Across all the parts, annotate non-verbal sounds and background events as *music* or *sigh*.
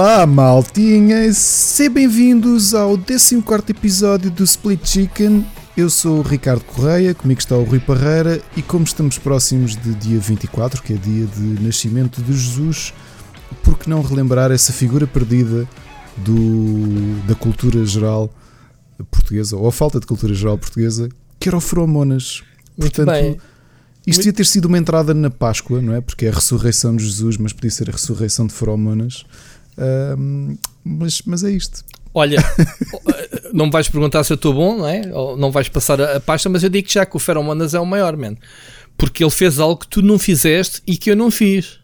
Olá, maltinha! Sejam bem-vindos ao 14 episódio do Split Chicken. Eu sou o Ricardo Correia, comigo está o Rui Parreira e como estamos próximos de dia 24, que é dia de nascimento de Jesus, por que não relembrar essa figura perdida do, da cultura geral portuguesa, ou a falta de cultura geral portuguesa, que era o Feromonas. Muito Portanto, bem. isto devia ter sido uma entrada na Páscoa, não é? Porque é a ressurreição de Jesus, mas podia ser a ressurreição de Feromonas. Mas, mas é isto. Olha, *laughs* não me vais perguntar se eu estou bom, não é? Ou não vais passar a, a pasta, mas eu digo já que o Feromonas é o maior, man. Porque ele fez algo que tu não fizeste e que eu não fiz.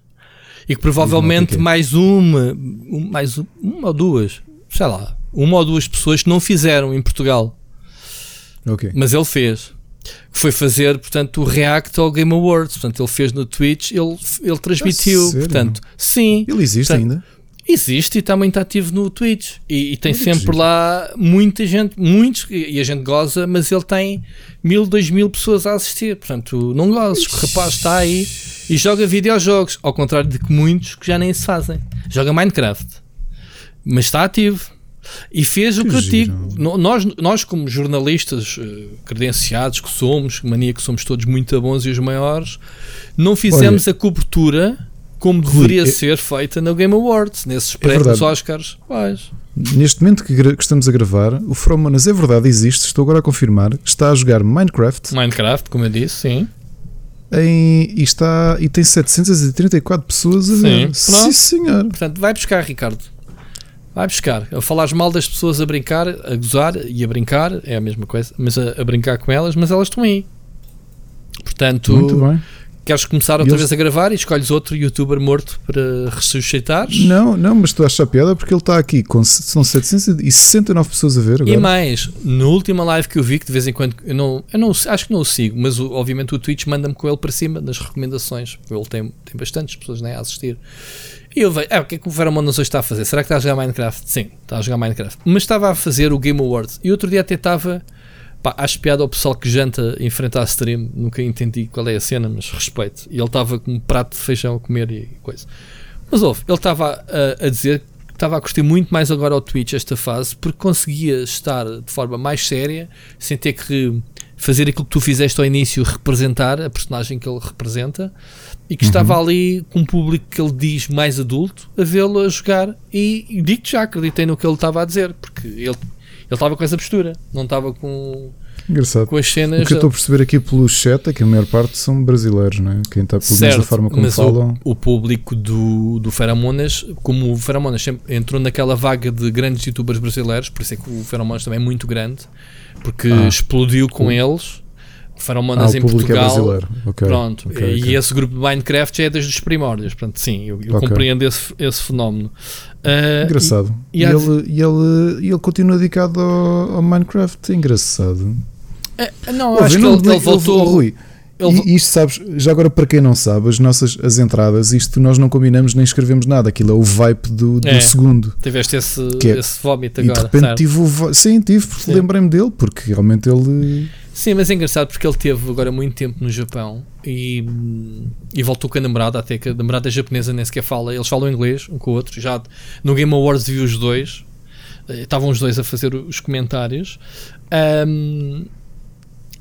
E que provavelmente o mais uma, um- mais um- uma ou duas, sei lá, uma ou duas pessoas que não fizeram em Portugal. Ok. Mas ele fez. Foi fazer, portanto, o react ao Game Awards. Portanto, ele fez no Twitch, ele, ele transmitiu. sério? portanto, sim. Ele existe Portanto, ainda? Existe e está muito ativo no Twitch. E, e tem Olha que sempre giro. lá muita gente, muitos, e a gente goza, mas ele tem mil, dois mil pessoas a assistir. Portanto, não gozes, que o rapaz está aí e joga videojogos, ao contrário de que muitos que já nem se fazem. Joga Minecraft, mas está ativo. E fez o Que que eu giro. digo. Nós, nós, como jornalistas eh, credenciados que somos, mania que somos todos muito bons e os maiores, não fizemos a cobertura como deveria eu- ser feita no Game Awards, nesses prémios É. Oscars. Pois. Neste momento que, que estamos a gravar, o Feromonas é verdade, existe, estou agora a confirmar. Está a jogar Minecraft Minecraft, como eu disse, sim. em, e, está, e tem 734 pessoas a Sim, ver. pronto. Sim, senhor. Portanto, vai buscar, Ricardo. Vai buscar. A falares mal das pessoas a brincar, a gozar e a brincar, é a mesma coisa, mas a, a brincar com elas, mas elas estão aí. Portanto, Muito bem. Queres começar E outra eles- vez a gravar e escolhes outro youtuber morto para ressuscitares? Não, não, mas tu achas a piada porque ele está aqui com são 769 pessoas a ver E agora. mais, na última live que eu vi, que de vez em quando eu não, eu não acho que não o sigo, mas o- obviamente o Twitch manda-me com ele para cima nas recomendações. Ele tem, tem bastantes pessoas né, a assistir. E eu vejo, ah, o que é que o Feromonas hoje está a fazer? Será que está a jogar Minecraft? Sim, está a jogar Minecraft. Mas estava a fazer o Game Awards. E outro dia até estava. Pá, acho piada ao pessoal que janta em frente à stream. Nunca entendi qual é a cena, mas respeito. E ele estava com um prato de feijão a comer e coisa. Mas houve, ele estava a, a dizer que estava a curtir muito mais agora ao Twitch esta fase porque conseguia estar de forma mais séria, sem ter que fazer aquilo que tu fizeste ao início, representar a personagem que ele representa e que estava ali com um público que ele diz mais adulto a vê-lo a jogar. E, e digo-te já, acreditei no que ele estava a dizer, porque ele. Ele estava com essa postura, não estava com, Engraçado. com as O cenas. que eu estou a perceber aqui pelo chat é que a maior parte são brasileiros, não é? Quem está pelo menos da Certo, forma como mas falam. O, o público do, do Feromonas, como o Feromonas sempre entrou naquela vaga de grandes youtubers brasileiros, por isso é que o Feromonas também é muito grande, porque Ah. explodiu com O- eles. O Ah, Feromonas o em é Portugal. brasileiro. Ok. Pronto, ok, e esse grupo de Minecraft já é desde os primórdios. Portanto, sim, eu, eu compreendo esse, esse fenómeno. Ah, Engraçado. e- E, e ele, e, ele, e ele continua dedicado ao, ao Minecraft. Engraçado. ah, não, Ouve, acho que ele, ele voltou. oh, Rui, ele e isto sabes, já agora para quem não sabe, as nossas as entradas, isto nós não combinamos nem escrevemos nada. Aquilo é o vibe do, do É. segundo. tiveste esse, é- esse vómito E de agora. repente tive o Sim, tive, porque lembrei-me dele, porque realmente ele. Sim, mas é engraçado porque ele teve agora muito tempo no Japão e, e voltou com a namorada, até que a namorada japonesa nem sequer fala, eles falam inglês um com o outro. Já no Game Awards vi os dois, eh, estavam os dois a fazer os comentários. Ahm,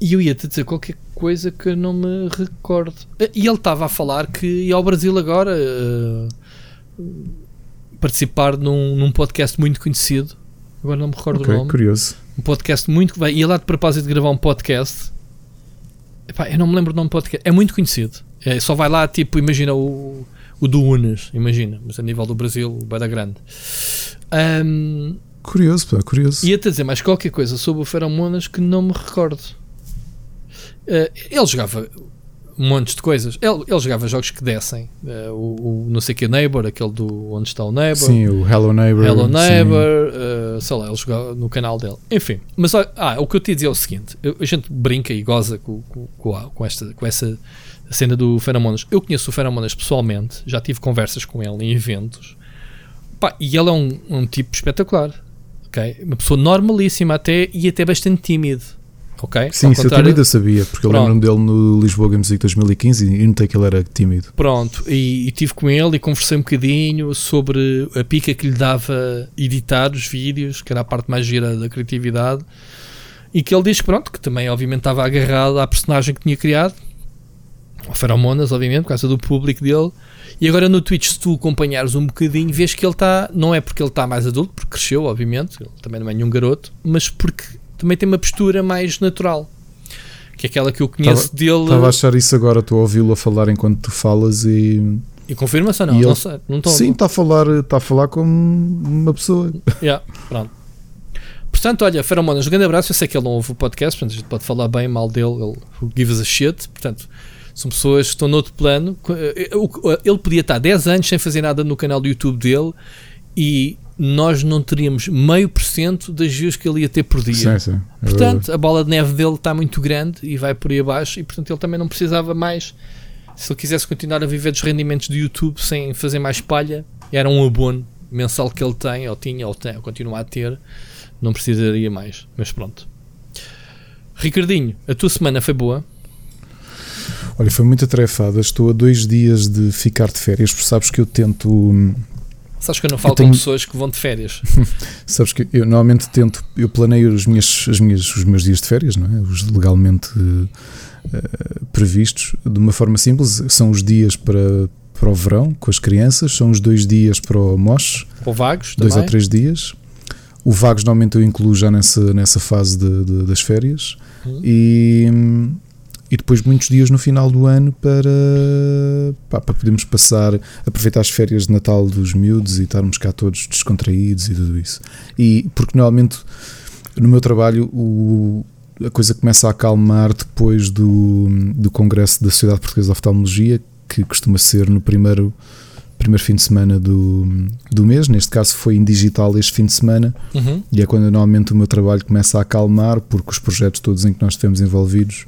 e eu ia-te dizer qualquer coisa que não me recordo. Eh, E ele estava a falar que ia ao Brasil agora eh, participar num, num podcast muito conhecido. Agora não me recordo Ok, o nome curioso. um podcast muito vai. Ia lá de propósito de gravar um podcast. Epá, eu não me lembro do nome do podcast. É muito conhecido. É, só vai lá, tipo, imagina o, o do Unas, imagina, mas a nível do Brasil, vai dar grande. Ahm, Curioso, pá, curioso. Ia-te dizer mais qualquer coisa sobre o Feromonas que não me recordo. Eh, ele jogava montes de coisas. Ele, ele jogava jogos que descem. Eh, o, o não sei que Neighbor, aquele do Onde está o Neighbor. Sim, o Hello Neighbor. Hello. Neighbor, uh, sei lá, ele jogava no canal dele. Enfim, mas ah, o que eu te ia dizer é o seguinte: eu- a gente brinca e goza com, com, com, esta, com essa cena do Feromonas. Eu conheço o Feromonas pessoalmente, já tive conversas com ele em eventos, Pá, e ele é um, um tipo espetacular, ok? Uma pessoa normalíssima até e até bastante tímido. Ok? Sim, Ao isso eu contrário- tímido eu sabia, porque eu Pronto. lembro-me dele no Lisboa Games Week 2015 e notei que ele era tímido. Pronto, e, e tive com ele e conversei um bocadinho sobre a pica que lhe dava editar os vídeos, que era a parte mais gira da criatividade, e que ele diz que pronto, que também obviamente estava agarrado à personagem que tinha criado, ao Feromonas, obviamente, por causa do público dele. E agora no Twitch, se tu acompanhares um bocadinho, vês que ele está, não é porque ele está mais adulto, porque cresceu, obviamente, ele também não é nenhum garoto, mas porque também tem uma postura mais natural. Que é aquela que eu conheço dele. Estava a achar isso agora, estou a ouvi-lo a falar enquanto tu falas e. E confirma-se ou não? Ele- Não sei, não estou Sim, está a falar, está a falar como uma pessoa. *laughs* Yeah, pronto. Portanto, olha, Feromonas, um grande abraço. Eu sei que ele não ouve o podcast, portanto, a gente pode falar bem, mal dele. Ele who gives a shit. Portanto, são pessoas que estão noutro plano. Eh, o- Ele podia estar 10 anos sem fazer nada no canal do YouTube dele e nós não teríamos meio por cento das views que ele ia ter por dia. Sim, sim. é Portanto, a bola de neve dele está muito grande e vai por aí abaixo e portanto ele também não precisava mais. Se ele quisesse continuar a viver dos rendimentos do YouTube sem fazer mais palha, era um abono mensal que ele tem, ou tinha, ou, tem, ou continua a ter, não precisaria mais. Mas pronto. Ricardinho, a tua semana foi boa? Olha, foi muito atarefada. Estou a dois dias de ficar de férias, porque sabes que eu tento. Sabes que eu não falo tenho- com pessoas que vão de férias. *laughs* Sabes que eu normalmente tento, eu planeio as minhas, as minhas, os meus dias de férias, não é? Os legalmente eh, previstos, de uma forma simples. São os dias para, para o verão com as crianças, são os dois dias para o MOS, Ou vagos dois também. ou três dias. O Vagos normalmente eu incluo já nessa, nessa fase de- de- das férias. Hum. E, hum, e depois muitos dias no final do ano para, pá, para podermos passar, aproveitar as férias de Natal dos miúdos e estarmos cá todos descontraídos e tudo isso. E porque normalmente no meu trabalho o, a coisa começa a acalmar depois do, do Congresso da Sociedade Portuguesa de Oftalmologia, que costuma ser no primeiro, primeiro fim de semana do, do mês. Neste caso foi em digital este fim de semana. Uhum. E é quando normalmente o meu trabalho começa a acalmar, porque os projetos todos em que nós estivemos envolvidos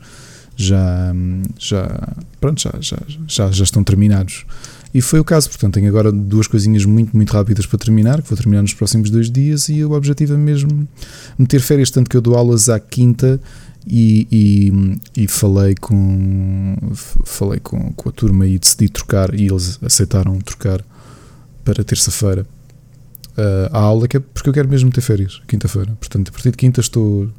já, já, pronto, já, já, já, já estão terminados. E foi o caso, portanto, tenho agora duas coisinhas muito, muito rápidas para terminar, que vou terminar nos próximos dois dias, e o objetivo é mesmo meter férias, tanto que eu dou aulas à quinta e, e, e falei com falei com, com a turma e decidi trocar, e eles aceitaram trocar para terça-feira uh, a aula, que é porque eu quero mesmo ter férias, quinta-feira. Portanto, a partir de quinta estou.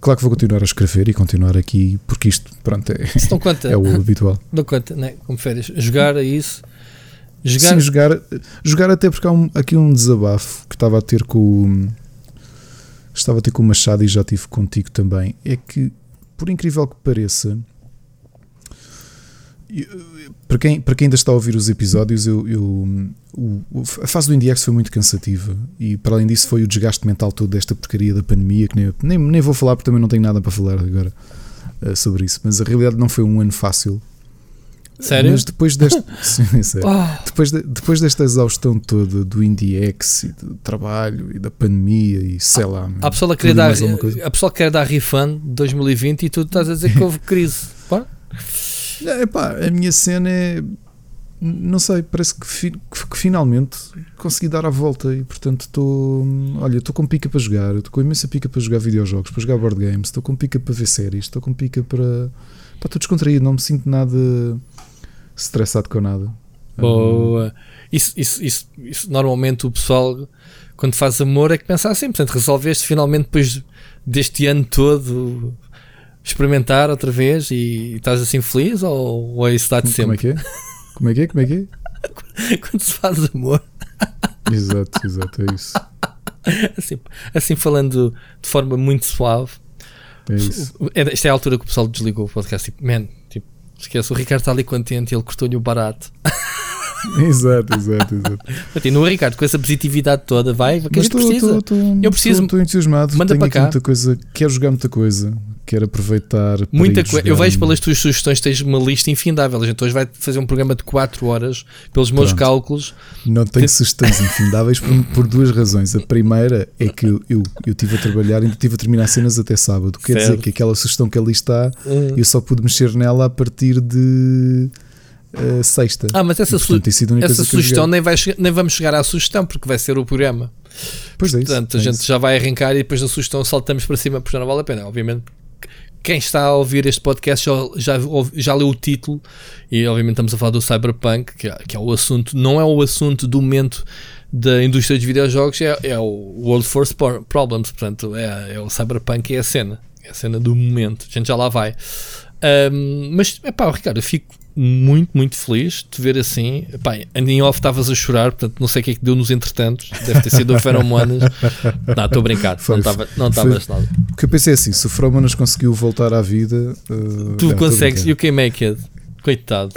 Claro que vou continuar a escrever e continuar aqui, porque isto, pronto, é, conta, *laughs* é o habitual. não conta, né? como férias. Jogar é isso. Jogar, Sim, jogar, jogar até porque há um- aqui um desabafo que estava a ter com o. Estava a ter com o Machado e já tive contigo também. É que, por incrível que pareça, para quem, para quem ainda está a ouvir os episódios, eu, eu- a fase do IndieX foi muito cansativa e, para além disso, foi o desgaste mental todo desta porcaria da pandemia. Que nem, nem, nem vou falar porque também não tenho nada para falar agora eh, sobre isso. Mas a realidade não foi um ano fácil. Sério? Mas depois deste. *laughs* Sim, sério. Ah, Depois, de- depois desta exaustão toda do IndieX e do trabalho e da pandemia e sei lá. há pessoa quer dar, a pessoa que quer dar refund de 2020 e tu estás a dizer que houve crise. Pá, É, epá, a minha cena é. Não sei, parece que, fi- que- que finalmente consegui dar a volta e portanto estou. Olha, estou com pica para jogar, estou com imensa pica para jogar videojogos, para jogar board games, estou com pica para ver séries, estou com pica para. Pá, estou descontraído, não me sinto nada estressado com nada. Boa. Isso, isso, isso, isso normalmente o pessoal quando faz amor é que pensa assim, portanto resolveste finalmente depois deste ano todo experimentar outra vez e estás assim feliz ou, ou é isso dá de Como é sempre? que é? Como é que é? Como é que é? *laughs* quando se faz amor, Exato, exato, é isso. assim, assim falando de forma muito suave, É isso. é- esta é a altura que o pessoal desligou o podcast, tipo, man, tipo, esquece, o Ricardo está ali contente e ele cortou-lhe o barato. *laughs* Exato, exato, exato. Continua, Ricardo, com essa positividade toda, vai, que Mas gente precisa. Eu preciso- Estou entusiasmado. Manda tenho para aqui cá. muita coisa. Quero jogar muita coisa. Quero aproveitar. Muita coisa. Eu vejo pelas tuas sugestões, tens uma lista infindável. A gente hoje vai fazer um programa de 4 horas, pelos meus Pronto. cálculos. Não tenho sugestões infindáveis por, por duas razões. A primeira é que eu, eu, eu estive a trabalhar e estive a terminar cenas até sábado. Quer dizer Certo. que aquela sugestão que ali está, Hum. eu só pude mexer nela a partir de eh, sexta. Ah, mas essa, E, portanto, su- única essa sugestão nem, vai, nem vamos chegar à sugestão, porque vai ser o programa. Pois é isso, Portanto, a é gente isso. já vai arrancar e depois da sugestão saltamos para cima, porque já não vale a pena. Obviamente, quem está a ouvir este podcast já, já, já leu o título e obviamente estamos a falar do Cyberpunk, que é, que é o assunto, não é o assunto do momento da indústria dos videojogos, é, é o World Force Problems, portanto é, é o Cyberpunk é a cena, é a cena do momento, a gente já lá vai. Um, mas, é pá, Ricardo, eu fico muito, muito feliz de te ver assim. Epá, em off estavas a chorar, portanto não sei o que é que deu nos entretantos. Deve ter sido o Feromonas. não, estou a brincar, foi, não estavas nada. O que eu pensei é assim: se o Feromonas conseguiu voltar à vida, uh, tu consegues, you can make it. Coitado.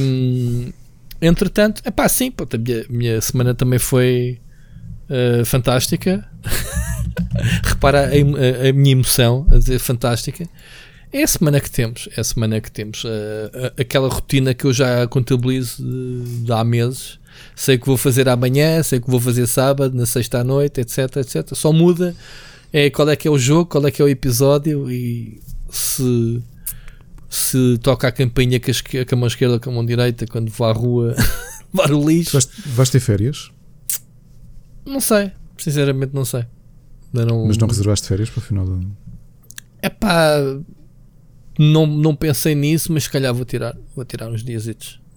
Um, entretanto, é pá, sim, pô, a minha, minha semana também foi uh, fantástica. *laughs* Repara a, a, a minha emoção a dizer fantástica. É a semana que temos, é a semana que temos. Uh, aquela rotina que eu já contabilizo de, de, há meses. Sei que vou fazer amanhã, sei que vou fazer sábado, na sexta à noite, etc, etc. Só muda é qual é que é o jogo, qual é que é o episódio e se se toca a campainha com a, com a mão esquerda ou com a mão direita quando vou à rua *laughs* levar o lixo. Vais, vais ter férias? Não sei, sinceramente não sei. Não, Mas não reservaste férias para o final do ano? É pá, não, não pensei nisso, mas se calhar vou tirar, vou tirar uns dias.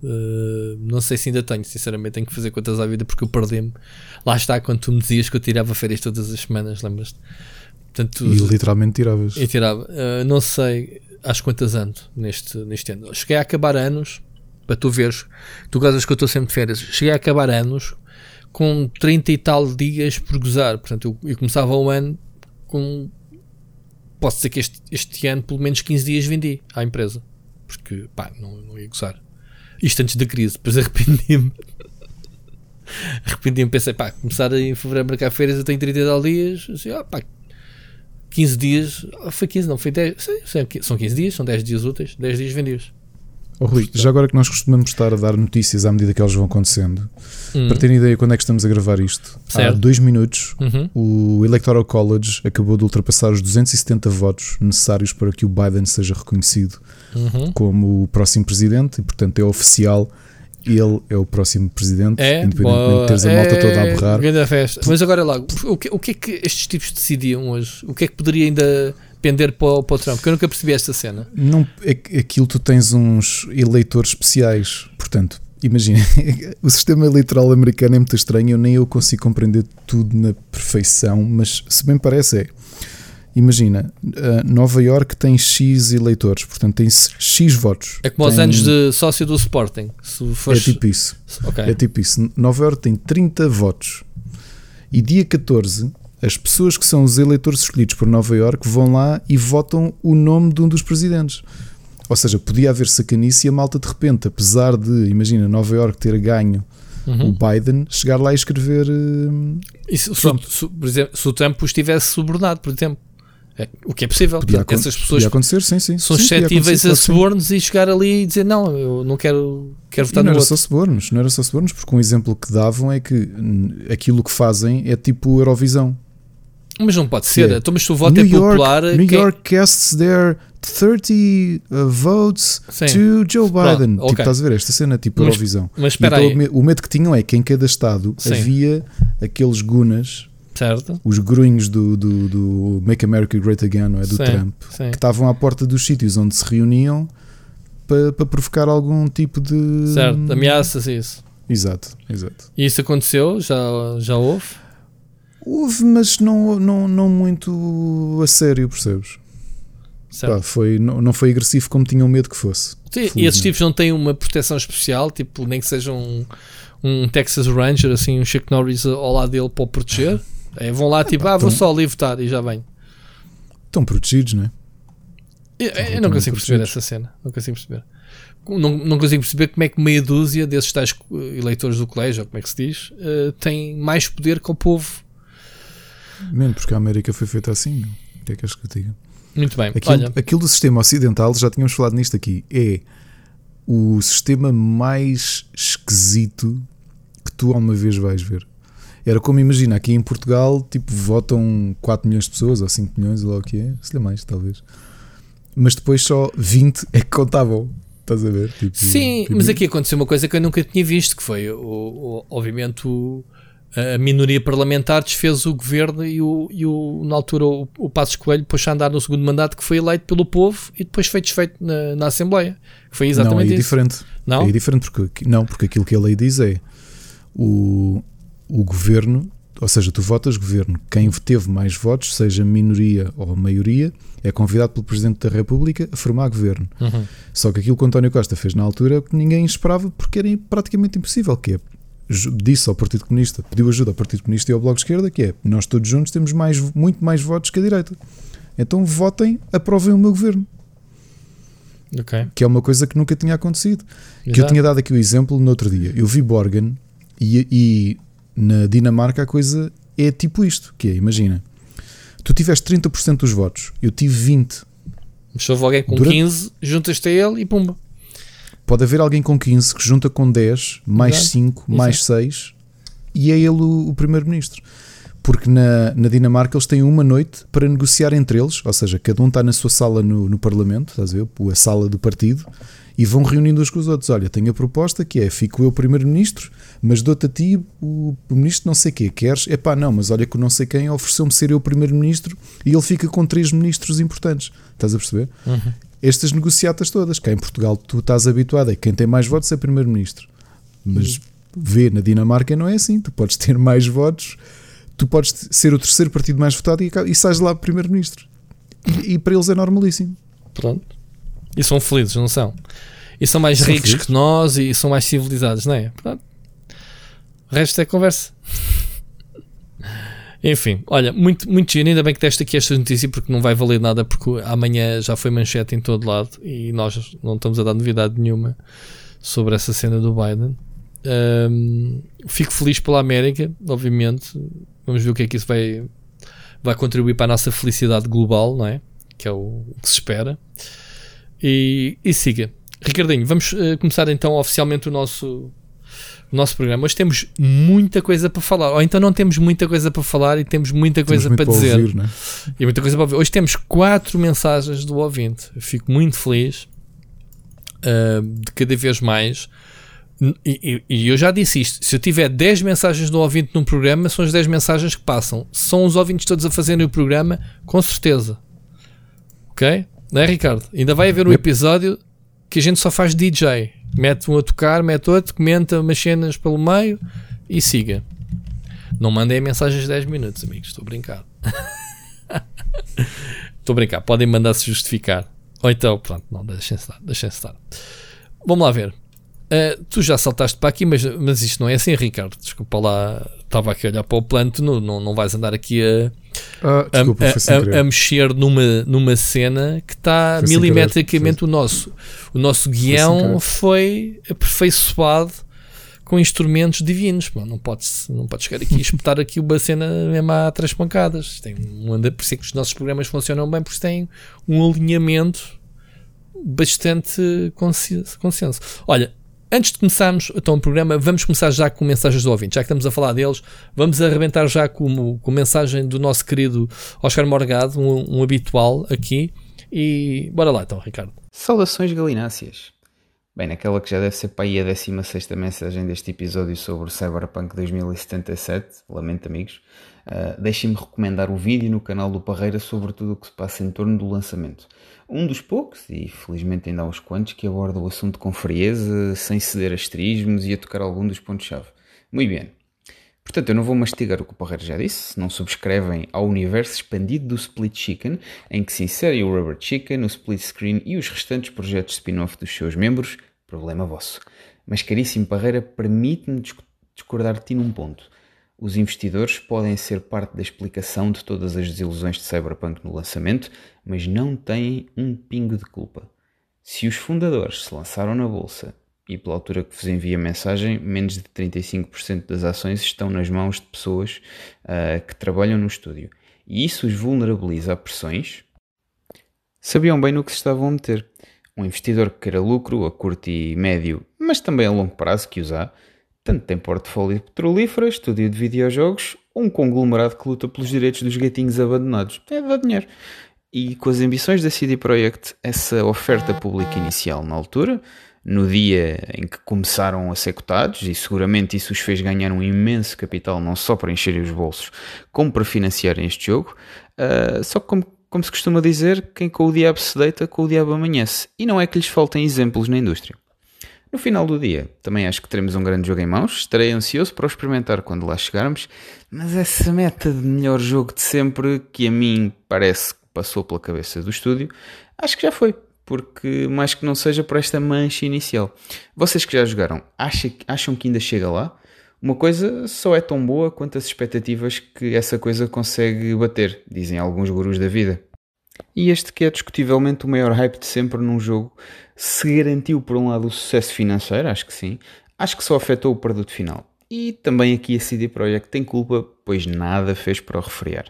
Uh, não sei se ainda tenho, sinceramente, tenho que fazer contas à vida porque eu perdi-me. Lá está, quando tu me dizias que eu tirava férias todas as semanas, lembras-te? Portanto, e literalmente tiravas. Eu tirava, uh, não sei às quantas ando neste, neste ano. Cheguei a acabar anos, para tu veres, tu gozas que eu estou sempre de férias. Cheguei a acabar anos com 30 e tal dias por gozar. Portanto, eu, eu começava o ano com posso dizer que este, este ano pelo menos 15 dias vendi à empresa. Porque, pá, não, não ia gozar. Isto antes da crise, depois arrependi-me. *laughs* arrependi-me, pensei, pá, começar em fevereiro a marcar férias, eu tenho 30 e tal dias, assim, ah, pá, 15 dias, foi 15, não, foi 10, são 15 dias, são 10 dias úteis, 10 dias vendidos. Oh, Rui, já agora que nós costumamos estar a dar notícias à medida que elas vão acontecendo, hum. para terem ideia quando é que estamos a gravar isto, certo. há dois minutos uhum. o Electoral College acabou de ultrapassar os 270 votos necessários para que o Biden seja reconhecido uhum. como o próximo presidente e, portanto, é oficial. Ele é o próximo presidente, é, independentemente de teres a malta toda a é, berrar. festa. Mas agora lá, o que, o que é que estes tipos decidiam hoje? O que é que poderia ainda pender para, para o Trump, que eu nunca percebi esta cena. Não, aquilo tu tens uns eleitores especiais, portanto, imagina, *laughs* o sistema eleitoral americano é muito estranho, nem eu consigo compreender tudo na perfeição, mas se bem parece é. Imagina, Nova York tem X eleitores, portanto tem X votos. É como tem... aos anos de sócio do Sporting. Se fores... É tipo isso. Okay. É tipo isso. Nova York tem 30 votos. E dia 14 as pessoas que são os eleitores escolhidos por Nova York vão lá e votam o nome de um dos presidentes. Ou seja, podia haver sacanice e a malta de repente, apesar de, imagina, Nova York ter ganho uhum. o Biden, chegar lá e escrever. Uh, e se, se, se, por exemplo, se o Trump estivesse subordinado, por exemplo. É, o que é possível. Podia, Portanto, essas pessoas acontecer, sim, sim. são suscetíveis a subornos e chegar ali e dizer não, eu não quero, quero votar e não no era outro. só subornos, não era só subornos, porque um exemplo que davam é que aquilo que fazem é tipo Eurovisão. Mas não pode ser. Yeah. Então, mas se o voto New é popular. New quem... York casts their 30 uh, votes Sim. to Joe Biden. Pronto, tipo, okay. estás a ver esta cena, tipo mas, Eurovisão. Mas espera então, aí. O medo que tinham é que em cada estado Sim. havia aqueles gunas. Certo. Os grunhos do, do, do, Make America Great Again, não é? Do Sim, Trump, que estavam à porta dos sítios onde se reuniam para, para provocar algum tipo de. Certo, ameaças, isso. Exato, exato. E isso aconteceu? Já, já houve? Houve, mas não, não, não muito a sério, percebes? Pá, foi, não, não foi agressivo como tinham medo que fosse. Sim, e esses tipos não têm uma proteção especial, tipo, nem que seja um, um Texas Ranger, assim, um Chuck Norris ao lado dele para o proteger. *laughs* É, vão lá, tipo, ah, vou só ali votar e já vem. Estão protegidos, não é? Eu, eu não consigo perceber essa cena. Não consigo perceber. Não, não consigo perceber como é que meia dúzia desses tais eleitores do colégio, ou como é que se diz, uh, tem mais poder que o povo Mesmo porque a América foi feita assim. O que é que és que eu diga? Muito bem. Aquilo, Olha. aquilo do sistema ocidental, já tínhamos falado nisto aqui, é o sistema mais esquisito que tu alguma vez vais ver. Era como imagina, aqui em Portugal, tipo, votam 4 milhões de pessoas, ou 5 milhões, ou lá o que é, se lhe mais, talvez. Mas depois só 20 é que contavam. Estás a ver? Tipo, Sim, tipo... mas aqui aconteceu uma coisa que eu nunca tinha visto, que foi, o, o obviamente, o, a minoria parlamentar desfez o governo e, o, e o, na altura o, o Passos Coelho pôs a andar no segundo mandato que foi eleito pelo povo e depois foi desfeito na, na Assembleia. Foi exatamente não, é isso. diferente. Não? É diferente porque, não, porque aquilo que a lei diz é o, o governo, ou seja, tu votas governo, quem teve mais votos, seja minoria ou maioria, é convidado pelo Presidente da República a formar governo. Uhum. Só que aquilo que o António Costa fez na altura que ninguém esperava porque era praticamente impossível, que é disse ao Partido Comunista, pediu ajuda ao Partido Comunista e ao Bloco de Esquerda, que é nós todos juntos temos mais, muito mais votos que a direita. Então votem, aprovem o meu governo. Okay. Que é uma coisa que nunca tinha acontecido. Exato. Que eu tinha dado aqui o exemplo no outro dia. Eu vi Borgen e, e na Dinamarca a coisa é tipo isto: que é, imagina, tu tiveste 30% dos votos, eu tive 20. Mas se houve alguém com Durante- 15, juntas-te a ele e pumba. Pode haver alguém com 15 que junta com 10, mais Exato. 5, mais 6 e é ele o, o primeiro-ministro. Porque na, na Dinamarca eles têm uma noite para negociar entre eles, ou seja, cada um está na sua sala no, no Parlamento, estás a ver? A sala do partido, e vão reunindo uns com os outros. Olha, tenho a proposta que é: fico eu primeiro-ministro, mas dou-te a ti o, ministro não sei quê. Queres? Epá, não, mas olha que não sei quem ofereceu-me ser eu primeiro-ministro e ele fica com três ministros importantes. Estás a perceber? Estas negociatas todas, cá em Portugal tu estás habituado, é quem tem mais votos é primeiro-ministro. Mas vê, na Dinamarca não é assim. Tu podes ter mais votos, tu podes ser o terceiro partido mais votado e, e sais lá primeiro-ministro. E, e para eles é normalíssimo. Pronto. E são felizes, não são? E são mais São ricos felizes. que nós e são mais civilizados, não é? Pronto. O resto é conversa. *laughs* Enfim, olha, muito, muito giro. Ainda bem que deste aqui esta notícia porque não vai valer nada porque amanhã já foi manchete em todo lado e nós não estamos a dar novidade nenhuma sobre essa cena do Biden. Ahm, fico feliz pela América, obviamente. Vamos ver o que é que isso vai, vai contribuir para a nossa felicidade global, não é? Que é o, que se espera. E, e siga. Ricardinho, vamos eh, começar então oficialmente o nosso, o nosso programa. Hoje temos muita coisa para falar, ou então não temos muita coisa para falar e temos muita Temos coisa muito para dizer. ouvir, não é? E muita coisa para ouvir. Hoje temos quatro mensagens do ouvinte. Eu fico muito feliz ah, de cada vez mais. E, e- e eu já disse isto: se eu tiver 10 mensagens do ouvinte num programa, são as 10 mensagens que passam. São os ouvintes todos a fazerem o programa, com certeza. Ok? Não é, Ricardo? Ainda vai haver um episódio que a gente só faz DJ. Mete um a tocar, mete outro, comenta umas cenas pelo meio e siga. Não mandem mensagens de 10 minutos, amigos. Estou a brincar. *laughs* Estou a brincar. Podem mandar se justificar. Ou então, pronto, não, deixem-se estar. Deixem estar. Vamos lá ver. Uh, tu já saltaste para aqui, mas, mas isto não é assim, Ricardo. Desculpa lá. Estava aqui a olhar para o plano. Tu não, não, não vais andar aqui a, Ah, desculpa, foi a- a- a mexer numa, numa cena que está Foi milimetricamente o nosso. O nosso guião querer. foi aperfeiçoado com instrumentos divinos. Não pode, não pode chegar aqui e *laughs* espetar aqui uma cena mesmo a três pancadas. Tem um anda, por isso é que os nossos programas funcionam bem, porque têm um alinhamento bastante consenso. Olha, antes de começarmos então o programa, vamos começar já com mensagens do ouvinte. Já que estamos a falar deles, vamos arrebentar já com, com mensagem do nosso querido Oscar Morgado, um, um habitual aqui. E bora lá então, Ricardo. Saudações galináceas. Bem, naquela que já deve ser para aí a 16 mensagem deste episódio sobre Cyberpunk 2077, lamento amigos, uh, deixem-me recomendar o vídeo no canal do Parreira sobre tudo o que se passa em torno do lançamento. Um dos poucos, e felizmente ainda há uns quantos, que aborda o assunto com frieza, sem ceder a esterismos e a tocar algum dos pontos-chave. Muito bem. Portanto, eu não vou mastigar o que o Parreira já disse. Se não subscrevem ao universo expandido do Split Chicken, em que se insere o Rubber Chicken, o Split Screen e os restantes projetos spin-off dos seus membros, problema vosso. Mas, caríssimo Parreira, permite-me disc- discordar de ti num ponto. Os investidores podem ser parte da explicação de todas as desilusões de Cyberpunk no lançamento, mas não têm um pingo de culpa. Se os fundadores se lançaram na bolsa e pela altura que vos envia a mensagem, menos de 35% das ações estão nas mãos de pessoas ah, que trabalham no estúdio. E isso os vulnerabiliza a pressões. Sabiam bem no que se estavam a meter. Um investidor que queira lucro a curto e médio, mas também a longo prazo que há, tanto tem portfólio petrolífero, estúdio de videojogos um conglomerado que luta pelos direitos dos gatinhos abandonados. É dar dinheiro. E com as ambições da CD Projekt, essa oferta pública inicial na altura no dia em que começaram a ser cotados e seguramente isso os fez ganhar um imenso capital, não só para encherem os bolsos, como para financiarem este jogo. Uh, só que, como, como se costuma dizer, quem com o diabo se deita, com o diabo amanhece. E não é que lhes faltem exemplos na indústria. No final do dia, também acho que teremos um grande jogo em mãos. Estarei ansioso para o experimentar quando lá chegarmos. Mas essa meta de melhor jogo de sempre, que a mim parece passou pela cabeça do estúdio, acho que já foi. Porque mais que não seja por esta mancha inicial. Vocês que já jogaram, acham que ainda chega lá? Uma coisa só é tão boa quanto as expectativas que essa coisa consegue bater, dizem alguns gurus da vida. E este que é discutivelmente o maior hype de sempre num jogo, se garantiu por um lado o sucesso financeiro, acho que sim, acho que só afetou o produto final. E também aqui a CD Projekt tem culpa, pois nada fez para o refriar.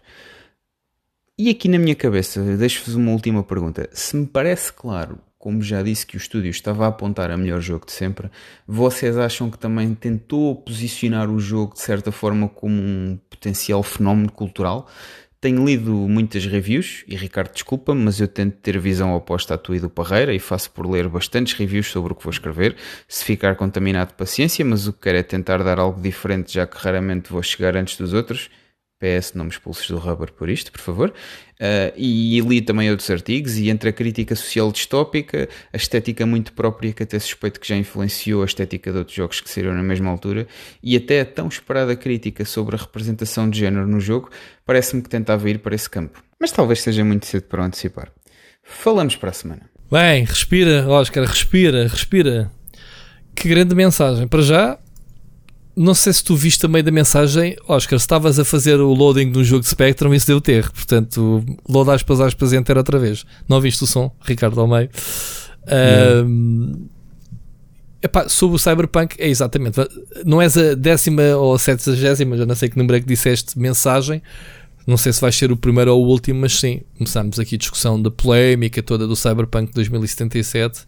E aqui na minha cabeça, deixo-vos uma última pergunta. Se me parece claro, como já disse que o estúdio estava a apontar a melhor jogo de sempre, vocês acham que também tentou posicionar o jogo de certa forma como um potencial fenómeno cultural? Tenho lido muitas reviews, e Ricardo desculpa, mas eu tento ter visão oposta à tua e do Parreira e faço por ler bastantes reviews sobre o que vou escrever. Se ficar contaminado, paciência, mas o que quero é tentar dar algo diferente, já que raramente vou chegar antes dos outros. PS, não me expulses do rubber por isto, por favor. Uh, e li também outros artigos, e entre a crítica social distópica, a estética muito própria, que até suspeito que já influenciou a estética de outros jogos que saíram na mesma altura, e até a tão esperada crítica sobre a representação de género no jogo, parece-me que tentava ir para esse campo. Mas talvez seja muito cedo para antecipar. Falamos para a semana. Bem, respira, Oscar, respira, respira. Que grande mensagem. Para já, não sei se tu viste também da mensagem, Oscar, estavas a fazer o loading de um jogo de Spectrum e isso deu ter, portanto, load aspas aspas enter outra vez. Não viste o som, Ricardo ao meio. Um, epá, sobre o Cyberpunk, é exatamente, não és a décima ou a setagésima, já não sei que número é que disseste mensagem, não sei se vais ser o primeiro ou o último, mas sim, começamos aqui a discussão da polémica toda do Cyberpunk 2077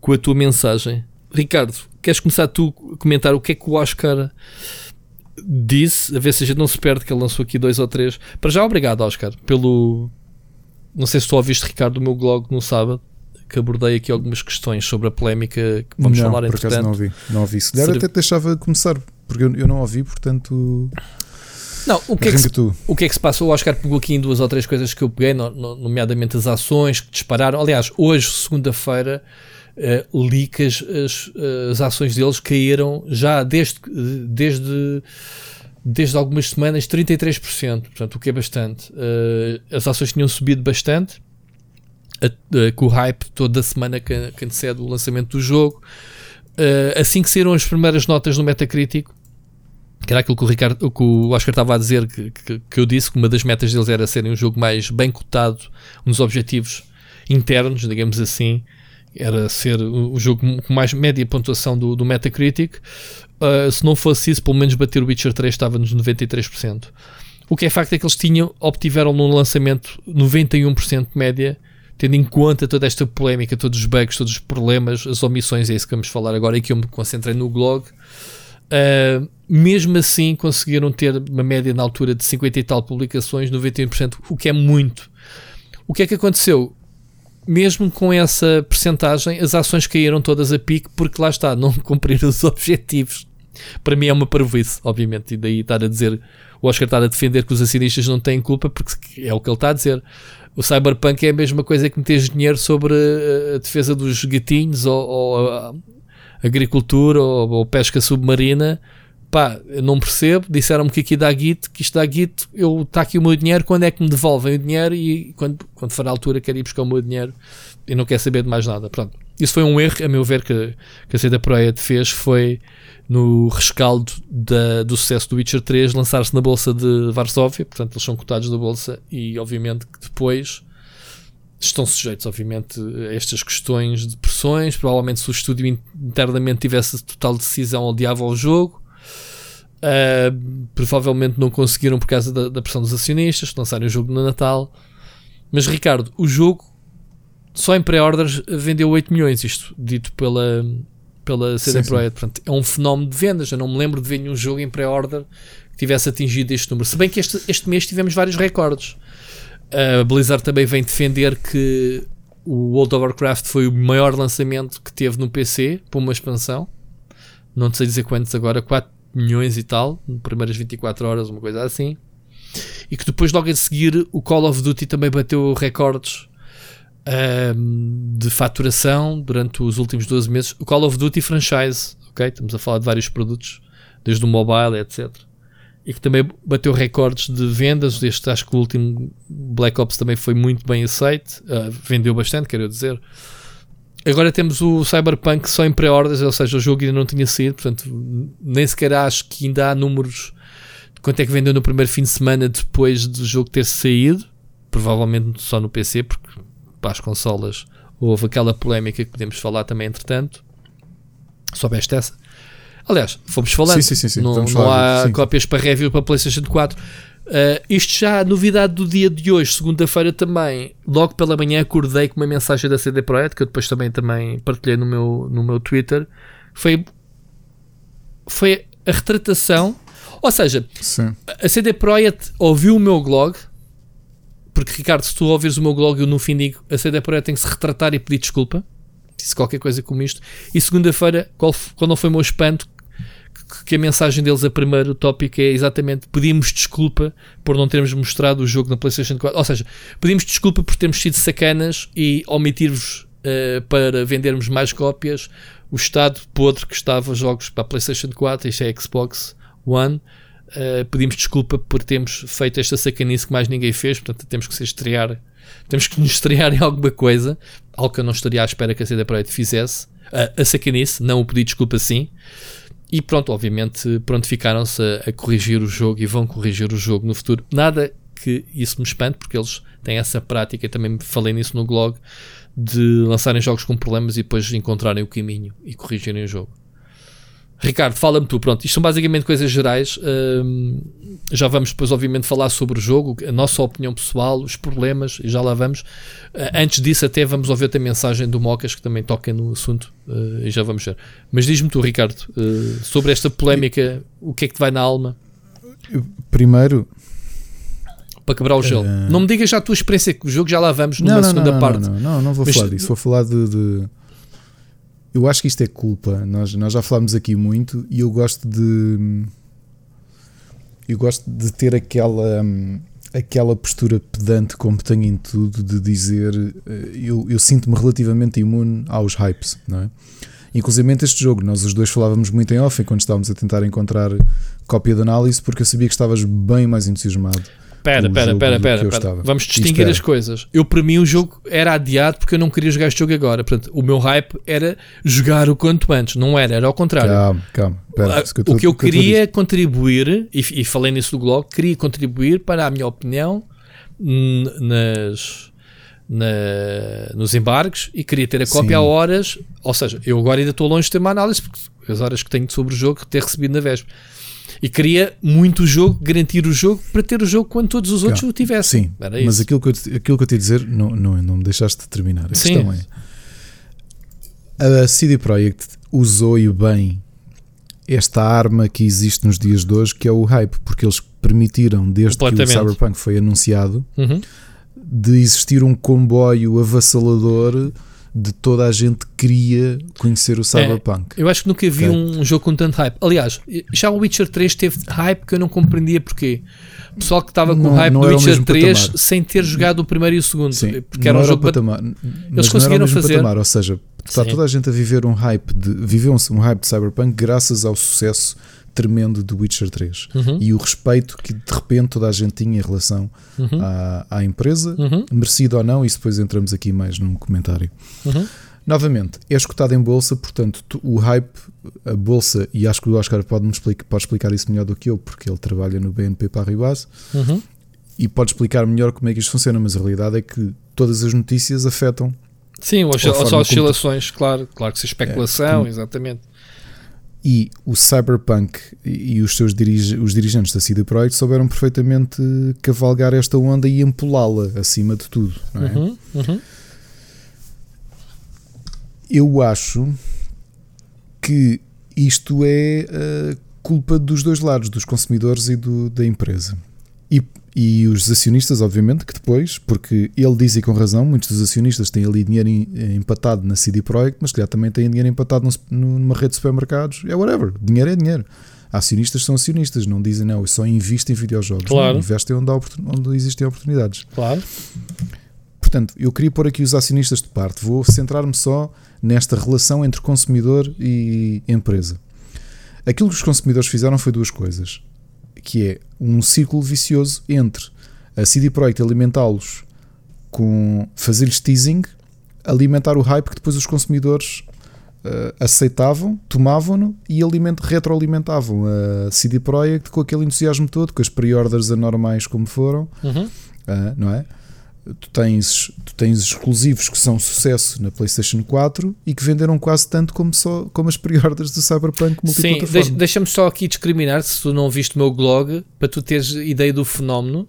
com a tua mensagem. Ricardo, queres começar tu a comentar o que é que o Oscar disse? A ver se a gente não se perde, que ele lançou aqui dois ou três. Para já, obrigado, Oscar, pelo. Não sei se tu ouviste, Ricardo, do meu blog no sábado, que abordei aqui algumas questões sobre a polémica que vamos não, falar por acaso não ouvi. Não ouvi. Se der, até te deixava começar, porque eu, eu não ouvi, portanto. Não, o que, é que se, o que é que se passa? O Oscar pegou aqui em duas ou três coisas que eu peguei, nomeadamente as ações que dispararam. Aliás, hoje, segunda-feira, uh, li que as, as, as, ações deles caíram já desde, desde, desde algumas semanas 33%, portanto, o que é bastante. Uh, as ações tinham subido bastante a, a, com o hype toda a semana que, que antecede o lançamento do jogo. Uh, assim que saíram as primeiras notas no Metacritic, que era aquilo que o, Ricardo, que o Oscar estava a dizer, que, que, que, eu disse que uma das metas deles era serem um jogo mais bem cotado, um dos objetivos internos, digamos assim, era ser o jogo com mais média pontuação do, do Metacritic. Uh, se não fosse isso, pelo menos bater o Witcher 3 estava nos 93%. O que é facto é que eles tinham, obtiveram no lançamento 91% de média, tendo em conta toda esta polémica, todos os bugs, todos os problemas, as omissões, é isso que vamos falar agora e que eu me concentrei no blog. Uh, mesmo assim, conseguiram ter uma média na altura de 50 e tal publicações, 91%, o que é muito. O que é que aconteceu? Mesmo com essa percentagem, as ações caíram todas a pique porque lá está, não *laughs* cumpriram os objetivos. Para mim é uma parvoíce, obviamente, e daí estar a dizer, o Oscar estar a defender que os acionistas não têm culpa, porque é o que ele está a dizer. O Cyberpunk é a mesma coisa que meter dinheiro sobre a defesa dos gatinhos ou, ou a agricultura ou, ou pesca submarina pá, não percebo, disseram-me que aqui dá guito, que isto dá guito, eu está aqui o meu dinheiro, quando é que me devolvem o dinheiro e quando, quando for a altura quero ir buscar o meu dinheiro e não quero saber de mais nada. Pronto. Isso foi um erro, a meu ver, que, que a Seda Projekt fez, foi no rescaldo da, do sucesso do Witcher 3 lançar-se na bolsa de Varsóvia, portanto eles são cotados da bolsa e obviamente que depois estão sujeitos, obviamente, a estas questões de pressões. Provavelmente, se o estúdio internamente tivesse total decisão, odiava o jogo. Uh, provavelmente não conseguiram por causa da, da pressão dos acionistas, lançarem o jogo no Natal. Mas Ricardo, o jogo só em pré-orders vendeu 8 milhões, isto dito pela, pela CD Projekt. Portanto, é um fenómeno de vendas. Eu não me lembro de ver nenhum jogo em pré-order que tivesse atingido este número. Se bem que este, este mês tivemos vários recordes. A uh, Blizzard também vem defender que o World of Warcraft foi o maior lançamento que teve no PC para uma expansão. Não sei dizer quantos agora, 4 milhões e tal, primeiras 24 horas, uma coisa assim. E que depois, logo a seguir, o Call of Duty também bateu recordes um, de faturação durante os últimos 12 meses. O Call of Duty franchise, ok? Estamos a falar de vários produtos, desde o mobile, etc. E que também bateu recordes de vendas. Este, acho que o último Black Ops também foi muito bem aceito, uh, vendeu bastante, quero dizer. Agora temos o Cyberpunk só em pré-ordens, ou seja, o jogo ainda não tinha saído, portanto, nem sequer acho que ainda há números de quanto é que vendeu no primeiro fim de semana depois do jogo ter saído. Provavelmente só no PC, porque para as consolas houve aquela polémica que podemos falar também, entretanto. Soubeste essa? Aliás, fomos falando. Sim, sim, sim, não, não há cópias para review para PlayStation 4. Uh, isto já, a novidade do dia de hoje, segunda-feira também, logo pela manhã acordei com uma mensagem da CD Projekt, que eu depois também, também partilhei no meu, no meu Twitter, foi, foi a retratação, ou seja, Sim. a CD Projekt ouviu o meu blog, porque Ricardo, se tu ouvires o meu blog, eu no fim digo, a CD Projekt tem que se retratar e pedir desculpa, disse qualquer coisa como isto, e segunda-feira, qual, qual não foi o meu espanto, que a mensagem deles, a primeiro tópico, é exatamente pedimos desculpa por não termos mostrado o jogo na PlayStation 4. Ou seja, pedimos desculpa por termos sido sacanas e omitir-vos uh, para vendermos mais cópias o estado podre que estava os jogos para a PlayStation 4, isto é Xbox One. Uh, pedimos desculpa por termos feito esta sacanice que mais ninguém fez, portanto temos que se estrear, temos que nos estrear em alguma coisa, algo que eu não estaria à espera que a CD Projekt fizesse. Uh, a sacanice, não o pedir desculpa sim. E pronto, obviamente prontificaram-se a, a, corrigir o jogo e vão corrigir o jogo no futuro. Nada que isso me espante, porque eles têm essa prática, também falei nisso no blog, de lançarem jogos com problemas e depois encontrarem o caminho e corrigirem o jogo. Ricardo, fala-me tu. Pronto, isto são basicamente coisas gerais. Um, já vamos depois, obviamente, falar sobre o jogo, a nossa opinião pessoal, os problemas, e já lá vamos. Uh, antes disso, até vamos ouvir a mensagem do Mocas, que também toca no assunto, uh, e já vamos ver. Mas diz-me tu, Ricardo, uh, sobre esta polémica, o que é que te vai na alma? Primeiro. Para quebrar o gelo. Não me digas já a tua experiência com o jogo, já lá vamos numa não, não, segunda não, parte. Não, não, não, vou Mas, falar disso. Vou falar de... de eu acho que isto é culpa. Nós, nós já falámos aqui muito e eu gosto de. Eu gosto de ter aquela. Aquela postura pedante, como tenho em tudo, de dizer eu, eu sinto-me relativamente imune aos hypes, não é? Inclusive este jogo, nós os dois falávamos muito em off enquanto estávamos a tentar encontrar cópia de análise, porque eu sabia que estavas bem mais entusiasmado. Pera, pera, pera, pera, pera. Vamos distinguir as coisas. Eu, para mim, o jogo era adiado porque eu não queria jogar este jogo agora. Portanto, o meu hype era jogar o quanto antes. Não era, era ao contrário. Calma, calma. Pera, que o que eu queria é contribuir, e, e falei nisso do blog, queria contribuir para a minha opinião nas, na, nos embargos e queria ter a cópia Sim. a horas. Ou seja, eu agora ainda estou longe de ter uma análise, porque as horas que tenho sobre o jogo ter recebido na véspera. E queria muito o jogo, garantir o jogo para ter o jogo quando todos os outros o tivessem. Sim, mas aquilo que, eu, aquilo que eu te ia dizer não, não, não me deixaste de terminar. A Sim. questão é: a CD Projekt usou e bem esta arma que existe nos dias de hoje, que é o hype, porque eles permitiram, desde que o Cyberpunk foi anunciado, uhum. de existir um comboio avassalador de toda a gente queria conhecer o Cyberpunk. É, eu acho que nunca vi okay. um jogo com tanto hype. Aliás, já o Witcher 3 teve hype que eu não compreendia porquê. O pessoal que estava com não, hype do Witcher 3 patamar. sem ter jogado o primeiro e o segundo. Sim, porque era um jogo patamar, Eles conseguiram fazer. Patamar, ou seja, está Sim. toda a gente a viver um hype de viveu um hype de Cyberpunk graças ao sucesso tremendo do Witcher 3 uhum. e o respeito que de repente toda a gente tinha em relação uhum. à, à, empresa, uhum. merecido ou não, e depois entramos aqui mais num comentário. Uhum. Novamente, é escutado em bolsa, portanto, o hype, a bolsa, e acho que o Oscar pode, -me explicar, pode explicar isso melhor do que eu, porque ele trabalha no BNP Paribas uhum. e pode explicar melhor como é que isto funciona, mas a realidade é que todas as notícias afetam. Sim, as oscilações, tu... claro, claro que se especulação, é, exatamente e o Cyberpunk e os seus dirige, os dirigentes da CD Projekt souberam perfeitamente cavalgar esta onda e empolá-la acima de tudo. É? Uhum, uhum. Eu acho que isto é uh, culpa dos dois lados, dos consumidores e do, da empresa. E, e os acionistas, obviamente, que depois, porque ele diz e com razão, muitos dos acionistas têm ali dinheiro empatado na CD Projekt, mas que já também têm dinheiro empatado numa rede de supermercados. É whatever. Dinheiro é dinheiro. Acionistas são acionistas, não dizem não, eu só invisto em videojogos. Claro. Não, investem onde, onde existem oportunidades. Claro. Portanto, eu queria pôr aqui os acionistas de parte. Vou centrar-me só nesta relação entre consumidor e empresa. Aquilo que os consumidores fizeram foi duas coisas que é um círculo vicioso entre a CD Projekt alimentá-los com fazer-lhes teasing, alimentar o hype que depois os consumidores uh, aceitavam, tomavam-no e aliment, retroalimentavam a CD Projekt com aquele entusiasmo todo, com as pre-orders anormais como foram, uhum. uh, não é? Tu tens, tu tens exclusivos que são sucesso na PlayStation 4 e que venderam quase tanto como, só, como as pre-orders do Cyberpunk multiplataforma. Sim, deixa-me só aqui discriminar, se tu não viste o meu blog, para tu teres ideia do fenómeno.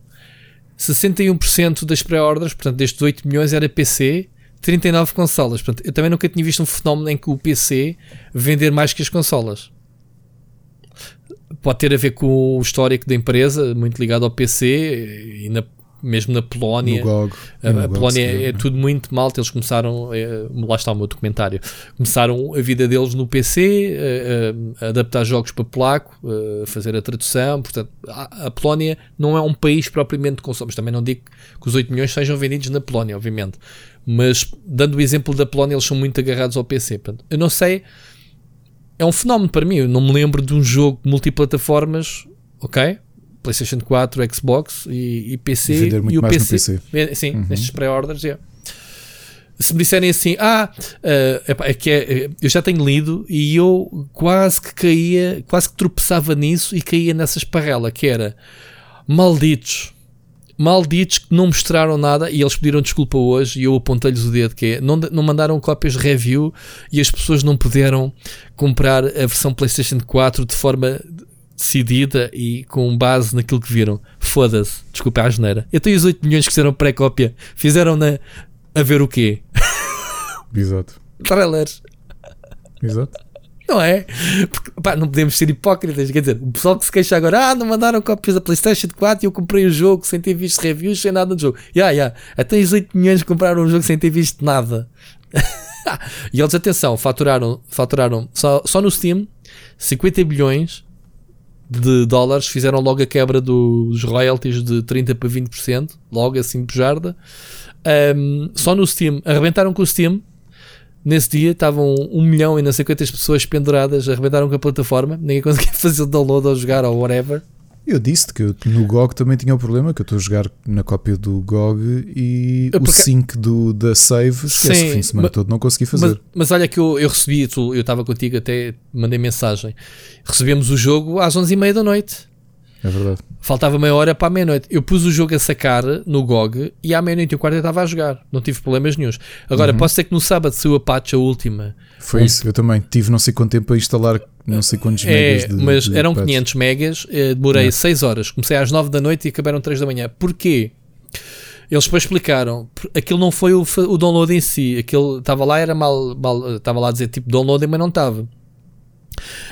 61% das pré-orders, portanto, destes 8 milhões era PC, 39 consolas. Portanto, eu também nunca tinha visto um fenómeno em que o PC vender mais que as consolas. Pode ter a ver com o histórico da empresa, muito ligado ao PC, e na mesmo na Polónia. GOG, a, a Polónia é, tudo muito mal. Eles começaram, é, lá está o meu documentário, começaram a vida deles no PC, a, a adaptar jogos para polaco, a fazer a tradução. Portanto, a, a, Polónia não é um país propriamente de consumo. Também não digo que os 8 milhões sejam vendidos na Polónia, obviamente. Mas, dando o exemplo da Polónia, eles são muito agarrados ao PC. Portanto, eu não sei. É um fenómeno para mim. Eu não me lembro de um jogo multiplataformas, ok? PlayStation 4, Xbox e, e PC. E vender muito e o mais PC, PC. Sim, uhum. nestes pré-orders, yeah. Se me disserem assim, ah, uh, é que é, eu já tenho lido e eu quase que caía, quase que tropeçava nisso e caía nessa esparrela que era malditos, malditos que não mostraram nada e eles pediram desculpa hoje e eu apontei-lhes o dedo que é, não, não mandaram cópias de review e as pessoas não puderam comprar a versão PlayStation 4 de forma decidida e com base naquilo que viram. Foda-se, desculpa a geneira. Eu tenho os 8 milhões que fizeram pré-cópia. Fizeram-na a ver o quê? Exato. Trailers. Exato. Não é? Porque, pá, não podemos ser hipócritas. Quer dizer, o pessoal que se queixa agora, ah, não mandaram cópias da PlayStation 4 e eu comprei o jogo sem ter visto reviews, sem nada do jogo. Ya, yeah, ya. Yeah. Até os 8 milhões compraram um jogo sem ter visto nada. *laughs* e eles, atenção, faturaram, faturaram só, só no Steam 50 bilhões de dólares fizeram logo a quebra dos royalties de 30 para 20%, logo assim pujarda. Um, só no Steam, arrebentaram com o Steam. Nesse dia estavam um milhão e não sei quantas pessoas penduradas, arrebentaram com a plataforma, ninguém *laughs* conseguia fazer o download ou jogar ou whatever. Eu disse que eu, no GOG também tinha o problema, que eu estou a jogar na cópia do GOG e Porque... o sync do, da save, esquece, Sim, o fim de semana mas, todo não consegui fazer. Mas, mas olha que eu, eu recebi, tu, eu estava contigo até, mandei mensagem, recebemos o jogo às 11h30 da noite. É verdade. Faltava meia hora para a meia-noite. Eu pus o jogo a sacar no GOG e à meia-noite e um quarto eu estava a jogar. Não tive problemas nenhums. Agora, uhum. posso dizer que no sábado saiu a patch a última. Foi um... isso, eu também. Tive não sei quanto tempo a instalar não sei quantos é, megas de, Mas de eram patch. 500 megas, eh, demorei 6 horas. Comecei às 9 da noite e acabaram 3 da manhã. Porquê? Eles depois explicaram, aquilo não foi o, o download em si, aquilo estava lá, era mal, mal estava lá a dizer tipo download, mas não estava.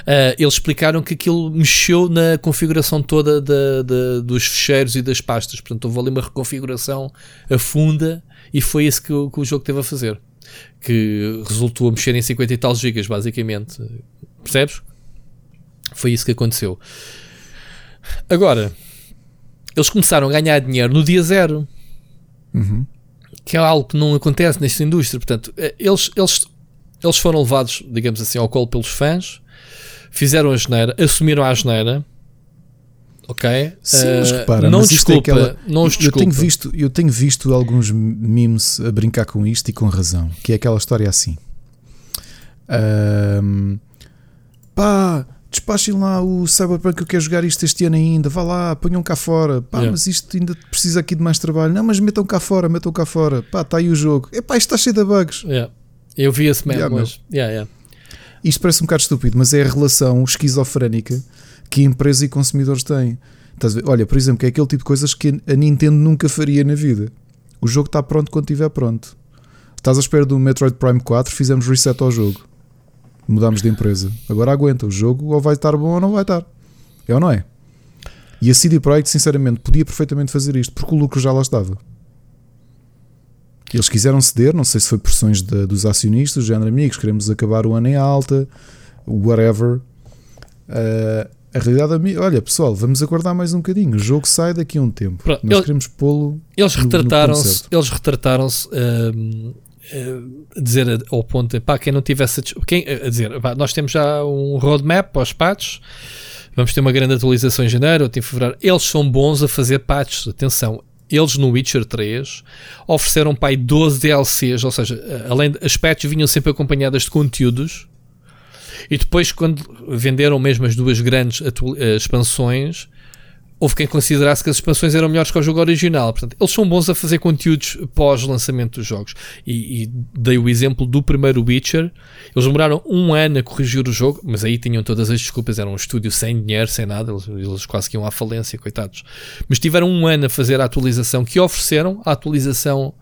Uh, eles explicaram que aquilo mexeu na configuração toda de, de, dos fecheiros e das pastas. Portanto, houve ali uma reconfiguração a funda e foi isso que, que, o jogo teve a fazer. Que resultou a mexer em 50 e tal gigas, basicamente. Percebes? Foi isso que aconteceu. Agora, eles começaram a ganhar dinheiro no dia zero. Uhum. Que é algo que não acontece nesta indústria. Portanto, eh, eles, eles, eles foram levados, digamos assim, ao colo pelos fãs fizeram a geneira, assumiram a geneira. Ok? Sim, mas eh, repara, não mas desculpa, é aquela, não eu, tenho visto, eu tenho visto alguns memes a brincar com isto e com razão, que é aquela história assim. Um, pá, despachem lá o Cyberpunk que eu quero jogar isto este ano ainda, vá lá, ponham cá fora, pá, yeah. mas isto ainda precisa aqui de mais trabalho, não, mas metam cá fora, metam cá fora, pá, está aí o jogo, epá, isto está cheio de bugs. Yeah. Eu vi esse meme, yeah, mas, yeah, yeah. Isto parece um bocado estúpido, mas é a relação esquizofrénica que empresa e consumidores têm. Olha, por exemplo, que é aquele tipo de coisas que a Nintendo nunca faria na vida. O jogo está pronto quando estiver pronto. Estás à espera do Metroid Prime 4, fizemos reset ao jogo. Mudámos de empresa. Agora aguenta, o jogo ou vai estar bom ou não vai estar. É ou não é? E a CD Projekt, sinceramente, podia perfeitamente fazer isto, porque o lucro já lá estava. Eles quiseram ceder, não sei se foi pressões de, dos acionistas, género amigos, queremos acabar o ano em alta, whatever. Uh, a realidade, olha pessoal, vamos aguardar mais um bocadinho. O jogo sai daqui a um tempo. Pronto, Nós ele, queremos pô-lo. Eles retrataram-se, eles retrataram-se uh, uh, a dizer ao ponto, pá, quem não tivesse quem, a dizer, pá, nós temos já um roadmap para os patches. Vamos ter uma grande atualização em janeiro, ou em fevereiro. Eles são bons a fazer patches. Atenção, eles no Witcher 3 ofereceram pai 12 DLCs, ou seja, além as patches vinham sempre acompanhadas de conteúdos. E depois, quando venderam mesmo as duas grandes eh, expansões, houve quem considerasse que as expansões eram melhores que o jogo original. Portanto, eles são bons a fazer conteúdos pós-lançamento dos jogos. E, e, dei o exemplo do primeiro Witcher. Eles demoraram um ano a corrigir o jogo, mas aí tinham todas as desculpas. Era um estúdio sem dinheiro, sem nada. Eles, eles quase que iam à falência, coitados. Mas tiveram um ano a fazer a atualização que ofereceram. A atualização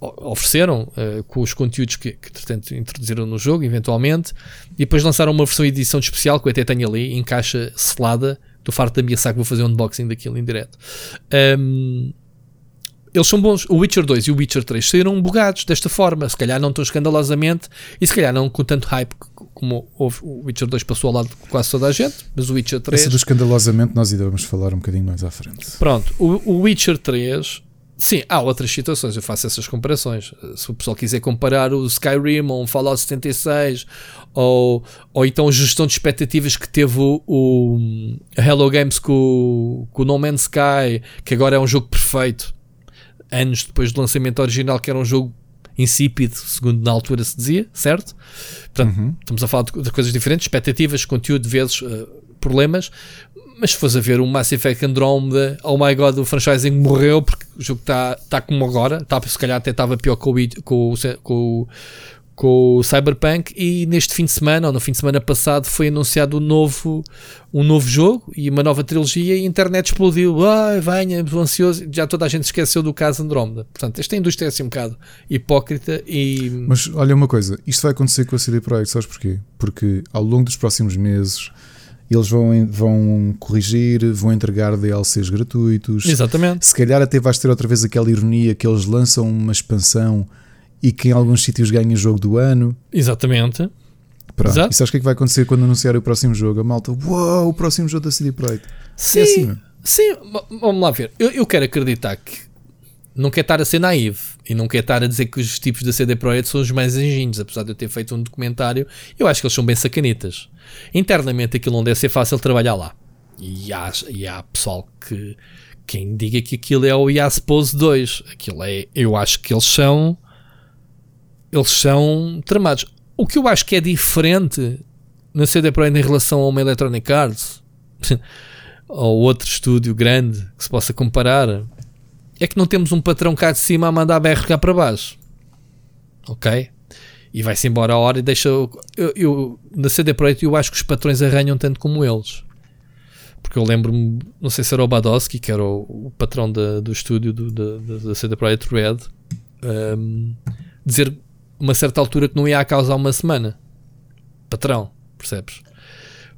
ofereceram uh, com os conteúdos que, que portanto, introduziram no jogo, eventualmente, e depois lançaram uma versão edição especial que eu até tenho ali, em caixa selada, Estou farto de ameaçar que vou fazer um unboxing daquilo em direto. Um, eles são bons. O Witcher 2 e o Witcher 3 saíram bugados desta forma. Se calhar não tão escandalosamente e se calhar não com tanto hype como houve. O Witcher 2 passou ao lado de quase toda a gente, mas o Witcher 3. Essa do escandalosamente nós iremos falar um bocadinho mais à frente. Pronto, o, o Witcher 3 Sim, há outras situações, eu faço essas comparações. Se o pessoal quiser comparar o Skyrim ou um Fallout 76 ou, ou então a gestão de expectativas que teve o, o Hello Games com, com o No Man's Sky, que agora é um jogo perfeito, anos depois do lançamento original, que era um jogo insípido, segundo na altura se dizia, certo? Portanto, uhum. estamos a falar de, de, coisas diferentes, expectativas, conteúdo, vezes uh, problemas, mas se fores a ver o Mass Effect Andromeda, oh my god, o franchising morreu porque o jogo está tá como agora, tá, se calhar até estava pior com o, com, com, com o Cyberpunk e neste fim de semana, ou no fim de semana passado, foi anunciado um novo, um novo jogo e uma nova trilogia e a internet explodiu. Ai, venha, ansioso. Já toda a gente esqueceu do caso Andrómeda. Portanto, esta indústria é assim um bocado hipócrita e. Mas olha uma coisa, isto vai acontecer com a CD Projekt, sabes porquê? Porque ao longo dos próximos meses eles vão, vão corrigir, vão entregar DLCs gratuitos. Exatamente. Se calhar até vais ter outra vez aquela ironia que eles lançam uma expansão e que em alguns sítios ganha o jogo do ano. Exatamente. Pronto. Exato. E sabes o que é que vai acontecer quando anunciar o próximo jogo? A malta, uau, o próximo jogo da CD Projekt. Sim, é assim. sim, vamos lá ver. Eu, eu quero acreditar que não quer estar a ser naive e não quer estar a dizer que os tipos da CD Projekt são os mais anjinhos, apesar de eu ter feito um documentário, eu acho que eles são bem sacanitas. Internamente aquilo não deve ser fácil trabalhar lá. E há, e há pessoal que quem diga que aquilo é o Yaspose 2, aquilo é, eu acho que eles são eles são tramados. O que eu acho que é diferente na CD Projekt em relação a uma Electronic Arts *laughs* ou outro estúdio grande que se possa comparar é que não temos um patrão cá de cima a mandar BR cá para baixo. Ok? E vai-se embora a hora e deixa. Eu, eu, na CD Projekt eu acho que os patrões arranham tanto como eles. Porque eu lembro-me, não sei se era o Badowski, que era o, o patrão da, do estúdio do, da, da CD Projekt Red, um, dizer uma certa altura que não ia a causar uma semana. Patrão, percebes?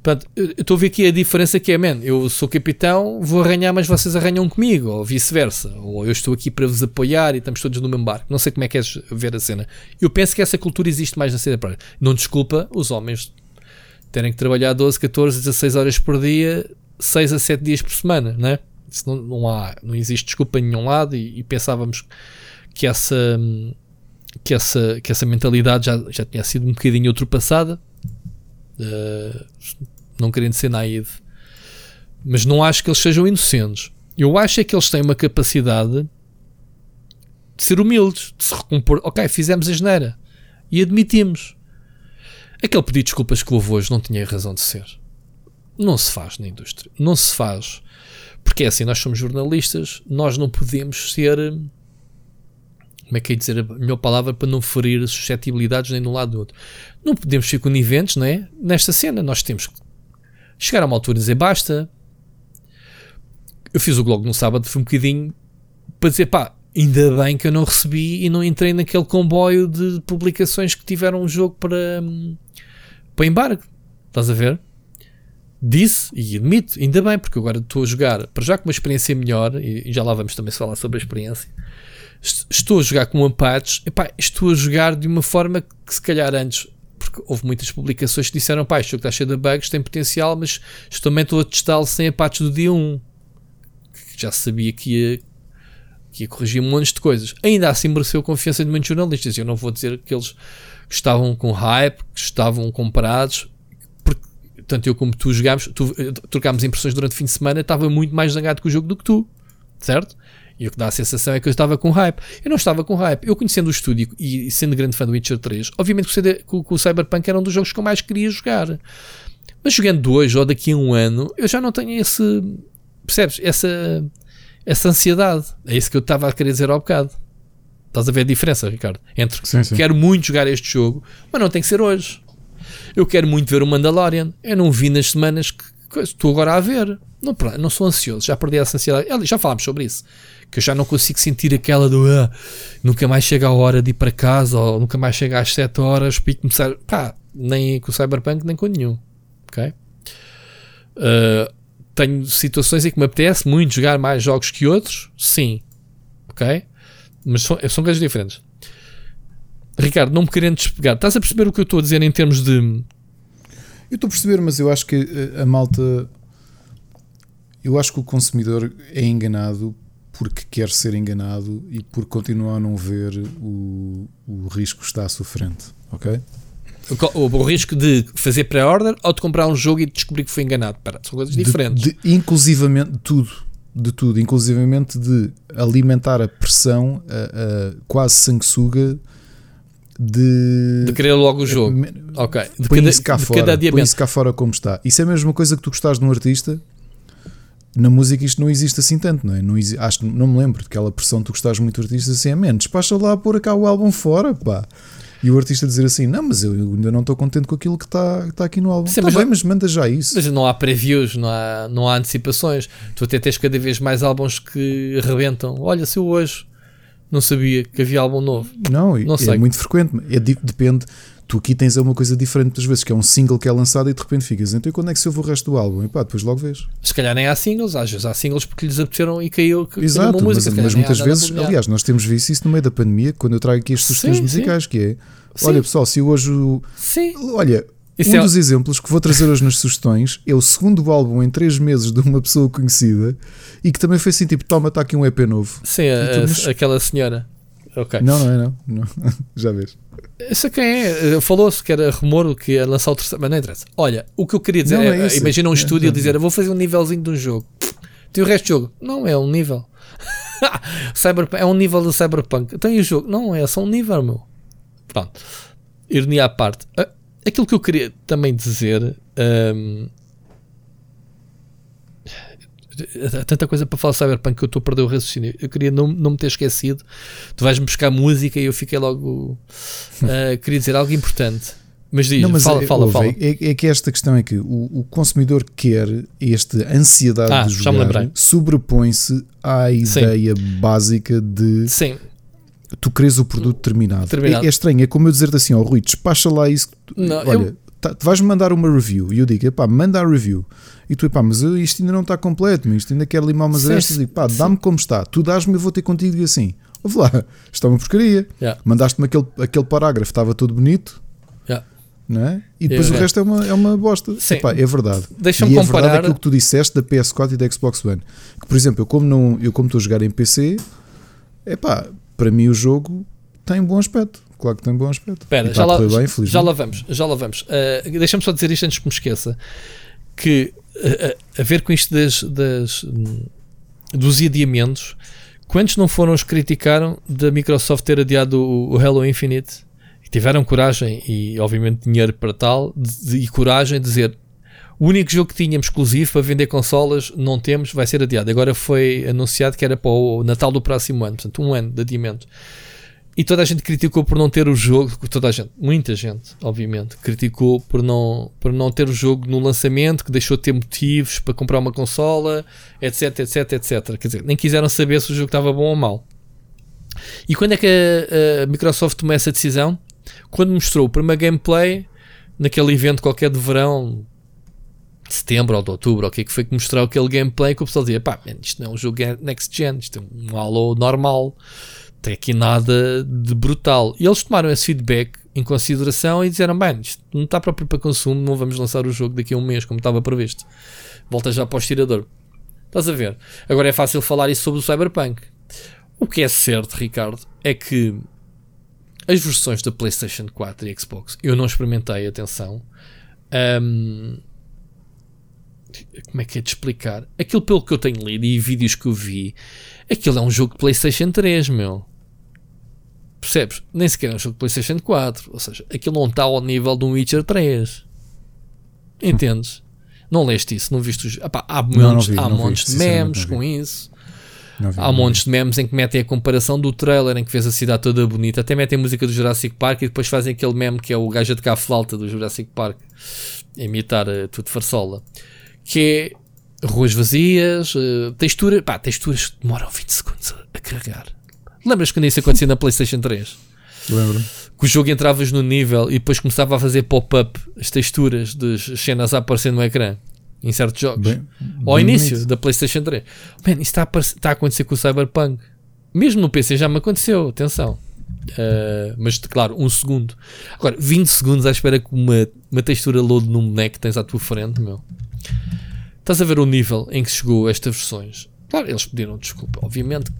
Portanto, eu estou a ver aqui a diferença que é, man, eu sou capitão, vou arranhar, mas vocês arranham comigo, ou vice-versa. Ou eu estou aqui para vos apoiar e estamos todos no mesmo barco. Não sei como é que queres ver a cena. Eu penso que essa cultura existe mais na cena própria. Não desculpa os homens terem que trabalhar 12, 14, 16 horas por dia, 6 a 7 dias por semana, não é? Isso não, não, há, não existe desculpa em nenhum lado e, e pensávamos que essa, que essa, que essa mentalidade já, já tinha sido um bocadinho ultrapassada Uh, não querendo ser naive, mas não acho que eles sejam inocentes. Eu acho é que eles têm uma capacidade de ser humildes, de se recompor. Ok, fizemos a geneira e admitimos. Aquele pedido de desculpas que houve hoje não tinha razão de ser. Não se faz na indústria. Não se faz. Porque é assim, nós somos jornalistas, nós não podemos ser como é que é dizer a melhor palavra para não ferir suscetibilidades nem de um lado do outro. Não podemos ser coniventes, não é? Nesta cena, nós temos que chegar a uma altura e dizer basta. Eu fiz o blog no sábado, foi um bocadinho para dizer pá, ainda bem que eu não recebi e não entrei naquele comboio de publicações que tiveram um jogo para, para embargo. Estás a ver? disse e admito, ainda bem, porque agora estou a jogar para já com uma experiência melhor e, já lá vamos também falar sobre a experiência. Estou a jogar com patch, epá, estou a jogar de uma forma que se calhar antes, porque houve muitas publicações que disseram, pá, este jogo está cheio de bugs, tem potencial, mas também estou a testá-lo sem a patch do dia 1. Que já sabia que ia, que ia corrigir um monte de coisas. Ainda assim mereceu confiança de muitos jornalistas. Eu não vou dizer que eles que estavam com hype, que estavam comprados, tanto eu como tu jogámos, tu, eh, trocámos impressões durante o fim de semana, estava muito mais zangado com o jogo do que tu, certo? E o que dá a sensação é que eu estava com hype. Eu não estava com hype. Eu conhecendo o estúdio e sendo grande fã do Witcher 3, obviamente que o, Cyberpunk era um dos jogos que eu mais queria jogar. Mas jogando hoje ou daqui a um ano, eu já não tenho esse. Percebes? Essa, essa ansiedade. É isso que eu estava a querer dizer ao bocado. Estás a ver a diferença, Ricardo? Entre sim, sim. quero muito jogar este jogo, mas não tem que ser hoje. Eu quero muito ver o Mandalorian. Eu não vi nas semanas que, que estou agora a ver. Não, não sou ansioso, já perdi essa ansiedade. Já falámos sobre isso. Que eu já não consigo sentir aquela do ah, nunca mais chega a hora de ir para casa ou nunca mais chega às 7 horas para começar. Pá, nem com o Cyberpunk nem com nenhum. Ok? Uh, tenho situações em que me apetece muito jogar mais jogos que outros, sim. Ok? Mas são, são coisas diferentes. Ricardo, não me querendo despegar, estás a perceber o que eu estou a dizer em termos de. Eu estou a perceber, mas eu acho que a, a malta. Eu acho que o consumidor é enganado porque quer ser enganado e por continuar a não ver o, o risco que está à sua frente, ok? O, o, o risco de fazer pré-order ou de comprar um jogo e descobrir que foi enganado. Pera, são coisas diferentes. De, de, inclusivamente tudo, de tudo, inclusivamente de alimentar a pressão a, a quase sanguessuga de. De querer logo o jogo. ok. De põe cada, isso cá de fora. Cada põe isso cá fora como está. Isso é a mesma coisa que tu gostares de um artista. Na música isto não existe assim tanto, não é? Não, acho que não me lembro daquela pressão de tu gostares muito do artista assim, é menos, despacha lá a pôr cá o álbum fora, pá. E o artista dizer assim: Não, mas eu ainda não estou contente com aquilo que está tá aqui no álbum. Sim, tá mas, bem, mas manda já isso. Mas não há previews, não há, não há antecipações. Tu até tens cada vez mais álbuns que arrebentam. Olha, se eu hoje não sabia que havia álbum novo. Não, não é sei. muito frequente. É, depende. Tu aqui tens uma coisa diferente das vezes, que é um single que é lançado e de repente ficas. Então quando é que se ouve o resto do álbum? E pá, depois logo vês. Se calhar nem há singles, às vezes há singles porque lhes apeteceram e caiu. Que Exato, uma música, mas, mas muitas vezes, aliás, nós temos visto isso no meio da pandemia, quando eu trago aqui as sugestões musicais, sim. que é Olha, sim. pessoal, se hoje. Sim. Olha, isso um é... dos exemplos que vou trazer hoje nas sugestões é o segundo álbum em 3 meses de uma pessoa conhecida e que também foi assim: tipo, toma, está aqui um EP novo. Sim, a, mas... aquela senhora. Okay. Não, não é, não. não. *laughs* Já vês. Essa quem é? Falou-se que era rumor que ia lançar o terceiro. Mas não interessa. Olha, o que eu queria dizer não, é: é imagina um é, estúdio é, dizer, eu vou fazer um nívelzinho de um jogo. *laughs* Tem o resto do jogo. Não é um nível. *laughs* Cyberpunk, é um nível do Cyberpunk. Tem o jogo. Não é só um nível, meu. Pronto ironia à parte, aquilo que eu queria também dizer. Um, tanta coisa para falar Cyberpunk que eu estou a perder o raciocínio. Eu queria não, não me ter esquecido. Tu vais-me buscar música e eu fiquei logo. Uh, *laughs* queria dizer algo importante. Mas diz, não, mas fala, é, fala, ouve, fala. É, é, que esta questão é que o, o consumidor quer esta ansiedade ah, de jogar sobrepõe-se à ideia Sim. básica de Sim tu queres o produto terminado. terminado. É, é, estranho, é como eu dizer assim, ó oh, Rui, despacha lá isso. Não, olha, eu... tá, vais-me mandar uma review e eu digo, pá, manda a review. E tu, pá, mas isto ainda não está completo, isto ainda quer limar umas arestas. E pá, dá-me como está. Tu dás-me, eu vou ter contigo e assim. Ouve lá, isto é uma porcaria. Yeah. Mandaste-me aquele, aquele parágrafo, estava todo bonito. Yeah. Não é? E depois é, o resto é uma, é uma bosta. Epá, é verdade. Deixa-me comparar. É verdade aquilo que tu disseste da PS4 e da Xbox One. Que, por exemplo, eu como, não, eu como estou a jogar em PC, é pá, para mim o jogo tem bom aspecto. Claro que tem bom aspecto. Espera, já, lá, bem, já lá vamos, já lá vamos. Uh, Deixa-me só dizer isto antes que me esqueça. Que uh, a ver com isto das, das, dos adiamentos, quantos não foram os que criticaram da Microsoft ter adiado o, o Halo Infinite? E tiveram coragem e, obviamente, dinheiro para tal, de, de, e coragem de dizer o único jogo que tínhamos exclusivo para vender consolas não temos, vai ser adiado. Agora foi anunciado que era para o Natal do próximo ano, portanto, um ano de adiamento. E toda a gente criticou por não ter o jogo, toda a gente, muita gente, obviamente, criticou por não, por não ter o jogo no lançamento, que deixou de ter motivos para comprar uma consola, etc, etc, etc. Quer dizer, nem quiseram saber se o jogo estava bom ou mau. E quando é que a, a Microsoft tomou essa decisão? Quando mostrou o primeiro gameplay naquele evento qualquer de verão, de setembro ou de outubro, ou o que é que foi que mostrou aquele gameplay que o pessoal dizia: pá, isto não é um jogo next gen, isto é um Halo normal, tem aqui nada de brutal. E eles tomaram esse feedback em consideração e disseram: bem, isto não está próprio para consumo, não vamos lançar o jogo daqui a um mês, como estava previsto. Volta já para o estirador. Estás a ver? Agora é fácil falar isso sobre o Cyberpunk. O que é certo, Ricardo, é que as versões da PlayStation 4 e Xbox eu não experimentei, atenção. Um, como é que é de explicar? Aquilo pelo que eu tenho lido e vídeos que eu vi, aquilo é um jogo de PlayStation 3, meu. Percebes? Nem sequer é um jogo de PlayStation 4. Ou seja, aquilo não está ao nível de um Witcher 3. Entendes? Não leste isso, não viste os. Epá, há montes, não, vi, há montes vi, de memes com isso. Vi, há montes de memes em que metem a comparação do trailer em que vês a cidade toda bonita. Até metem a música do Jurassic Park e depois fazem aquele meme que é o gajo tocar a flauta do Jurassic Park. Imitar uh, tudo farsola que é ruas vazias, uh, textura, pá, texturas que demoram 20 segundos a, a carregar. Lembras quando isso acontecia na PlayStation 3? Lembro. Que o jogo entravas no nível e depois começava a fazer pop-up as texturas das cenas a aparecer no ecrã em certos jogos. Bem, Ao bem início bonito. da PlayStation 3. Man, isso está a, está a acontecer com o Cyberpunk. Mesmo no PC já me aconteceu, atenção. Uh, mas claro, um segundo. Agora, 20 segundos à espera que uma, uma textura load num boneco tens à tua frente, meu. Estás a ver o nível em que chegou estas versões? Claro, eles pediram desculpa, obviamente.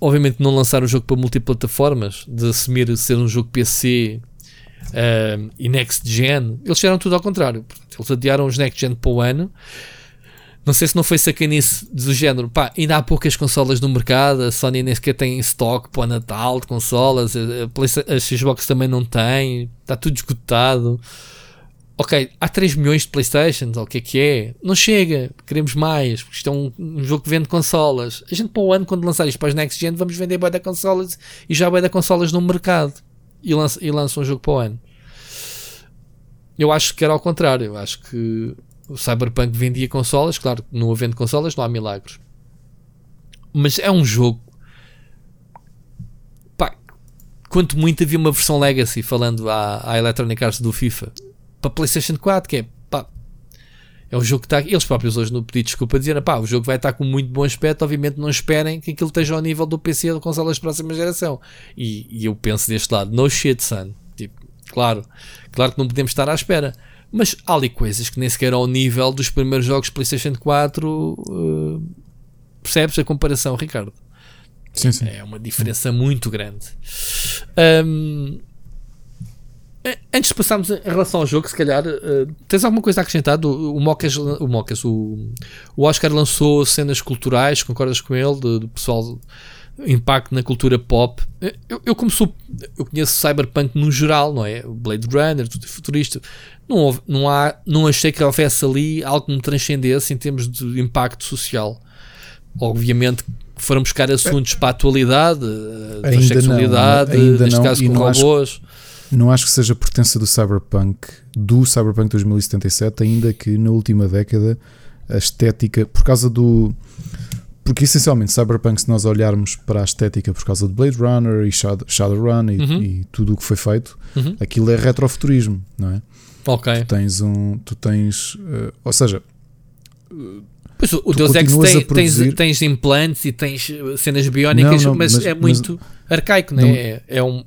Obviamente não lançaram o jogo para multiplataformas, de assumir ser um jogo PC uh, eh, e next gen. Eles fizeram tudo ao contrário. Eles adiaram os next gen para o ano. Não sei se não foi sacanice do género. Pá, ainda há poucas consolas no mercado. A Sony nem sequer tem estoque para o Natal de consolas. A, a, a Xbox também não tem. Está tudo esgotado ok, há 3 milhões de Playstations, ou o que é que é? Não chega, queremos mais, porque isto é um, um, jogo que vende consolas. A gente para o ano, quando lançar isto para as Next Gen, vamos vender bué da consolas e já bué da consolas no mercado e lança, e lança um jogo para o ano. Eu acho que era ao contrário, eu acho que o Cyberpunk vendia consolas, claro, não havendo consolas não há milagres. Mas é um jogo quanto muito havia uma versão Legacy falando à, à Electronic Arts do FIFA para PlayStation 4, que é pá, é um jogo que está. Eles próprios hoje no pedido desculpa dizer, pá, o jogo vai estar com muito bom aspecto. Obviamente, não esperem que aquilo esteja ao nível do PC ou consolas de próxima geração. E, e, eu penso deste lado, no shit, son. Tipo, claro, claro que não podemos estar à espera. Mas há ali coisas que nem sequer ao nível dos primeiros jogos PlayStation 4. Uh, percebes a comparação, Ricardo? Sim, sim. É uma diferença muito grande. Um, eh, antes de passarmos em relação ao jogo, se calhar, uh, tens alguma coisa a acrescentar? Do, o Mocas, o, Mocas o, o Oscar lançou cenas culturais, concordas com ele? Do, do pessoal, impacto na cultura pop. Eh, eu, eu, como sou, eu conheço Cyberpunk no geral, não é? Blade Runner, tudo futurista. Não, houve, não, há, não achei que houvesse ali algo que me transcendesse em termos de impacto social. Obviamente foram buscar assuntos para a atualidade, da sexualidade, não, neste não, caso com robôs. Acho não acho que seja pertença do Cyberpunk, do Cyberpunk 2077, ainda que na última década a estética, por causa do. Porque essencialmente, Cyberpunk, se nós olharmos para a estética por causa de Blade Runner e Shadowrun e, uhum. e tudo o que foi feito, uhum. aquilo é retrofuturismo, não é? Ok. Tu tens um. Tu tens. Uh, ou seja. Pois o Deus Ex tem, tens, tens implantes e tens cenas biónicas, não, não, mas, mas, é muito mas, arcaico, não, é? é, é um,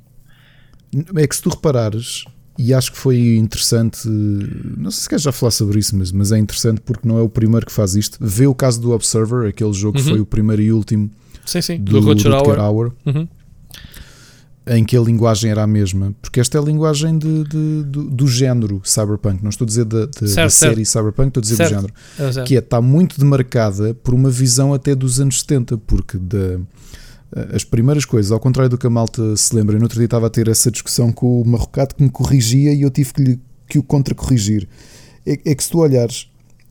é que se tu reparares, e acho que foi interessante, não sei se queres já falar sobre isso, mas, mas é interessante porque não é o primeiro que faz isto. Vê o caso do Observer, aquele jogo uhum. que foi o primeiro e último sim, sim. do, do Rutger Hour. Uhum. Em que a linguagem era a mesma, porque esta é a linguagem de, de, do, do género cyberpunk. Não estou a dizer da, de, certo, da série cyberpunk, estou a dizer certo. do género. É, que é, está muito demarcada por uma visão até dos anos 70, porque da eh, as primeiras coisas, ao contrário do que a malta se lembra, no outro dia estava a ter essa discussão com o Marrocato que me corrigia e eu tive que, lhe, que o contra-corrigir. É, é, que se tu olhares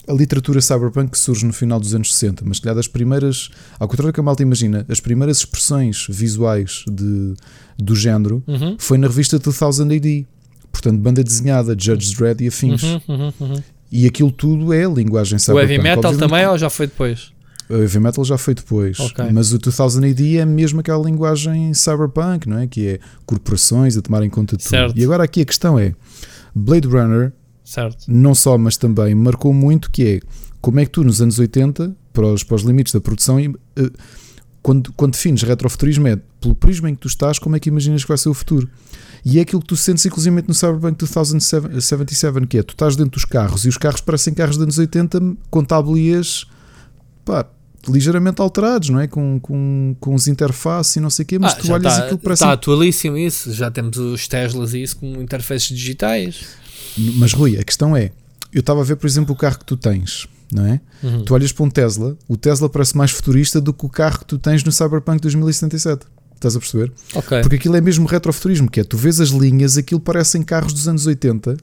a literatura cyberpunk que surge no final dos anos 60, mas calhar das primeiras, ao contrário do que a malta imagina, as primeiras expressões visuais de, do género uhum. foi na revista 2000 AD. Portanto, banda desenhada, Judge Dredd e afins. Uhum, uhum, uhum, e aquilo tudo é linguagem cyberpunk. O heavy metal também ou já foi depois? O heavy metal já foi depois, okay. mas o 2000 AD é mesmo aquela linguagem cyberpunk, não é? Que é corporações a tomarem conta de tudo. Certo. E agora aqui a questão é: Blade Runner Certo. Não só, mas também marcou muito que é como é que tu nos anos 80, para os, para os limites da produção, uh, quando, quando defines retrofuturismo é pelo prisma em que tu estás, como é que imaginas que vai ser o futuro? E é aquilo que tu sentes inclusivamente no Cyberpunk 2077, que é tu estás dentro dos carros e os carros parecem carros dos anos 80 com tablias pá, ligeiramente alterados, não é? Com, com, com os interfaces e não sei o quê, mas Ah, tu olhas tá- aquilo parece. Está atualíssimo isso. Já temos os Teslas e isso com interfaces digitais. Mas Rui, a questão é: eu estava a ver, por exemplo, o carro que tu tens, não é? Uhum. Tu olhas para um Tesla, o Tesla parece mais futurista do que o carro que tu tens no Cyberpunk 2077. Estás a perceber? Ok. Porque aquilo é mesmo retrofuturismo, que é tu vês as linhas, aquilo parecem carros dos anos 80.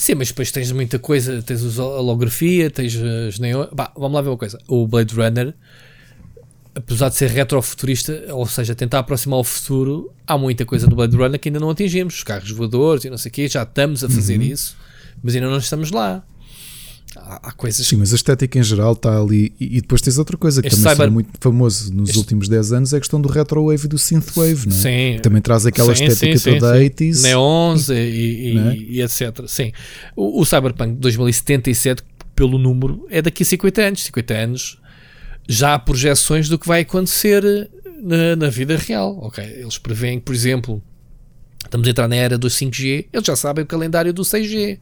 Sim, mas depois tens muita coisa. Tens os- a holografia, tens as neon. Bah, vamos lá ver uma coisa. O Blade Runner, apesar de ser retrofuturista, ou seja, tentar aproximar o futuro, há muita coisa no Blade Runner que ainda não atingimos. Os carros voadores e não sei o quê, já estamos a fazer Uhum. isso, mas ainda não estamos lá. Há, coisas Sim, mas a estética em geral está ali. E, depois tens outra coisa que Este também cyber- foi muito famoso nos este- últimos 10 anos: é a questão do retrowave e do synthwave, não é? Sim. Que também traz aquela Sim, estética sim, toda sim. 80s. neons e, e- *laughs* é? e etc. Sim. O, o Cyberpunk 2077, pelo número, é daqui a 50 anos. 50 anos já há projeções do que vai acontecer na, na vida real. Ok, eles preveem, por exemplo, estamos a entrar na era do 5G, eles já sabem o calendário do 6G.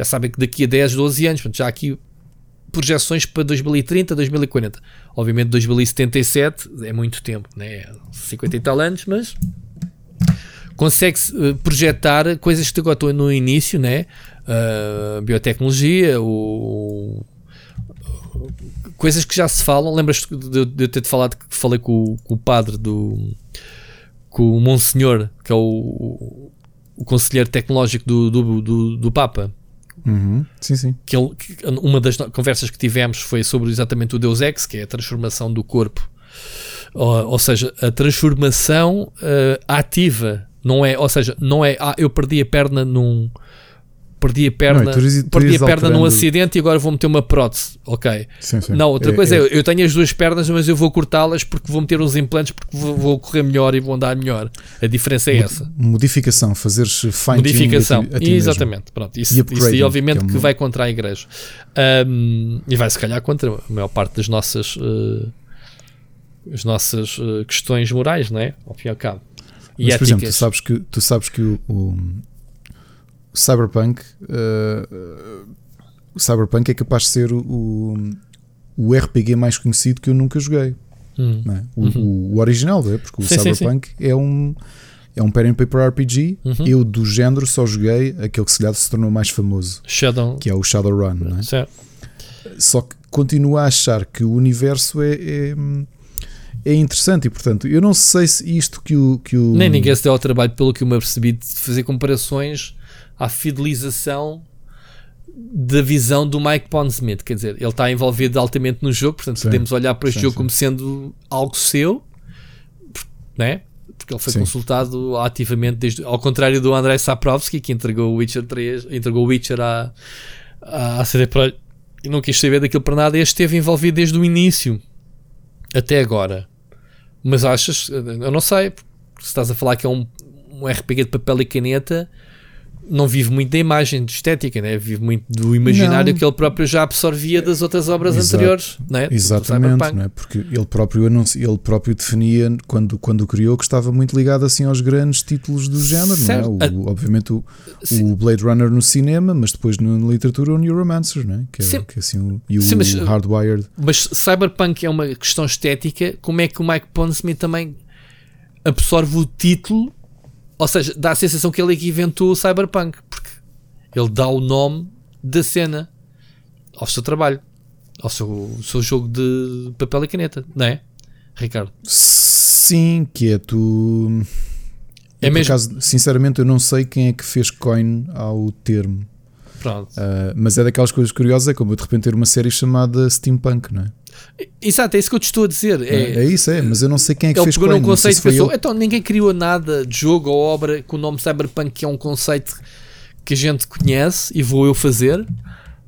Já sabem que daqui a 10, 12 anos, portanto, já há aqui projeções para 2030, 2040. Obviamente 2077 é muito tempo, né? 50 e tal anos, mas consegue-se eh, projetar coisas que agora estão no início, né? Uh, biotecnologia, o, coisas que já se falam. Lembras-te de, de eu ter-te falado que falei com, o- com o padre do com o Monsenhor, que é o, o conselheiro tecnológico do, do, do, do Papa? Uhum. Sim, sim. que, ele, que uma das conversas que tivemos foi sobre exatamente o Deus Ex, que é a transformação do corpo, ou, ou seja, a transformação eh, ativa, não é, ou seja, não é, ah, eu perdi a perna num perdi a perna, Não, tu ias- tu perdi a perna num acidente e agora vou meter uma prótese, ok. sim, sim. Não, outra coisa é, eu tenho as duas pernas, mas eu vou cortá-las porque vou meter uns implantes porque vou, vou correr melhor e vou andar melhor. A diferença é essa. Modificação, fazeres fine Modificação, a ti, a ti mesmo. exatamente. Pronto, isso, E isso obviamente, que é que, vai contra a igreja Ahm, e vai se calhar contra a maior parte das nossas eh, as nossas eh, questões morais, não é? Ao fim e ao cabo. E Mas, por exemplo, tu éticas. sabes que, tu sabes que o Cyberpunk uh, Cyberpunk é capaz de ser o, o, RPG mais conhecido que eu nunca joguei. Hum. é? o, o- o original, é? porque o Sim, sim, Cyberpunk é um é um pen and paper RPG. Uhum. Eu do género só joguei aquele que se calhar se tornou mais famoso, Shadow. que é o Shadowrun. Não é? Certo. Só que continuo a achar que o universo é, é, é interessante e portanto eu não sei se isto que o, que o Nem ninguém se deu ao trabalho, pelo que eu me apercebi, de fazer comparações à fidelização da visão do Mike Pondsmith. Quer dizer, ele está envolvido altamente no jogo, portanto Sim. podemos olhar para este Sim, jogo sim. como sendo algo seu, né? porque ele foi consultado ativamente, desde, ao contrário do Andrei Saprovski, que entregou o Witcher 3, entregou o Witcher à, à CD Projekt e não quis saber daquilo para nada. Este esteve envolvido desde o início até agora. Mas achas, eu não sei, se estás a falar que é um, um RPG de papel e caneta, não vive muito da imagem de estética, né? vive muito do imaginário Não. que ele próprio já absorvia das outras obras Exato. anteriores, né? Exatamente, é? porque ele próprio, anunci- ele próprio definia, quando, quando criou, que estava muito ligado assim aos grandes títulos do género. Certo. Não é? o, obviamente o, o Blade Runner no cinema, mas depois na literatura o Neuromancer, não é? que é, Sim. que é assim, o, e o Sim, mas- Hardwired. Mas Cyberpunk é uma questão estética. Como é que o Mike Pondsmith também absorve o título? Ou seja, dá a sensação que ele é que inventou o Cyberpunk, porque ele dá o nome da cena ao seu trabalho, ao seu, seu jogo de papel e caneta, não é, Ricardo? Sim, que é tu. É Eu, mesmo- acaso, sinceramente, eu não sei quem é que fez coin ao termo. Pronto. Ah, mas é daquelas coisas curiosas, é como eu de repente ter uma série chamada Steampunk, não é? Exato, é isso que eu te estou a dizer. É, É, isso, é, mas eu não sei quem é que ele fez pegou num conceito se pensou, ele. então ninguém criou nada de jogo ou obra com o nome Cyberpunk, que é um conceito que a gente conhece e vou eu fazer.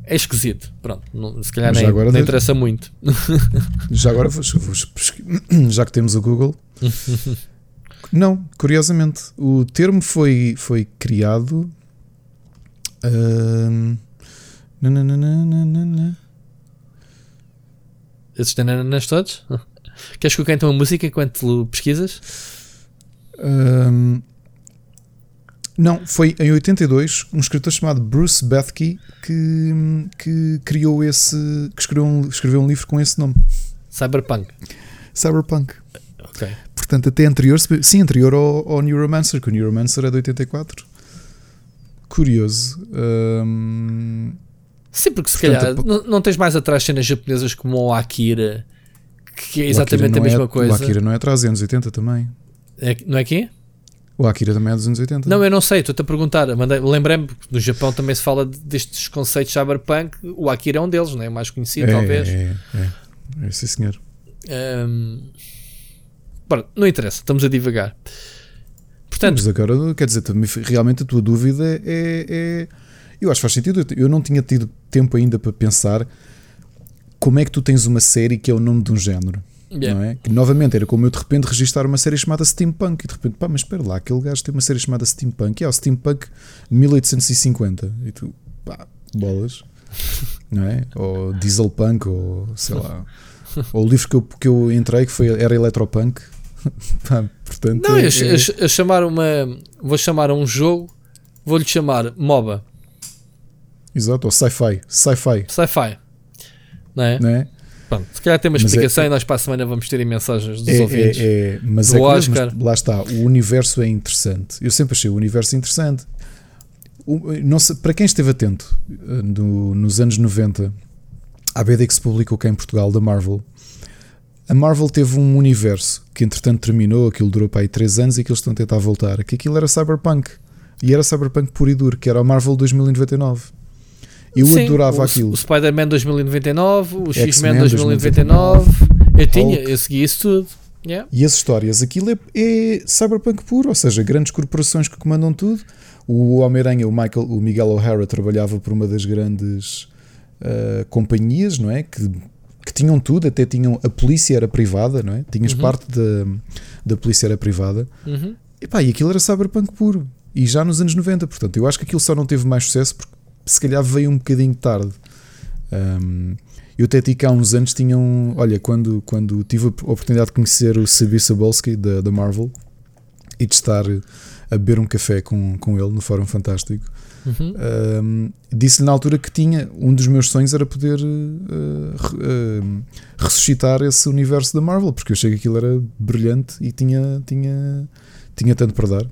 É esquisito. Pronto, não- se calhar nem, nem de- interessa muito. *laughs* Já agora, vou- vou *clears throat* já que temos o Google. *laughs* não, curiosamente, o termo foi, foi criado Um, nananana. Esses nanananas todos? Queres que eu cante uma música enquanto pesquisas? Um, não, foi em 82 um escritor chamado Bruce Bethke que, que criou esse. que escreveu um, escreveu um livro com esse nome. Cyberpunk. Cyberpunk. Ok. Portanto, até anterior, sim, anterior ao, ao Neuromancer, que o Neuromancer é de 84. Curioso. Um, Sim, porque se Portanto, calhar não, não tens mais atrás cenas japonesas como o Akira, que é exatamente a não mesma é, coisa. O Akira não é atrás, é anos 80 também. É- não é que? O Akira também é dos anos 80. Não, eu não sei, estou-te a perguntar. Lembrei-me que no Japão também se fala destes conceitos cyberpunk. O Akira é um deles, não é? O mais conhecido, é, talvez. É, é, é, sim, senhor. Bora, não interessa, estamos a divagar. Portanto, Mas agora, quer dizer, realmente a tua dúvida é, é- Eu acho que faz sentido. Eu não tinha tido tempo ainda para pensar como é que tu tens uma série que é o nome de um género. yeah. Não é? Que novamente era como eu de repente registrar uma série chamada Steampunk e de repente, pá, mas espera lá, aquele gajo tem uma série chamada Steampunk, e é o Steampunk 1850 e tu, pá, bolas, *laughs* não é? Ou Dieselpunk, ou sei lá, *laughs* ou o livro que eu, que eu entrei que foi, era Electropunk, *laughs* pá, portanto, não, é- eu, é- eu- eu chamar uma. Vou chamar a um jogo, vou-lhe chamar MOBA, exato, ou sci-fi, sci-fi, sci-fi. Não é? não é? Pronto, se calhar tem uma Mas é- explicação e nós para a semana vamos ter aí mensagens dos É, ouvintes. é, é, mas Do é Oscar. mas lá está, o universo é interessante. Eu sempre achei o universo interessante. O- sei- para quem esteve atento eh, no- nos anos 90, à BD que se publicou cá em Portugal, da Marvel, a Marvel teve um universo que entretanto terminou, aquilo durou para aí 3 anos e que eles estão a tentar voltar, que aquilo era Cyberpunk. E era Cyberpunk puro e duro, que era o Marvel 2099. Eu Sim, adorava o, aquilo. O Spider-Man 2099, o X-Men X-Men 2099. Eu tinha, eu segui isso tudo. Yeah. E as histórias, aquilo é, é cyberpunk puro, ou seja, grandes corporações que comandam tudo. O Homem-Aranha, o, Michael, o Miguel O'Hara, trabalhava por uma das grandes ah, companhias, não é? Que, que tinham tudo, até tinham. A polícia era privada, não é? Tinhas Uhum. parte da, da polícia era privada. Uhum. E pá, e aquilo era cyberpunk puro. E já nos anos 90, portanto, eu acho que aquilo só não teve mais sucesso porque se calhar veio um bocadinho tarde. Um, eu até tive que há uns anos tinham. Olha, quando, quando tive a oportunidade de conhecer o Sabi Sabolsky da, da Marvel e de estar a beber um café com, com ele no Fórum Fantástico, Uhum. um, disse-lhe na altura que tinha. Um dos meus sonhos era poder uh, uh, ressuscitar esse universo da Marvel, porque eu achei que aquilo era brilhante e tinha, tinha, tinha tanto para dar.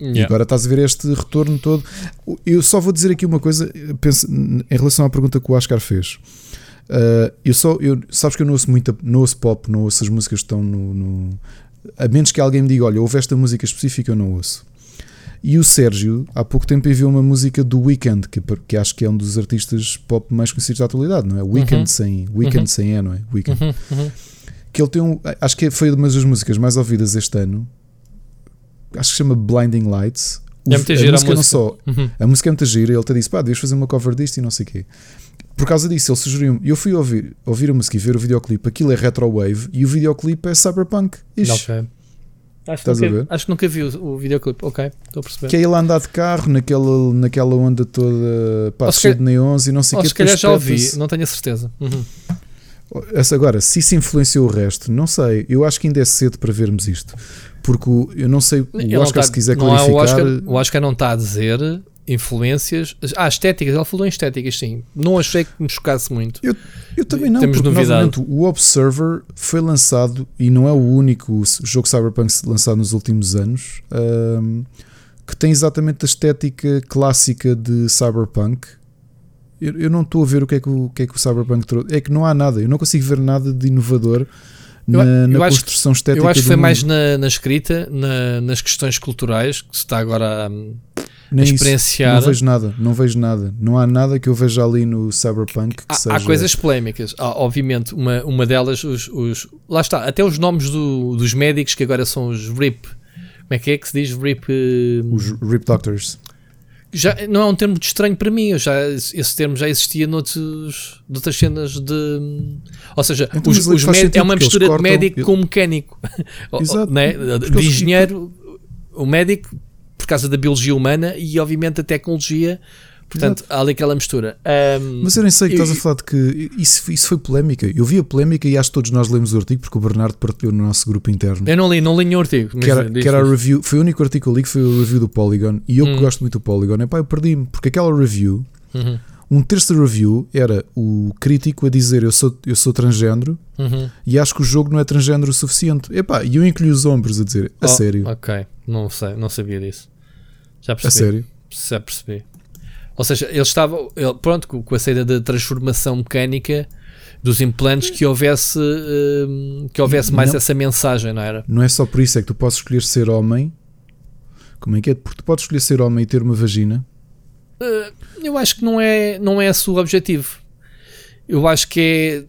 E Yeah. agora estás a ver este retorno todo. Eu só vou dizer aqui uma coisa penso, em relação à pergunta que o Oscar fez. Uh, eu só, eu, sabes que eu não ouço muita, não ouço pop, não ouço as músicas que estão no, no- A menos que alguém me diga, olha, houve esta música específica, eu não ouço. E o Sérgio, há pouco tempo, enviou uma música do Weekend, que, que acho que é um dos artistas pop mais conhecidos da atualidade, não é? Weekend Uhum. sem, Weekend Uhum. sem E, não é? Weekend Uhum. Uhum. que ele tem um. Acho que foi uma das músicas mais ouvidas este ano. Acho que se chama Blinding Lights. É muito gira a música não música. só. Uhum. A música é muito gira. Ele até disse: pá, devias fazer uma cover disto e não sei o quê. Por causa disso, ele sugeriu-me. Eu fui ouvir, ouvir a música e ver o videoclipe. Aquilo é retrowave e o videoclipe é cyberpunk. Ixi, Ok. Acho, que a nunca, ver? acho que nunca vi o, o videoclipe. Ok, estou a perceber. Que é ele a andar de carro naquela, naquela onda toda pá, cheia de neons e não sei o quê. se calhar já ouvi, não tenho a certeza. Uhum. Agora, se isso influenciou o resto, não sei. Eu acho que ainda é cedo para vermos isto. Porque o- eu não sei, Ele o não Oscar, tá- se quiser não é o clarificar. Oscar, o Oscar não está a dizer influências. Ah, estéticas, ele falou em estéticas, sim. Não achei que me chocasse muito. Eu também não, Temos porque novidade. o Observer foi lançado e não é o único jogo Cyberpunk lançado nos últimos anos ahm, que tem exatamente a estética clássica de Cyberpunk. Eu, eu não estou a ver o que, é que o, o que é que o Cyberpunk trouxe. É que não há nada, eu não consigo ver nada de inovador na, Eu- na eu acho- construção estética. Eu acho que foi mundo. mais na, na escrita, na- nas questões culturais, que se está agora a, isso. experienciar. Não vejo nada, não vejo nada. Não há nada que eu veja ali no Cyberpunk que Há, seja. há coisas polémicas, Há, obviamente. Uma, uma delas, os, os- lá está, até os nomes do- dos médicos que agora são os RIP. Como é que é que se diz RIP? eh, Os Rip Doctors. Já, não é um termo estranho para mim. Eu já, esse termo já existia noutros, noutras cenas de. Ou seja, Então, os, os é uma mistura de médico com mecânico. *laughs* Exato. né? De engenheiro, o médico. Porque causa da biologia humana e, obviamente, a tecnologia. Portanto, Exato. há ali aquela mistura. Um, Mas eu nem sei que estás a falar de que isso, isso foi polémica. Eu vi a polémica e acho que todos nós lemos o artigo porque o Bernardo partilhou no nosso grupo interno. Eu não li, não li nenhum artigo. Que era, que era a review, foi o único artigo que eu li que foi o review do Polygon. E eu hum. que gosto muito do Polygon, epá, eu perdi-me porque aquela review. Uhum um terço da review era o crítico a dizer eu sou, eu sou transgênero uhum. e acho que o jogo não é transgênero o suficiente. Epá, e eu encolhi os ombros a dizer a oh, sério. Ok, não sei, não sabia disso. Já percebi. A sério? Já percebi. Ou seja, ele estava, ele, pronto, com a saída da transformação mecânica dos implantes que houvesse uh, que houvesse mais não, essa mensagem, não era? Não é só por isso, é que tu podes escolher ser homem. Como é que é? Porque tu podes escolher ser homem e ter uma vagina Uh, eu acho que não é, não é esse o objetivo. Eu acho que é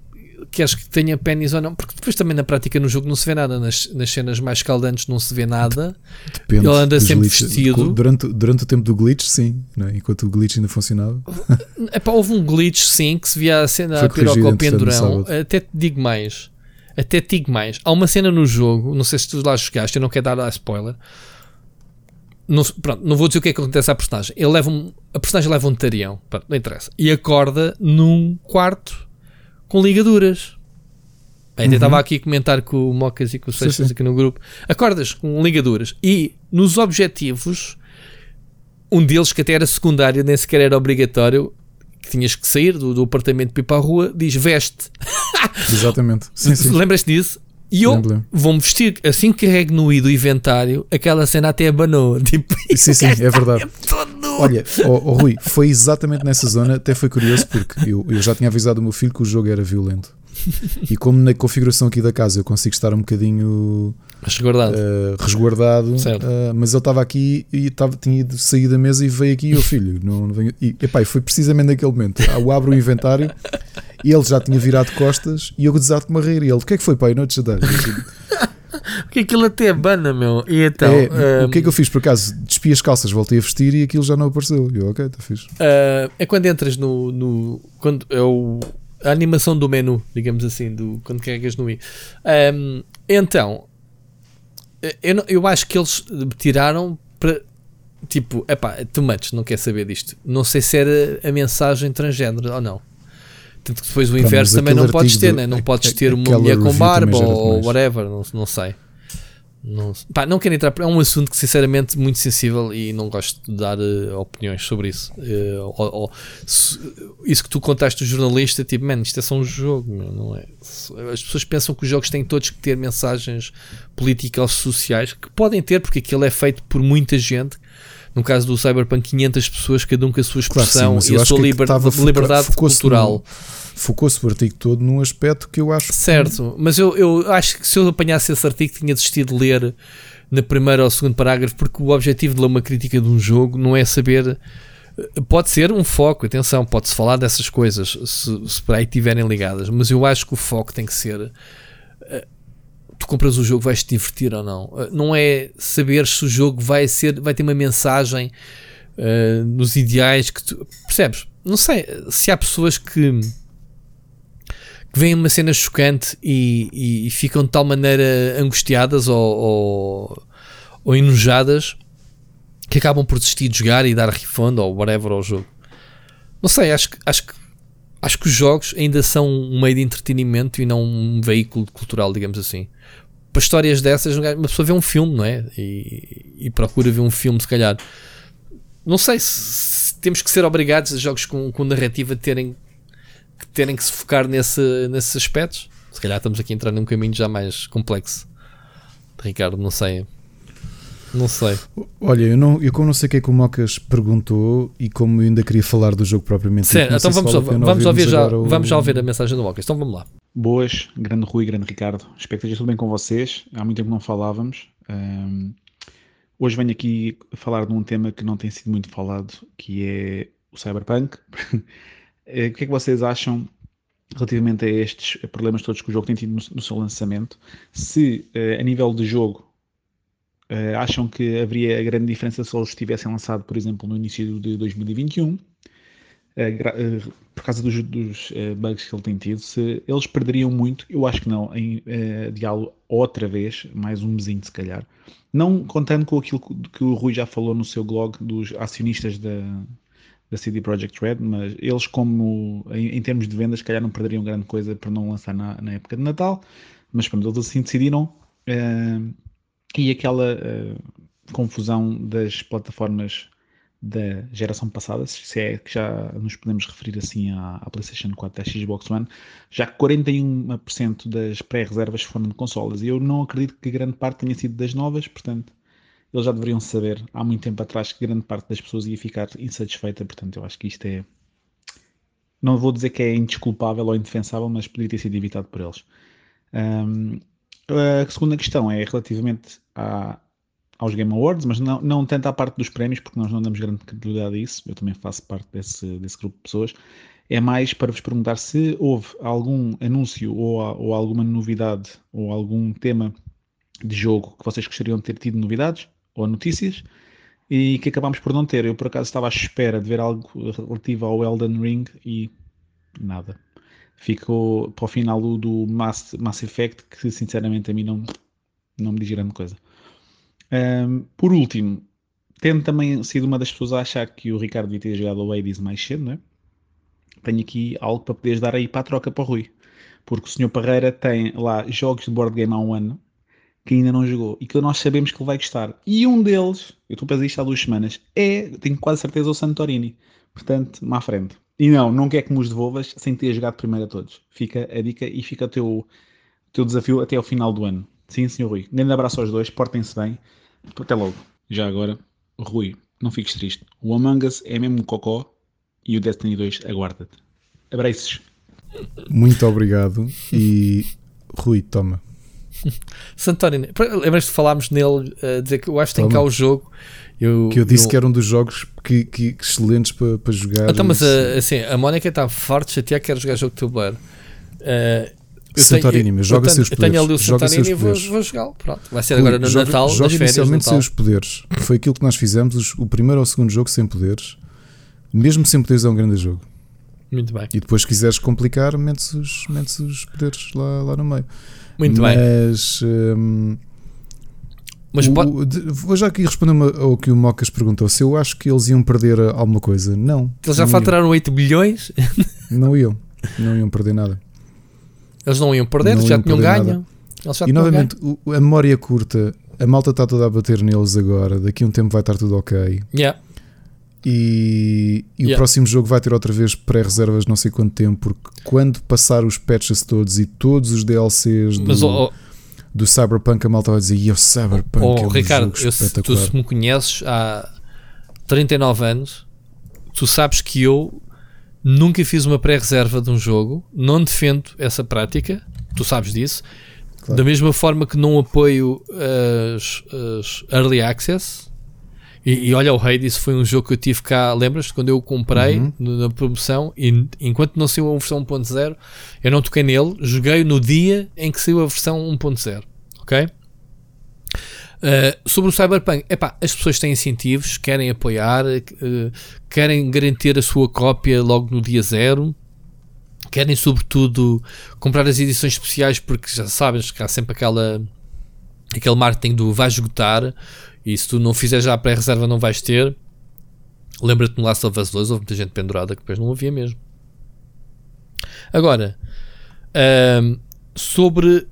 queres que tenha pênis ou não, porque depois também na prática no jogo não se vê nada, nas, nas cenas mais caldantes não se vê nada. Depende. Ele anda sempre glitch. vestido. Durante, durante o tempo do glitch, sim, é? enquanto o glitch ainda funcionava. *laughs* Epá, houve um glitch, sim, que se via a cena a piroca ao pendurão. Até te digo mais. Até te digo mais. Há uma cena no jogo, não sei se tu lá jogaste, eu não quero dar a spoiler não, pronto, não vou dizer o que é que acontece à personagem. Ele leva um, a personagem leva um tarião, pronto, não interessa. E acorda num quarto com ligaduras. Ainda uhum. estava aqui a comentar com o Mocas e com o Seixas aqui no grupo. Acordas com ligaduras. E nos objetivos, um deles que até era secundário, nem sequer era obrigatório, que tinhas que sair do, do apartamento para ir para a rua, diz veste. Exatamente. *laughs* Lembras-te disso? E eu vou-me vestir, assim que carrego no i do inventário, aquela cena até abanou. *laughs* Tipo, sim, sim, é verdade. Olha, oh, oh, Rui, foi exatamente nessa zona, até foi curioso porque eu, eu já tinha avisado o meu filho que o jogo era violento. E como na configuração aqui da casa eu consigo estar um bocadinho resguardado, uh, resguardado uh, mas ele estava aqui e tava, tinha ido sair da mesa e veio aqui, o filho, não, não venho, e epá, foi precisamente naquele momento. Eu abro o inventário e ele já tinha virado costas e eu desato-me a rir. E ele, o que é que foi, pai? Não te chatear. Porque aquilo até é bana, meu. E então, é, um... O que é que eu fiz por acaso? Despi as calças, voltei a vestir e aquilo já não apareceu. E eu, ok, está fixe. Uh, é quando entras no. no quando é o, a animação do menu, digamos assim, do, quando carregas no i. Um, então, eu, eu acho que eles tiraram para. Tipo, epá, too much, não quer saber disto. Não sei se era a mensagem transgênero ou não. Tanto que depois o inverso também não podes ter, né? não podes ter uma mulher com barba ou whatever, não, não sei. Não, pá, não quero entrar, é um assunto que sinceramente muito sensível e não gosto de dar uh, opiniões sobre isso. Uh, ou, ou, se, isso que tu contaste do jornalista, tipo, man, isto é só um jogo, não é? As pessoas pensam que os jogos têm todos que ter mensagens políticas ou sociais, que podem ter, porque aquilo é feito por muita gente. No caso do Cyberpunk, 500 pessoas, cada um com a sua expressão claro, sim, e a sua liber liberdade cultural. Focou-se o artigo todo num aspecto que eu acho certo, que... mas eu, eu acho que se eu apanhasse esse artigo tinha desistido de ler na primeira ou segundo parágrafo, porque o objetivo de ler uma crítica de um jogo não é saber. Pode ser um foco, atenção, pode-se falar dessas coisas se, se para aí estiverem ligadas, mas eu acho que o foco tem que ser. Tu compras o jogo, vais te divertir ou não. Eh, não é saber se o jogo vai ser, vai ter uma mensagem uh, nos ideais que tu percebes. Não sei se há pessoas que que veem uma cena chocante e, e, ficam de tal maneira angustiadas ou, ou, ou, enojadas que acabam por desistir de jogar e dar refund ou whatever ao jogo. Não sei, acho acho que, acho que os jogos ainda são um meio de entretenimento e não um veículo cultural, digamos assim. Para histórias dessas, uma pessoa vê um filme, não é? E, e procura ver um filme, se calhar. Não sei se, temos que ser obrigados a jogos com, com narrativa terem terem que se focar nesse, nesses aspectos. Se calhar estamos aqui a entrar num caminho já mais complexo. Ricardo, não sei. Não sei. Olha, eu, não, eu como não sei o que é que o Mocas perguntou e como eu ainda queria falar do jogo propriamente Certo, então vamos, vamos, ouvir já, o... vamos já ouvir a mensagem do Mocas. Então vamos lá. Boas, grande Rui, grande Ricardo. Espero que esteja tudo bem com vocês. Há muito tempo não falávamos. Um, hoje venho aqui falar de um tema que não tem sido muito falado, que é o Cyberpunk. *laughs* Eh, o que é que vocês acham relativamente a estes problemas todos que o jogo tem tido no, no seu lançamento? Se uh, a nível de jogo uh, acham que haveria grande diferença se eles tivessem lançado, por exemplo, no início de 2021? uh, por causa dos, dos uh, bugs que ele tem tido, se eles perderiam muito, eu acho que não, em uh, diálogo outra vez, mais um mesinho se calhar. Não contando com aquilo que o Rui já falou no seu blog dos acionistas da, da CD Projekt Red, mas eles como em, em, termos de vendas, se calhar não perderiam grande coisa para não lançar na, na época de Natal, mas pronto, eles assim decidiram. Uh, e aquela confusão das plataformas da geração passada, se é que já nos podemos referir assim à, à PlayStation 4 e à Xbox One, já que 41% das pré-reservas foram de consolas. E eu não acredito que grande parte tenha sido das novas, portanto, eles já deveriam saber há muito tempo atrás que grande parte das pessoas ia ficar insatisfeita. Portanto, eu acho que isto é. Não vou dizer que é indesculpável ou indefensável, mas poderia ter sido evitado por eles. Um, a segunda questão é relativamente à, aos Game Awards, mas não, não tanto à parte dos prémios, porque nós não damos grande credibilidade a isso, eu também faço parte desse, desse grupo de pessoas. É mais para vos perguntar se houve algum anúncio ou, ou alguma novidade ou algum tema de jogo que vocês gostariam de ter tido novidades ou notícias e que acabámos por não ter. Eu por acaso estava à espera de ver algo relativo ao Elden Ring e nada. Ficou para o final do, Mass, Mass Effect que sinceramente a mim não, não me diz grande coisa. Um, por último, tendo também sido uma das pessoas a achar que o Ricardo devia ter jogado o Hades mais cedo, né? tenho aqui algo para poderes dar aí para a troca para o Rui. Porque o Sr. Parreira tem lá jogos de board game há um ano que ainda não jogou e que nós sabemos que ele vai gostar. E um deles, eu estou a fazer isto há duas semanas, é, tenho quase certeza, o Santorini. Portanto, má frente. E não, não quer que me os devolvas sem ter jogado primeiro a todos. Fica a dica e fica o teu, teu desafio até ao final do ano. Sim, Sr. Rui. Um grande abraço aos dois, portem-se bem até logo. Já agora, Rui, não fiques triste. O Among Us é mesmo um cocó e o Destiny 2 aguarda-te. Abraços. Muito obrigado. E Rui, toma. *laughs* Santorini, lembras de falarmos nele a uh, dizer que eu acho que tem cá o jogo. Eu, que eu disse eu... que era um dos jogos que, que, excelentes para, para jogar. Então, mas uh, assim, a Mónica está forte chateada que quer jogar jogo de tabuleiro. Uh, Santorini, mas joga seus poderes. Eu tenho ali o Santorini e vou, vou jogá-lo. Pronto, vai ser agora no joga, Natal. Joga inicialmente sem os poderes. Foi aquilo que nós fizemos, o primeiro ou o segundo jogo sem poderes. Mesmo sem poderes é um grande jogo. Muito bem. E depois, se quiseres complicar, metes os, metes os poderes lá, lá no meio. Muito mas, bem. Hum, mas o, pode... Vou já aqui responder ao que o Mocas perguntou: se eu acho que eles iam perder alguma coisa. Não. Eles já faturaram 8 bilhões? *laughs* Não iam. Não iam perder nada. Eles não iam perder, não já tinham ganho. Já e novamente, ganho. a memória curta, a malta está toda a bater neles agora. Daqui a um tempo vai estar tudo ok. Yeah. E, e yeah. o próximo jogo vai ter outra vez pré-reservas não sei quanto tempo, porque quando passar os patches todos e todos os DLCs do, Mas, oh, do Cyberpunk, a malta vai dizer: E o Cyberpunk oh, é um Ricardo, jogo espetacular. tu se me conheces há 39 anos, tu sabes que eu Nunca fiz uma pré-reserva de um jogo, não defendo essa prática, tu sabes disso. Claro. Da mesma forma que não apoio as, as early access. E, e, olha, o Hades foi um jogo que eu tive cá, lembras-te? Quando eu o comprei uhum. na promoção, e enquanto não saiu a versão 1.0, eu não toquei nele, joguei no dia em que saiu a versão 1.0. Ok? Uh, sobre o Cyberpunk, epá, as pessoas têm incentivos, querem apoiar, uh, querem garantir a sua cópia logo no dia zero, querem sobretudo comprar as edições especiais porque já sabes que há sempre aquela aquele marketing do vai esgotar e se tu não fizeres já a pré-reserva não vais ter. Lembra-te no Last of Us 2, houve muita gente pendurada que depois não havia mesmo. Agora, uh, sobre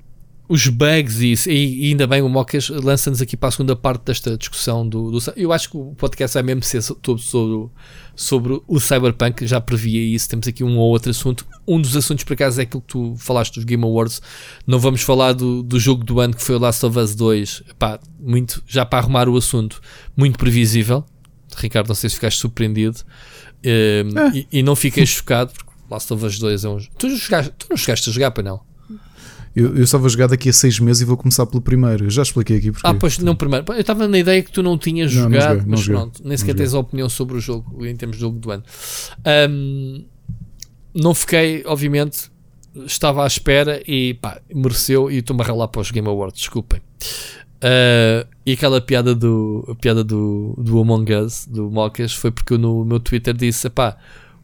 os bugs e, isso, e ainda bem o Mocas lança-nos aqui para a segunda parte desta discussão do, do, eu acho que o podcast vai mesmo ser sobre, sobre, sobre o Cyberpunk, já previa isso, temos aqui um ou outro assunto, um dos assuntos por acaso é aquilo que tu falaste dos Game Awards, não vamos falar do, do jogo do ano que foi o Last of Us 2, Epá, muito, já para arrumar o assunto, muito previsível. Ricardo, não sei se ficaste surpreendido. Um, é. e, e, não fiquei chocado porque Last of Us 2 é um tu, jogaste, tu não chegaste a jogar para não? Eu, eu só vou jogar daqui a seis meses e vou começar pelo primeiro. Eu já expliquei aqui porque. Ah, pois não, primeiro. Eu estava na ideia que tu não tinhas não, jogado, não joguei, mas pronto, nem sequer tens a opinião sobre o jogo em termos de jogo do ano. Um, não fiquei, obviamente, estava à espera e pá, mereceu e estou-me a ralar para os Game Awards, desculpem. Uh, e aquela piada do a piada do, do Among Us, do Mocas, foi porque eu no meu Twitter disse: pá,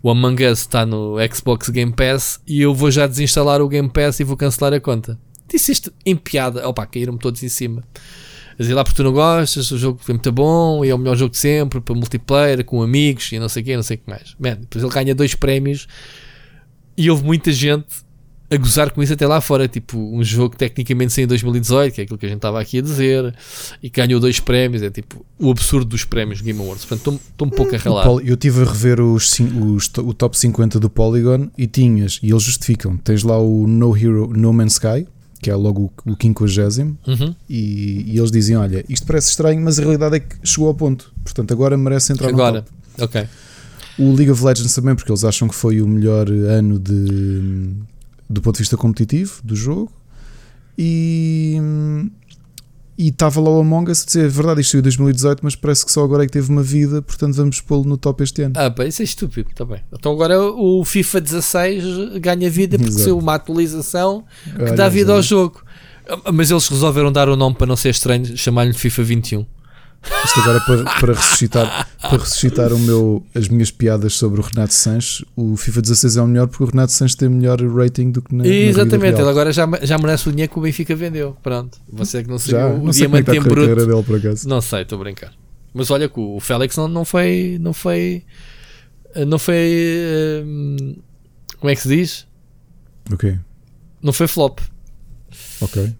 o Among Us está no Xbox Game Pass e eu vou já desinstalar o Game Pass e vou cancelar a conta. Disse isto em piada. Opa, caíram-me todos em cima. Dizer lá porque tu não gostas, o jogo é muito bom e é o melhor jogo de sempre para multiplayer, com amigos e não sei o que, não sei o que mais. Man, depois ele ganha dois prémios e houve muita gente a gozar com isso até lá fora. Tipo, um jogo que tecnicamente saiu em 2018, que é aquilo que a gente estava aqui a dizer, e ganhou dois prémios. É tipo o absurdo dos prémios Game Awards. Portanto, estou um pouco a ralar. Eu estive a rever os, os, o top 50 do Polygon e tinhas, e eles justificam: tens lá o No Hero No Man's Sky, que é logo o, o 50, uhum. e, e, eles dizem: Olha, isto parece estranho, mas a realidade é que chegou ao ponto. Portanto, agora merece entrar agora. no top. Ok. O League of Legends também, porque eles acham que foi o melhor ano de do ponto de vista competitivo do jogo e e estava lá o Among Us a dizer, é verdade, isto saiu em 2018, mas parece que só agora é que teve uma vida, portanto vamos pô-lo no top este ano. Ah, pá, isso é estúpido, está bem. Então agora o FIFA 16 ganha vida porque saiu uma atualização que Olha, dá vida ao jogo. Mas eles resolveram dar o nome para não ser estranho, chamar-lhe FIFA 21. Isto agora para, para ressuscitar, para ressuscitar o meu, as minhas piadas sobre o Renato Sanches, o FIFA 16 é o melhor porque o Renato Sanches tem melhor rating do que na. Exatamente, na ele agora já, já merece o dinheiro que o Benfica vendeu. Pronto, você é que não sei já, o, não o diamante em bruto. Dele, por acaso. Não sei, estou a brincar. Mas olha que o Félix não, não foi. Não foi. Não foi. Hum, como é que se diz? O quê? Não foi flop. Ok.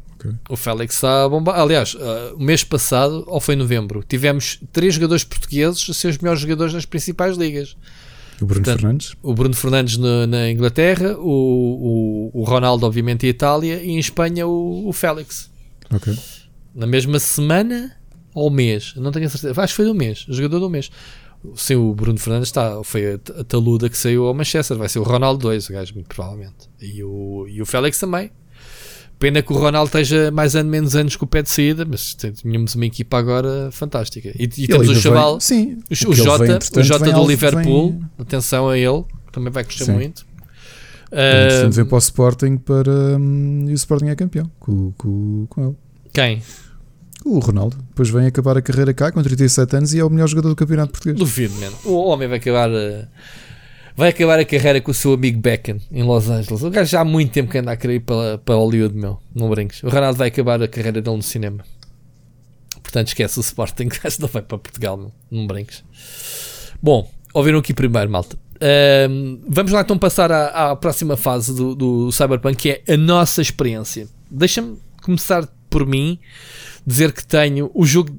O Félix está a bombar. Aliás, uh, o mês passado, ou foi em novembro, tivemos três jogadores portugueses a ser os melhores jogadores nas principais ligas. O Bruno Portanto, Fernandes? O Bruno Fernandes no, na Inglaterra, o, o, o, Ronaldo, obviamente, em Itália e em Espanha o, o Félix. Na mesma semana ou mês, não tenho a certeza. Acho que foi do mês, o jogador do mês. Sim, o Bruno Fernandes está, foi a, a taluda que saiu ao Manchester, vai ser o Ronaldo 2, o gajo, muito provavelmente. E o, e o Félix também. Pena que o Ronaldo esteja mais ano menos anos com o pé de saída, mas tínhamos uma equipa agora fantástica. E, e temos o chaval, sim, o, o Jota, vem, o Jota do Liverpool, vem... atenção a ele, também vai custar muito. Uh, vem para o Sporting para, um, e o Sporting é campeão com, com, com ele. Quem? O Ronaldo. Depois vem acabar a carreira cá com 37 anos e é o melhor jogador do campeonato português. Duvido, mano. O homem vai acabar. Uh vai acabar a carreira com o seu amigo Beckham em Los Angeles. O gajo já há muito tempo que anda a querer ir para, para Hollywood, meu. Não brinques. O Ronaldo vai acabar a carreira dele no cinema. Portanto, esquece o Sporting. *laughs* O gajo não vai para Portugal, meu. Não brinques. Bom, ouviram aqui primeiro, malta. Um, vamos lá então passar à, à próxima fase do, do, Cyberpunk, que é a nossa experiência. Deixa-me começar por mim, dizer que tenho o jogo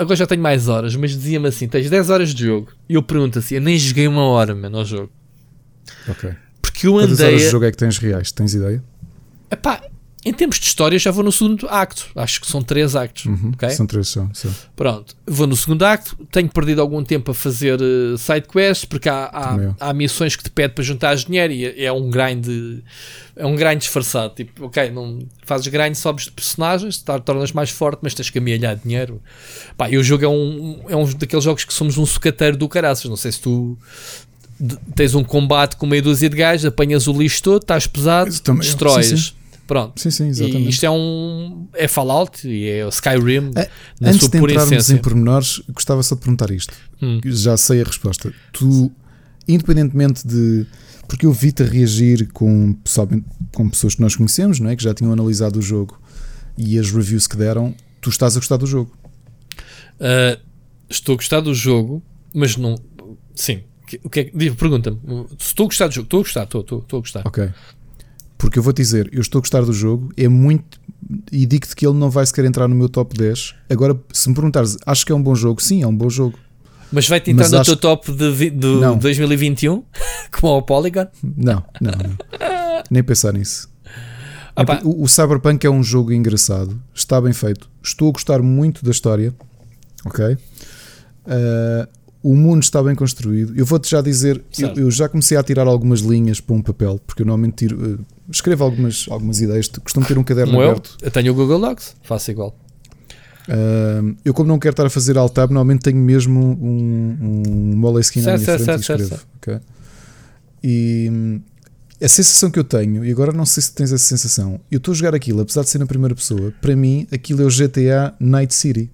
agora já tenho mais horas, mas dizia-me assim: tens 10 horas de jogo. E eu pergunto assim: eu nem joguei uma hora, mano, ao jogo. Ok. Porque eu andei. Quantas horas de jogo é que tens reais? Tens ideia? Epá, em termos de história, já vou no segundo acto. Acho que são três actos. Uhum, okay? São três, são, são. Pronto, vou no segundo acto. Tenho perdido algum tempo a fazer uh, side quests porque há, há, há, missões que te pedem para juntar dinheiro e é, é um grind. É um grind disfarçado. Tipo, ok, não fazes grind, sobes de personagens, tornas mais forte, mas tens que amealhar dinheiro. Pá, e o jogo é um, é um daqueles jogos que somos um sucateiro do caraças. Não sei se tu tens um combate com meia dúzia de gajos, apanhas o lixo todo, estás pesado, destróis. Sim, sim Pronto. Sim, sim, exatamente. E isto é um. É Fallout e é Skyrim. É, na antes sua de entrarmos essência. em pormenores, gostava só de perguntar isto. Hum. Já sei a resposta. Tu, independentemente de. Porque eu vi-te reagir com, com pessoas que nós conhecemos, não é? que já tinham analisado o jogo e as reviews que deram, tu estás a gostar do jogo? Uh, estou a gostar do jogo, mas não. Sim. O que é, Pergunta-me. Estou a gostar do jogo. Estou a gostar, estou, estou, estou a gostar. Ok. Porque eu vou te dizer, eu estou a gostar do jogo, é muito. E digo-te que ele não vai sequer entrar no meu top 10. Agora, se me perguntares, acho que é um bom jogo, sim, é um bom jogo. Mas vai-te entrar Mas no teu top de, de 2021? *laughs* Como o Polygon? Não, não, não. Nem pensar nisso. Ah, o, o, Cyberpunk é um jogo engraçado, está bem feito. Estou a gostar muito da história. Ok? Uh, o mundo está bem construído. Eu vou-te já dizer, eu, eu, já comecei a tirar algumas linhas para um papel, porque eu normalmente tiro, uh, escrevo algumas, algumas ideias. Costumo ter um caderno como aberto. Eu, eu tenho o Google Docs, faço igual. Uh, eu, como não quero estar a fazer alt tab, normalmente tenho mesmo um, um Moleskine à minha frente certo, e escrevo. Certo, okay? E hum, a sensação que eu tenho, e agora não sei se tens essa sensação, eu estou a jogar aquilo, apesar de ser na primeira pessoa, para mim aquilo é o GTA Night City.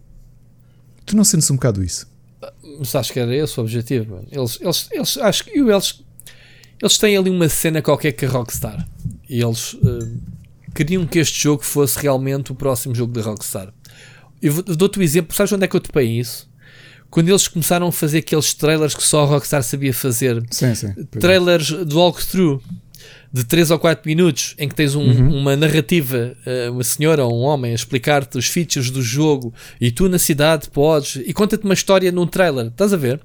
Tu não sentes um bocado isso? Mas acho que era esse o objetivo. Eles, eles, eles, acho que eles Eles têm ali uma cena qualquer que a Rockstar. E eles uh, queriam que este jogo fosse realmente o próximo jogo da Rockstar. Eu dou-te um exemplo, sabes onde é que eu topei isso? Quando eles começaram a fazer aqueles trailers que só a Rockstar sabia fazer. Sim, sim. Trailers de walkthrough de 3 ou 4 minutos em que tens um, uhum. uma narrativa, uh, uma senhora ou um homem a explicar-te os features do jogo e tu na cidade podes e conta-te uma história num trailer. Estás a ver?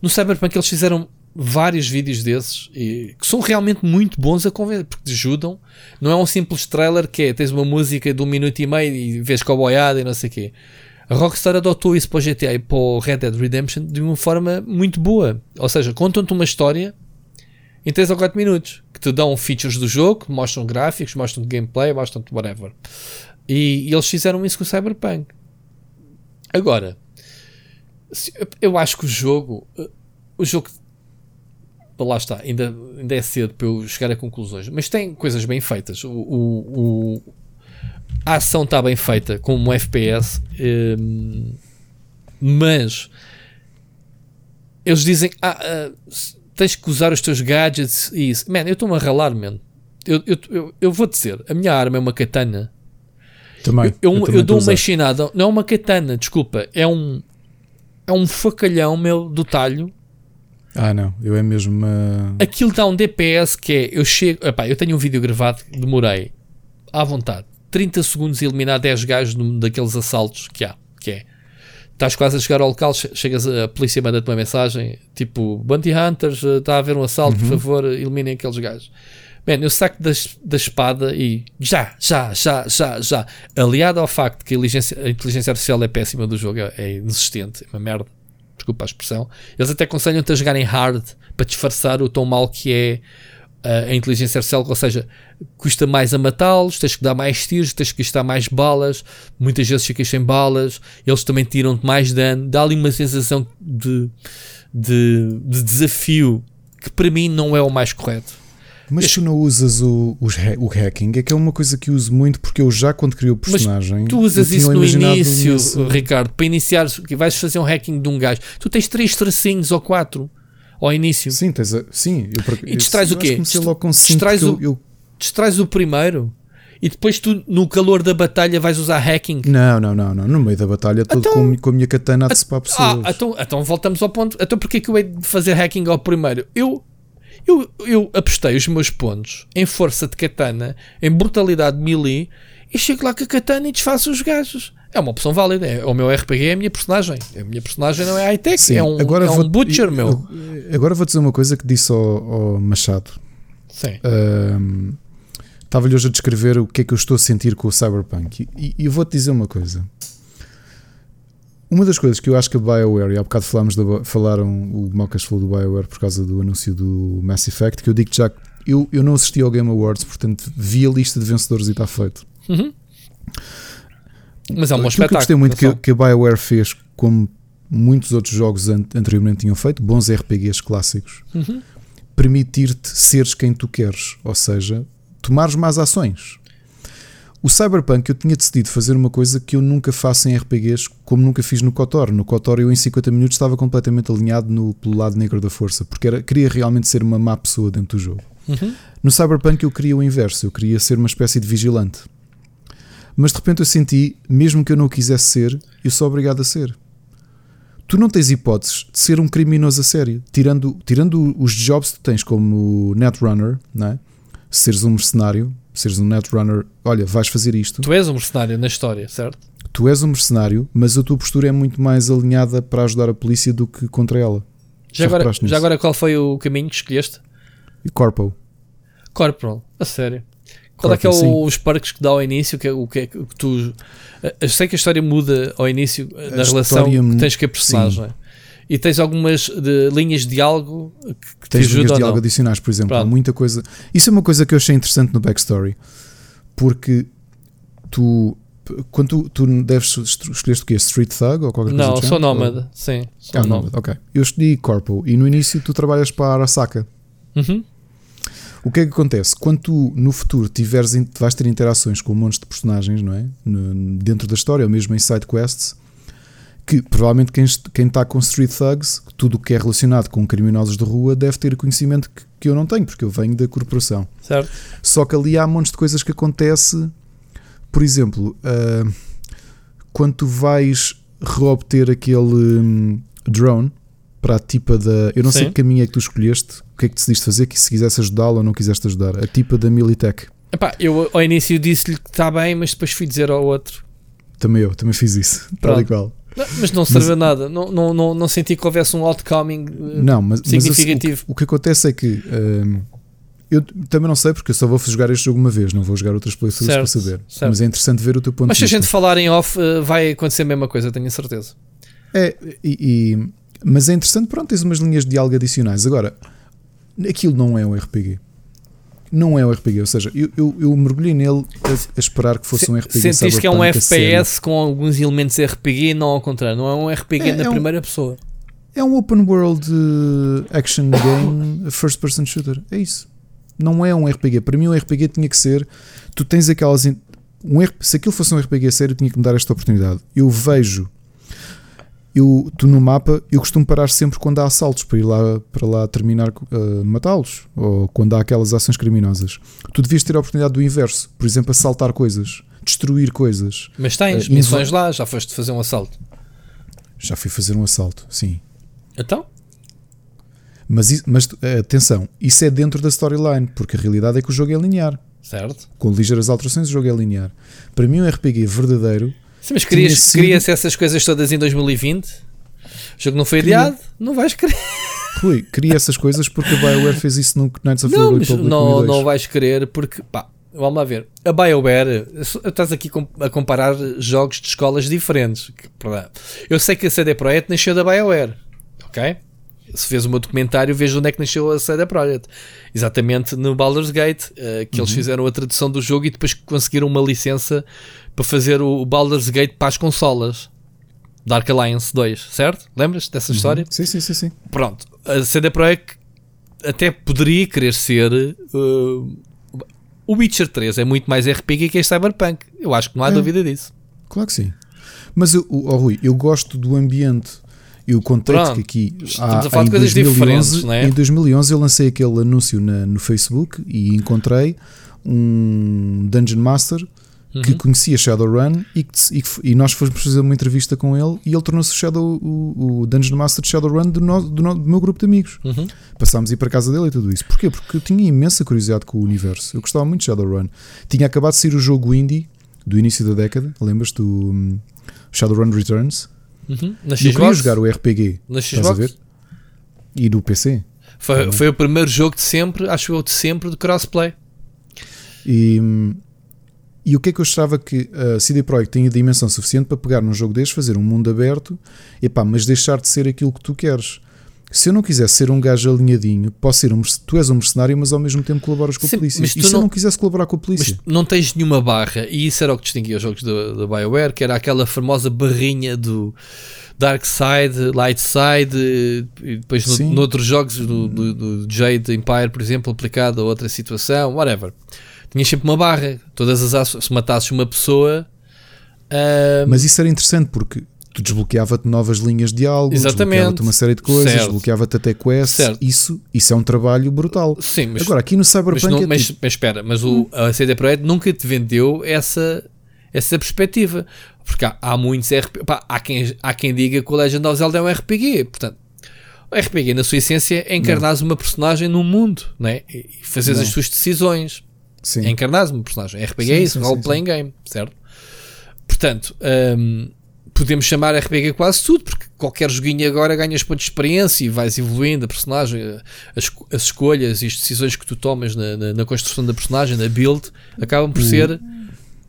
No Cyberpunk eles fizeram vários vídeos desses e, que são realmente muito bons a convencer porque te ajudam. Não é um simples trailer que é tens uma música de um minuto e meio e vês cowboyada e não sei o quê. A Rockstar adotou isso para o GTA e para o Red Dead Redemption de uma forma muito boa. Ou seja, contam-te uma história em 3 ou 4 minutos que te dão features do jogo, mostram gráficos, mostram gameplay, mostram whatever. E, e eles fizeram isso com o Cyberpunk. Agora, eu acho que o jogo, o jogo lá está, ainda, ainda é cedo para eu chegar a conclusões, mas tem coisas bem feitas. O, o, o a ação está bem feita como um FPS, um, mas eles dizem ah, uh, tens que usar os teus gadgets e isso. Man, eu estou-me a ralar, man. Eu, eu, eu, eu, vou dizer, a minha arma é uma katana. Também. Eu, eu, eu dou uma chinada, não é uma katana, desculpa, é um é um facalhão meu do talho ah, não, eu é mesmo uma. Aquilo dá um DPS que é. Eu chego. Epá, eu tenho um vídeo gravado, demorei à vontade 30 segundos a eliminar 10 gajos num daqueles assaltos que há. Que é. Estás quase a chegar ao local, chegas a polícia manda-te uma mensagem tipo Bounty Hunters, eh, está a haver um assalto, uhum. por favor, eliminem aqueles gajos. Man, eu saco da, da espada e já, já, já, já, já. Aliado ao facto que a inteligência, a inteligência artificial é péssima do jogo, é, é inexistente, é uma merda desculpa a expressão, eles até aconselham-te a jogar em hard para disfarçar o tão mal que é uh, a inteligência artificial, ou seja, custa mais a matá-los, tens que dar mais tiros, tens que gastar mais balas, muitas vezes ficas sem balas, eles também tiram-te mais dano, dá ali uma sensação de, de, de desafio que para mim não é o mais correto. Mas tu não usas o, o, hacking, é que é uma coisa que uso muito porque eu já quando crio o personagem. Mas tu usas isso no início. Ricardo, para iniciar, que vais fazer um hacking de um gajo. Tu tens três tracinhos ou quatro ao início. Sim, tens a, sim. Eu, e distrais o quê? Distrais o, eu... distrais o primeiro e depois tu, no calor da batalha, vais usar hacking. Não, não, não, não. No meio da batalha, todo então, com, com a minha katana a decepar pessoas. Ah, então, então voltamos ao ponto. Então porquê que eu hei de fazer hacking ao primeiro? Eu eu, eu apostei os meus pontos em força de katana, em brutalidade de melee, e chego lá com a katana e desfaço os gajos. É uma opção válida. É, o meu RPG é a minha personagem. A minha personagem não é high-tech, é um, agora é vou, um butcher, eu, meu. agora vou dizer uma coisa que disse ao, ao Machado. Sim. Estava-lhe hoje a descrever o que é que eu estou a sentir com o Cyberpunk. E, e eu vou-te dizer uma coisa. Uma das coisas que eu acho que a BioWare, e há bocado falámos da, falaram, o Mocas falou do BioWare por causa do anúncio do Mass Effect, que eu digo já eu, eu não assisti ao Game Awards, portanto vi a lista de vencedores e está feito. Uhum. Mas é um bom espetáculo. Que eu gostei muito que, que, a BioWare fez, como muitos outros jogos anteriormente tinham feito, bons RPGs clássicos, uhum. permitir-te seres quem tu queres, ou seja, tomares mais ações. O Cyberpunk eu tinha decidido fazer uma coisa que eu nunca faço em RPGs, como nunca fiz no KOTOR. No KOTOR eu em 50 minutos estava completamente alinhado no, pelo lado negro da força, porque era, queria realmente ser uma má pessoa dentro do jogo. Uhum. No Cyberpunk eu queria o inverso, eu queria ser uma espécie de vigilante. Mas de repente eu senti, mesmo que eu não o quisesse ser, eu sou obrigado a ser. Tu não tens hipóteses de ser um criminoso a sério, tirando, tirando os jobs que tens como Netrunner, não é? seres um mercenário, seres um netrunner, olha, vais fazer isto. Tu és um mercenário na história, certo? Tu és um mercenário, mas a tua postura é muito mais alinhada para ajudar a polícia do que contra ela. Já, agora, já agora qual foi o caminho que escolheste? Corporal. Corporal, a sério. Qual é que é o, os perks que dá ao início? Que é, o que é que tu. Eu sei que a história muda ao início da relação que tens com a personagem. Sim e tens algumas de, linhas de diálogo que, tens te linhas de diálogo adicionais, por exemplo. Há muita coisa. Isso é uma coisa que eu achei interessante no backstory, porque tu. Quando tu, tu deves escolher o quê? Street Thug ou qualquer coisa Não, sou nómada, sim. Sou ah, nómada. Ok. Eu escolhi Corpo e no início tu trabalhas para a Arasaka. Uhum. O que é que acontece? Quando tu no futuro tiveres, vais ter interações com um monte de personagens, não é? No, dentro da história, ou mesmo em side quests, que provavelmente quem, quem está com Street Thugs, tudo o que é relacionado com criminosos de rua, deve ter conhecimento que, que eu não tenho, porque eu venho da corporação. Certo. Só que ali há montes de coisas que acontece. Por exemplo, uh, quando tu vais reobter aquele um, drone para a tipa da. Eu não sei Sim. que caminho é que tu escolheste, o que é que decidiste fazer, que se quisesse ajudá-la ou não quiseste ajudar. A tipa da Militech. Epá, eu ao início disse-lhe que está bem, mas depois fui dizer ao outro. Também eu, também fiz isso. Tal e Pronto. qual. Mas não serviu nada. Não, não, não, não senti que houvesse um outcoming. eh, Não, mas, mas significativo. o, o que acontece é que hum, eu também não sei porque eu só vou jogar este jogo uma vez, não vou jogar outras playthroughs para saber. certo. Mas é interessante ver o teu ponto Mas de se a vista. gente falar em off, eh, vai acontecer a mesma coisa, tenho a certeza. É, e, e- mas é interessante, pronto, tens umas linhas de diálogo adicionais. Agora, aquilo não é um RPG. Não é um RPG, ou seja, eu, eu, eu mergulhei nele a, a esperar que fosse um RPG. Sentiste que é um. FPS com alguns elementos RPG e não ao contrário. Não é um RPG É, na é um- primeira pessoa. É um open world eh, action *coughs* game, first person shooter. É isso. Não é um RPG. Para mim, um RPG tinha que ser. Tu tens aquelas. Um, se aquilo fosse um RPG a sério, tinha que me dar esta oportunidade. Eu vejo. Eu, tu no mapa, eu costumo parar sempre quando há assaltos para ir lá, para lá terminar, eh, matá-los. Ou quando há aquelas ações criminosas. Tu devias ter a oportunidade do inverso. Por exemplo, assaltar coisas, destruir coisas. Mas tens Eh, missões lá, já foste fazer um assalto. Já fui fazer um assalto, sim. Então? Mas, mas eh, atenção, isso é dentro da storyline, porque a realidade é que o jogo é linear. Certo. Com ligeiras alterações, o jogo é linear. Para mim, um RPG verdadeiro. Sim, mas querias, querias essas coisas todas em 2020? O jogo não foi Queria. adiado? Não vais querer. Rui, queria essas coisas porque a BioWare fez isso no Knights of the Old Republic 1 não, 2. não vais querer porque, pá, vamos lá ver. A BioWare, estás aqui a comparar jogos de escolas diferentes. Eu sei que a CD Projekt nasceu da BioWare, ok? Se fez o meu documentário, vejo onde é que nasceu a CD Projekt. Exatamente no Baldur's Gate, eh, que Uhum. eles fizeram a tradução do jogo e depois conseguiram uma licença para fazer o Baldur's Gate para as consolas. Dark Alliance 2, certo? Lembras dessa história? Sim, sim, sim, sim. Pronto, a CD Projekt até poderia querer ser uh, o Witcher 3 é muito mais RPG que este Cyberpunk. Eu acho que não há É. dúvida disso. Claro que sim. Mas, eu, oh, Rui, eu gosto do ambiente. Eu contei-te Pronto. que aqui Estamos há, a falar de coisas 2011, diferentes, não é? em 2011 eu lancei aquele anúncio na- no Facebook e encontrei um Dungeon Master que Uhum. conhecia Shadowrun e, que, e, que e nós fomos fazer uma entrevista com ele e ele tornou-se o, Shadow, o, o Dungeon Master de Shadowrun do, no- do, no- do meu grupo de amigos. Uhum. Passámos a ir para a casa dele e tudo isso. Porquê? Porque eu tinha imensa curiosidade com o universo. Eu gostava muito de Shadowrun. Tinha acabado de sair o jogo indie do início da década, lembras do hum, Shadowrun Returns? Uhum. Na E eu queria Xbox, jogar o RPG. na Estás a ver? Xbox E no PC. foi, foi o primeiro jogo de sempre, acho eu, de sempre de crossplay. E, hum, e o que é que eu achava que a CD Projekt tinha dimensão suficiente para pegar num jogo destes, fazer um mundo aberto, epá, mas deixar de ser aquilo que tu queres. Se eu não quisesse ser um gajo alinhadinho, posso ser um, tu és um mercenário, mas ao mesmo tempo colaboras com a Sim, polícia. mas E se não- eu não quisesse colaborar com a Mas polícia? não tens nenhuma barra, e isso era o que distinguia os jogos da BioWare, que era aquela famosa barrinha do Dark Side, Light Side, e depois no, noutros jogos do, do, do Jade Empire, por exemplo, aplicado a outra situação, whatever. Tinhas sempre uma barra. Todas as ações, se matasses uma pessoa. ah, Mas isso era interessante porque tu desbloqueava-te novas linhas de diálogo, Exatamente. desbloqueava-te uma série de coisas, desbloqueava-te até quests. Certo. Isso, isso é um trabalho brutal. sim, mas, Agora, aqui no mas, Cyberpunk não- é mas- tipo, mas espera, mas o, a CD Projekt nunca te vendeu essa, essa perspectiva. Porque há, há muitos RPG. pá, há, quem, há quem diga que o Legend of Zelda é um RPG. Portanto, o RPG, na sua essência, é encarnares uma personagem num mundo né? e fazeres Não. as tuas decisões. Sim. É encarnares uma personagem. RPG Sim, é isso, role-playing game, certo? Portanto, hum, podemos chamar RPG quase tudo, porque qualquer joguinho agora ganhas pontos de experiência e vais evoluindo a personagem, as, as escolhas e as decisões que tu tomas na, na- na construção da personagem, na build, acabam por ser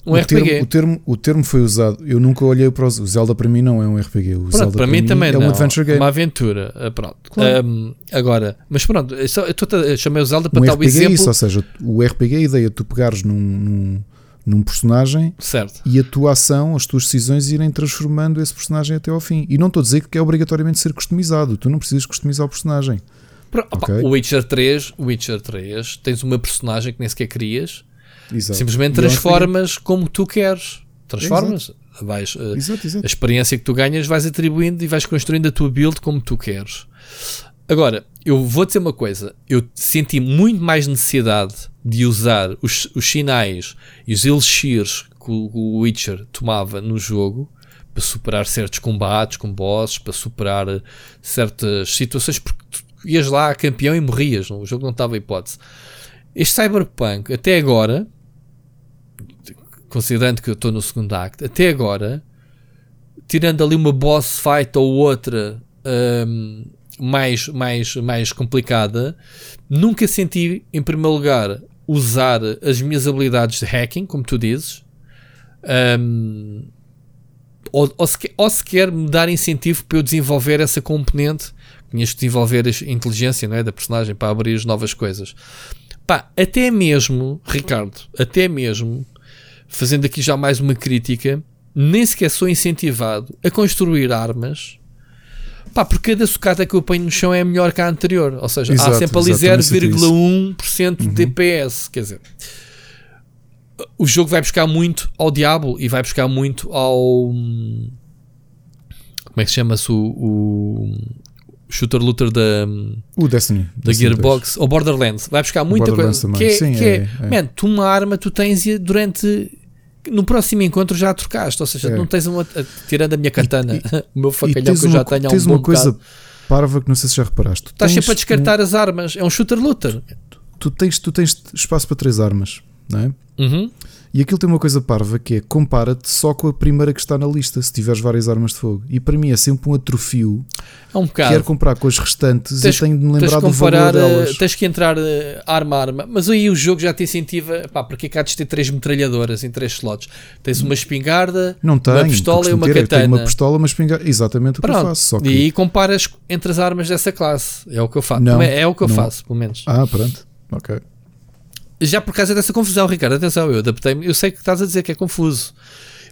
um o, RPG. termo, o, termo, o termo foi usado. Eu nunca olhei para. O Zelda para mim não é um RPG. O Pronto, Zelda para mim também é não. um adventure game. uma aventura. ah, Pronto. Claro. Hum, agora, mas pronto, eu só- eu chamei o Zelda para Um dar o RPG é exemplo. isso, ou seja, o RPG é a ideia de tu pegares num, num, num personagem Certo. e a tua ação, as tuas decisões irem transformando esse personagem até ao fim. E não estou a dizer que é obrigatoriamente ser customizado. Tu não precisas customizar o personagem. Pro- opa, Ok. O Witcher 3, o Witcher 3, tens uma personagem que nem sequer crias. Exato. Simplesmente transformas como tu queres. Transformas. Vais, uh, Exato, exato. a experiência que tu ganhas vais atribuindo e vais construindo a tua build como tu queres. Agora, eu vou dizer uma coisa: eu senti muito mais necessidade de usar os, os sinais e os elixirs que o, o Witcher tomava no jogo para superar certos combates com bosses, para superar eh, certas situações, porque tu ias lá campeão e morrias, não? o jogo não estava hipótese. Este Cyberpunk, até agora, considerando que eu estou no segundo acto, até agora, tirando ali uma boss fight ou outra um, mais, mais, mais complicada, nunca senti, em primeiro lugar, usar as minhas habilidades de hacking, como tu dizes, um, ou, ou, sequer, ou sequer me dar incentivo para eu desenvolver essa componente. Tinhas que desenvolver a inteligência não é, da personagem para abrir as novas coisas. Pá, até mesmo, Ricardo, até mesmo, fazendo aqui já mais uma crítica, nem sequer sou incentivado a construir armas. Pá, porque cada sucata que eu ponho no chão é melhor que a anterior. Ou seja, Exato, há sempre ali exato, também senti 0,1% de Uhum. DPS. Quer dizer, o jogo vai buscar muito ao Diablo e vai buscar muito ao. Como é que se chama-se o, o shooter looter da, O Destiny. da Destiny Gearbox ou Borderlands? Vai buscar muita coisa. Que é, Sim, que é, é, é. man, tu uma arma tu tens durante. No próximo encontro já a trocaste, ou seja, É. não tens uma. tirando a minha katana, *laughs* o meu 3. E facalhão que eu uma, já tenho há um tens uma coisa bocado. parva que não sei se já reparaste. Tu Estás sempre a descartar as armas, é um shooter looter. um- tu, tens, tu tens espaço para três armas, não é? Uhum. E aquilo tem uma coisa parva que é compara-te só com a primeira que está na lista, se tiveres várias armas de fogo. E para mim é sempre um atrofio. É um bocado. Quero comprar com as restantes, Tens- eu tenho de me lembrar do valor comparar, eh, delas. tens que entrar eh, arma a arma, mas aí o jogo já te incentiva, pá, porque é que há de ter três metralhadoras em três slots? Tens uma espingarda, Não tenho. uma pistola e uma ter é que tenho katana. uma pistola, uma espingarda. Exatamente o que eu Pronto. faço. Que... e aí comparas entre as armas dessa classe. É o que eu faço. Não, é o que eu não. faço, pelo menos. Ah, pronto. Ok. Já por causa dessa confusão, Ricardo, atenção, eu adaptei-me. Eu sei que estás a dizer que é confuso.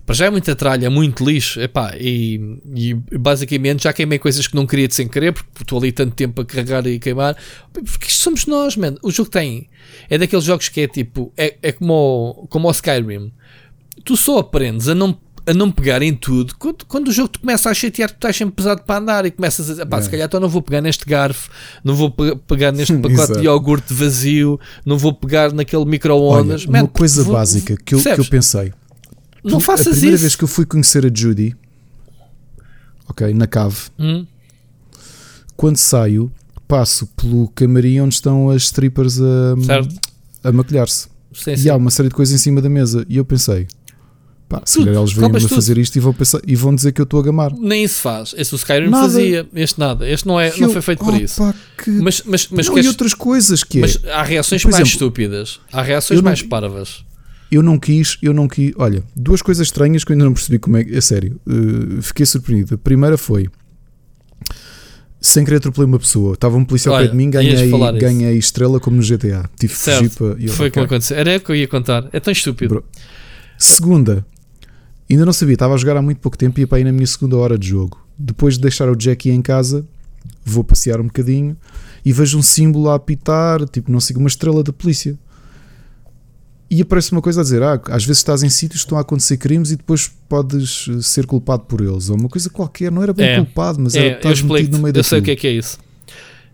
Para já é muita tralha, muito lixo. Epá, e, e basicamente já queimei coisas que não queria de sem querer, porque estou ali tanto tempo a carregar e queimar. Porque isto somos nós, man. O jogo tem. É daqueles jogos que é tipo. É, é como, o, como o Skyrim. Tu só aprendes a não, a não pegar em tudo quando, quando o jogo te começa a chatear, tu estás sempre pesado para andar e começas a dizer, pá, É. se calhar então não vou pegar neste garfo, não vou pe- pegar neste *laughs* pacote de iogurte vazio, não vou pegar naquele micro-ondas. Uma coisa vou- básica que eu, que eu pensei. Não Tu- faças A primeira isso. vez que eu fui conhecer a Judy, ok, na cave, Hum, quando saio, passo pelo camarim onde estão as strippers a, certo? a maquilhar-se. E sim. há uma série de coisas em cima da mesa. E eu pensei, pá, se calhar eles vêm-me compras a fazer isto e vão, pensar, e vão dizer que eu estou a gamar. Nem isso faz. Esse o Skyrim Nada. fazia. Este nada. Este não, é, E não eu, foi feito por oh, isso. pá, que- Mas, mas, mas, Não, queres- e outras coisas que é. mas há reações Por mais exemplo, estúpidas. Há reações eu não- mais parvas. Eu não quis, eu não quis. Olha, duas coisas estranhas que eu ainda não percebi como é. A sério, uh, fiquei surpreendido. A primeira foi. Sem querer atropelei uma pessoa. Estava um policial Olha, pé de mim, ganhei, isso. ganhei estrela como no GTA. Tive que fugir Certo. para. eu, Foi ok. como aconteceu. Era o que eu ia contar. É tão estúpido. Bro. Segunda, ainda não sabia, estava a jogar há muito pouco tempo e ia para aí na minha segunda hora de jogo. Depois de deixar o Jackie em casa, vou passear um bocadinho e vejo um símbolo a apitar, tipo, não sei, uma estrela da polícia. E aparece uma coisa a dizer: ah, às vezes estás em sítios que estão a acontecer crimes e depois podes eh, ser culpado por eles. Ou uma coisa qualquer, não era bem É. culpado, mas É, era, estás metido no meio Eu sei o que é que é isso.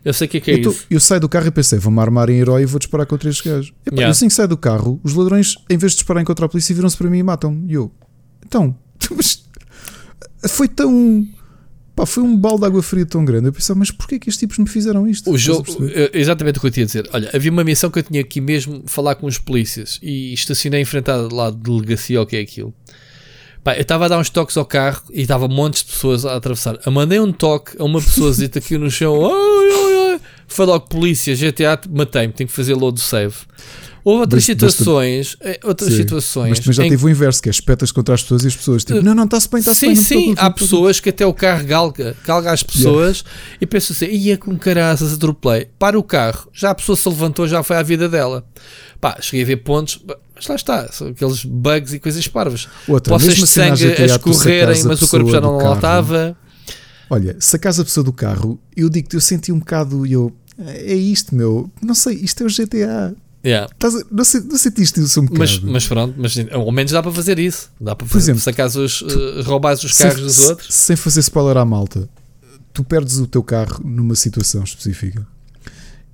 Eu sei o que é que é Eu, tô- isso. eu saio do carro e pensei, vou-me armar em herói e vou disparar contra estes gajos. Epá, Yeah. Eu assim que saio do carro, os ladrões, em vez de dispararem contra a polícia, viram-se para mim e matam-me. E eu, então, *laughs* mas foi tão. Pá, foi um balde de água fria tão grande. Eu pensava, mas porquê que estes tipos me fizeram isto? O jogo, é exatamente o que eu tinha a dizer. Olha, havia uma missão que eu tinha aqui mesmo falar com os polícias e estacionei ao lado de delegacia, ou o que é aquilo. Pá, eu estava a dar uns toques ao carro e estava montes de pessoas a atravessar. Eu mandei um toque a uma pessoa *laughs* aqui no chão. Ai, ai. Foi logo polícia, GTA, matei-me, tenho que fazer load save. Houve outras Basta- situações, eh, outras Sim. situações. Mas também já teve o inverso, que é espetas contra as pessoas e as pessoas, tipo, não, não, está-se bem, está-se sim, bem. sim, preocupe, há não se preocupe." pessoas que até o carro galga, galga as pessoas e pensa assim, ia com caraças, atropelei. Para o carro, já a pessoa se levantou, já foi à vida dela. Pá, cheguei a ver pontos, mas lá está, são aqueles bugs e coisas parvas. Outra, Poças de assim, sangue a escorrerem, mas o corpo já não lá carro. estava. Olha, se a pessoa do carro, eu digo-te, eu senti um bocado, eu, é isto, meu, não sei, isto é o GTA. Yeah. Estás não, sei, não sentiste isso um bocado? Mas, mas pronto, mas ao menos dá para fazer isso. Dá para Por fazer, exemplo, sacar os, uh, roubares os Sem- carros dos se- outros. Sem fazer spoiler à malta, tu perdes o teu carro numa situação específica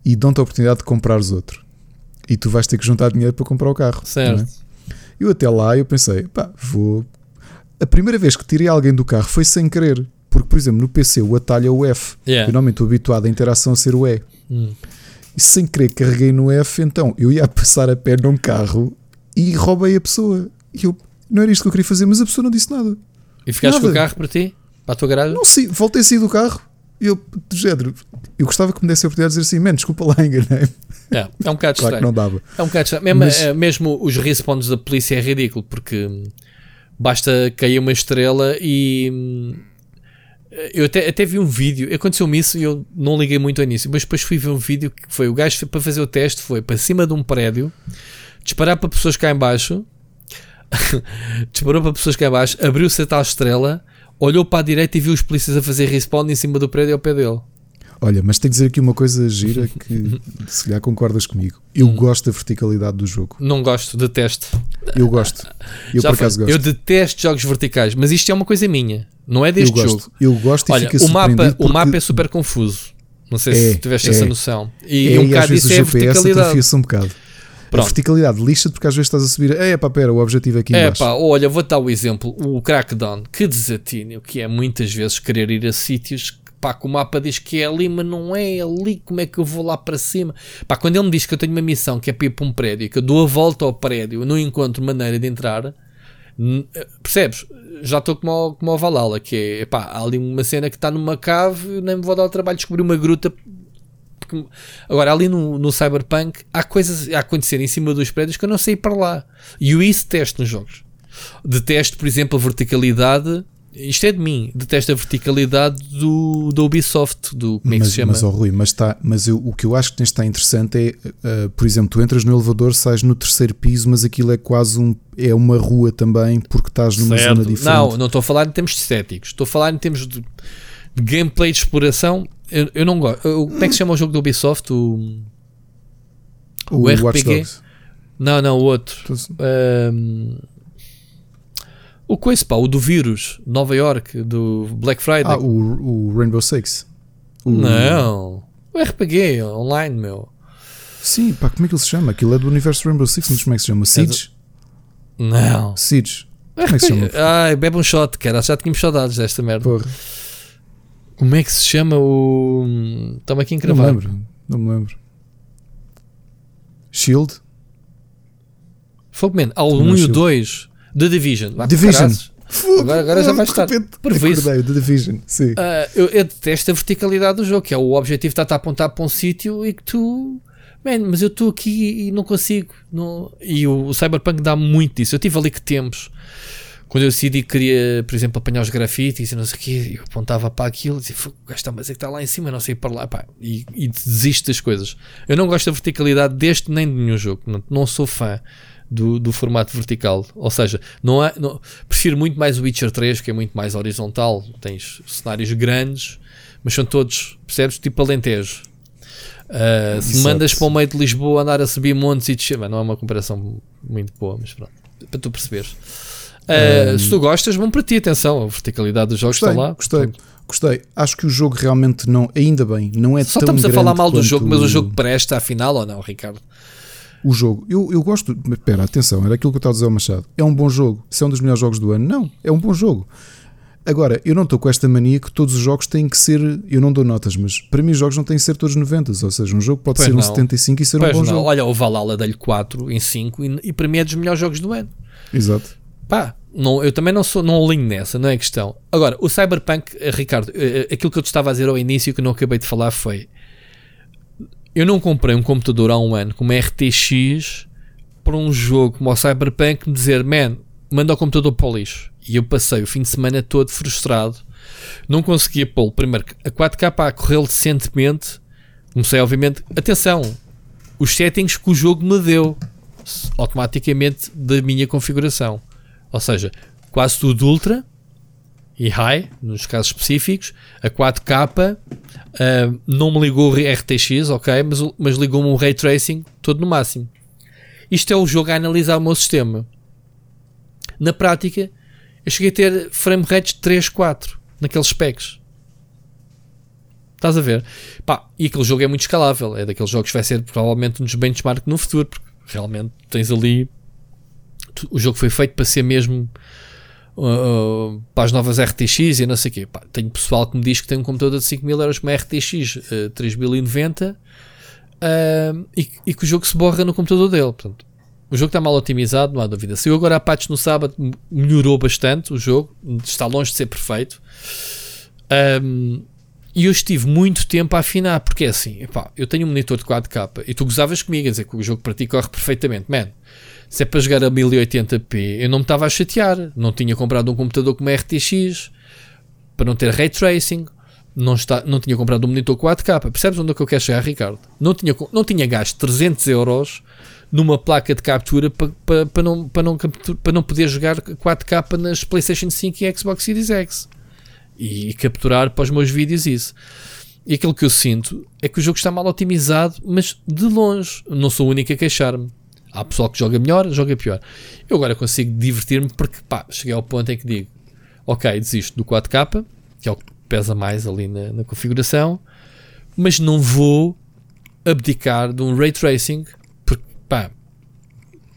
e dão-te a oportunidade de comprares outro. E tu vais ter que juntar dinheiro para comprar o carro. Certo. é? Eu até lá eu pensei, pá, vou. A primeira vez que tirei alguém do carro foi sem querer. Porque, por exemplo, no PC o atalho é o F. Yeah. Eu normalmente estou habituado a interação a ser o E. Hum. E sem querer carreguei no F, então eu ia *laughs* passar a pé num carro e roubei a pessoa. E eu, não era isto que eu queria fazer, mas a pessoa não disse nada. E ficaste com o Nada. carro para ti? Para a tua garagem? Não sei, voltei a sair do carro. E eu, do género, eu gostava que me desse a oportunidade de dizer assim, man, desculpa lá, *laughs* enganei. É, é um bocado Claro que estranho. não dava. É um bocado estranho. Mesmo, Mas- eh, mesmo os respawns da polícia é ridículo porque hum, basta cair uma estrela e. Eu até, até vi um vídeo, aconteceu-me isso e eu não liguei muito ao início, mas depois fui ver um vídeo que foi o gajo para fazer o teste, foi para cima de um prédio, disparar para pessoas cá em baixo, *laughs* disparou para pessoas cá em baixo, abriu-se a tal estrela, olhou para a direita e viu os polícias a fazer respawn em cima do prédio ao pé dele. Olha, mas tenho que dizer aqui uma coisa gira *laughs* que se calhar concordas comigo. Eu Hum. gosto da verticalidade do jogo. Não gosto, detesto. Eu gosto. Eu Já por acaso gosto. Eu detesto jogos verticais, mas isto é uma coisa minha, não é Eu deste gosto. jogo. Eu gosto e Olha, fica o mapa, surpreendido o mapa porque é super confuso. Não sei É, se tiveste é. essa noção. E, é, um e bocado isso o é a GPS verticalidade. atrofia-se um bocado. A Pronto. verticalidade lixa porque às vezes estás a subir. É pá, pera, o objetivo é aqui É embaixo. pá, olha, vou dar o exemplo. O Crackdown, que desatínio que é muitas vezes querer ir a sítios pá, que o mapa diz que é ali, mas não é ali. Como é que eu vou lá para cima? Pá, quando ele me diz que eu tenho uma missão que é para ir para um prédio, que eu dou a volta ao prédio, não encontro maneira de entrar, n- percebes? Já estou como, como ao Valhalla, que é, pá, há ali uma cena que está numa cave, nem me vou dar o trabalho de descobrir uma gruta. porque- Agora, ali no, no Cyberpunk, há coisas a acontecer em cima dos prédios que eu não sei ir para lá. E eu isso testo nos jogos. Detesto, por exemplo, a verticalidade. Isto é de mim. Detesto a verticalidade do, da Ubisoft. Do, como é que se chama? mas, ó, Rui, mas, tá, mas eu- o que eu acho que neste está interessante é, uh, por exemplo, tu entras no elevador, sais no terceiro piso, mas aquilo é quase um, é uma rua também, porque estás numa Certo. zona diferente. Não, não estou a falar em termos estéticos. Estou a falar em termos de, de gameplay de exploração. Eu, eu não gosto. Eu- Como é que se chama o jogo da Ubisoft? O, o, o Watch RPG? Dogs. não, não, o outro. Então, Ahm, o coisa, pá, o do vírus, Nova York, do Black Friday. Ah, o, o Rainbow Six. O- Não. O RPG online, meu. Sim, pá, como é que ele se chama? Aquilo é do universo Rainbow Six, mas como é que se chama? Siege? Não. Siege. Como é que se chama? *laughs* Ai, bebe um shot, cara. Já tínhamos saudades desta merda. Porra, Como é que se chama o. Estamos aqui a não me lembro. Não me lembro. Shield? Fogo, man. Há o Também 1 e o Shield. 2. The Division. Para Division. caraças. Agora- agora já vai estar previsto. Acordei, The Division. Sim. Ah, eu, eu detesto a verticalidade do jogo, que é o objetivo está a apontar para um sítio e que tu. Man, mas eu estou aqui e não consigo. Não... E o, o Cyberpunk dá muito disso. Eu tive ali que tempos. Quando eu decidi que queria, por exemplo, apanhar os grafites e não sei o quê, eu apontava para aquilo e dizia, "Fogo, o gajo está, mas é que está lá em cima, não sei para lá, pá, e, e desisto das coisas. Eu não gosto da verticalidade deste nem de nenhum jogo, não, não sou fã do, do formato vertical. Ou seja, não há, não- prefiro muito mais o Witcher 3, que é muito mais horizontal, tens cenários grandes, mas são todos, percebes? Tipo Alentejo. Uh, se mandas para o meio de Lisboa andar a subir montes e descer, não é uma comparação muito boa, mas pronto, para tu perceberes. Uh, Se tu gostas, bom para ti, atenção, a verticalidade dos jogos Gostei, está lá. gostei, portanto, gostei. Acho que o jogo realmente não, ainda bem, não é Só tão estamos a falar mal do jogo, mas o jogo presta afinal ou não, Ricardo? O jogo, eu, eu gosto, espera, atenção, era aquilo que eu estava a dizer ao Machado. É um bom jogo. Se é um dos melhores jogos do ano, não, é um bom jogo. Agora, eu não estou com esta mania que todos os jogos têm que ser. Eu não dou notas, mas para mim os jogos não têm que ser todos 90. Ou seja, um jogo pode Pois ser um não. 75 e ser Pois um bom não, jogo. olha, o Valhalla dei-lhe 4 em 5 e, e para mim é dos melhores jogos do ano. Exato. Pá, não, eu também não sou, não alinho nessa, não é questão. Agora, o Cyberpunk, eh, Ricardo, eh, eh, aquilo que eu te estava a dizer ao início que não acabei de falar foi: eu não comprei um computador há um ano com uma RTX para um jogo como o Cyberpunk me dizer, man, manda o computador para o lixo. E eu passei o fim de semana todo frustrado, não conseguia pô-lo. Primeiro, a 4K a correr decentemente, comecei, obviamente, atenção, os settings que o jogo me deu automaticamente da minha configuração. Ou seja, quase tudo ultra e high, nos casos específicos, a 4K ah, não me ligou o RTX, ok, mas, mas ligou-me um ray tracing todo no máximo. isto é o jogo a analisar o meu sistema. Na prática, eu cheguei a ter frame rates de 3, 4 naqueles specs. Estás a ver? Pá, e aquele jogo é muito escalável. É daqueles jogos que vai ser provavelmente um dos benchmarks no futuro, porque realmente tens ali. O jogo foi feito para ser mesmo uh, para as novas RTX e não sei o quê. Pá, tenho pessoal que me diz que tem um computador de 5 mil euros com uma RTX uh, 3090 uh, e, e, que o jogo se borra no computador dele. Portanto, o jogo está mal otimizado, não há dúvida. Saiu agora a patch no sábado, melhorou bastante o jogo, está longe de ser perfeito. Um, e eu estive muito tempo a afinar, porque é assim, epá, eu tenho um monitor de 4K e tu gozavas comigo a dizer que o jogo para ti corre perfeitamente. Man, se é para jogar a 1080p, eu não me estava a chatear. Não tinha comprado um computador com uma RTX para não ter ray tracing. Não, está, não tinha comprado um monitor 4K. Percebes onde é que eu quero chegar, Ricardo? Não tinha, não tinha gasto 300 euros numa placa de captura para, para, para, não, para, não, para não poder jogar 4K nas PlayStation 5 e Xbox Series X e capturar para os meus vídeos isso. E aquilo que eu sinto é que o jogo está mal otimizado, mas de longe. Não sou o único a queixar-me. Há pessoal que joga melhor, joga pior. Eu agora consigo divertir-me porque, pá, cheguei ao ponto em que digo: Ok, desisto do 4K, que é o que pesa mais ali na, na configuração, mas não vou abdicar de um ray tracing, porque, pá,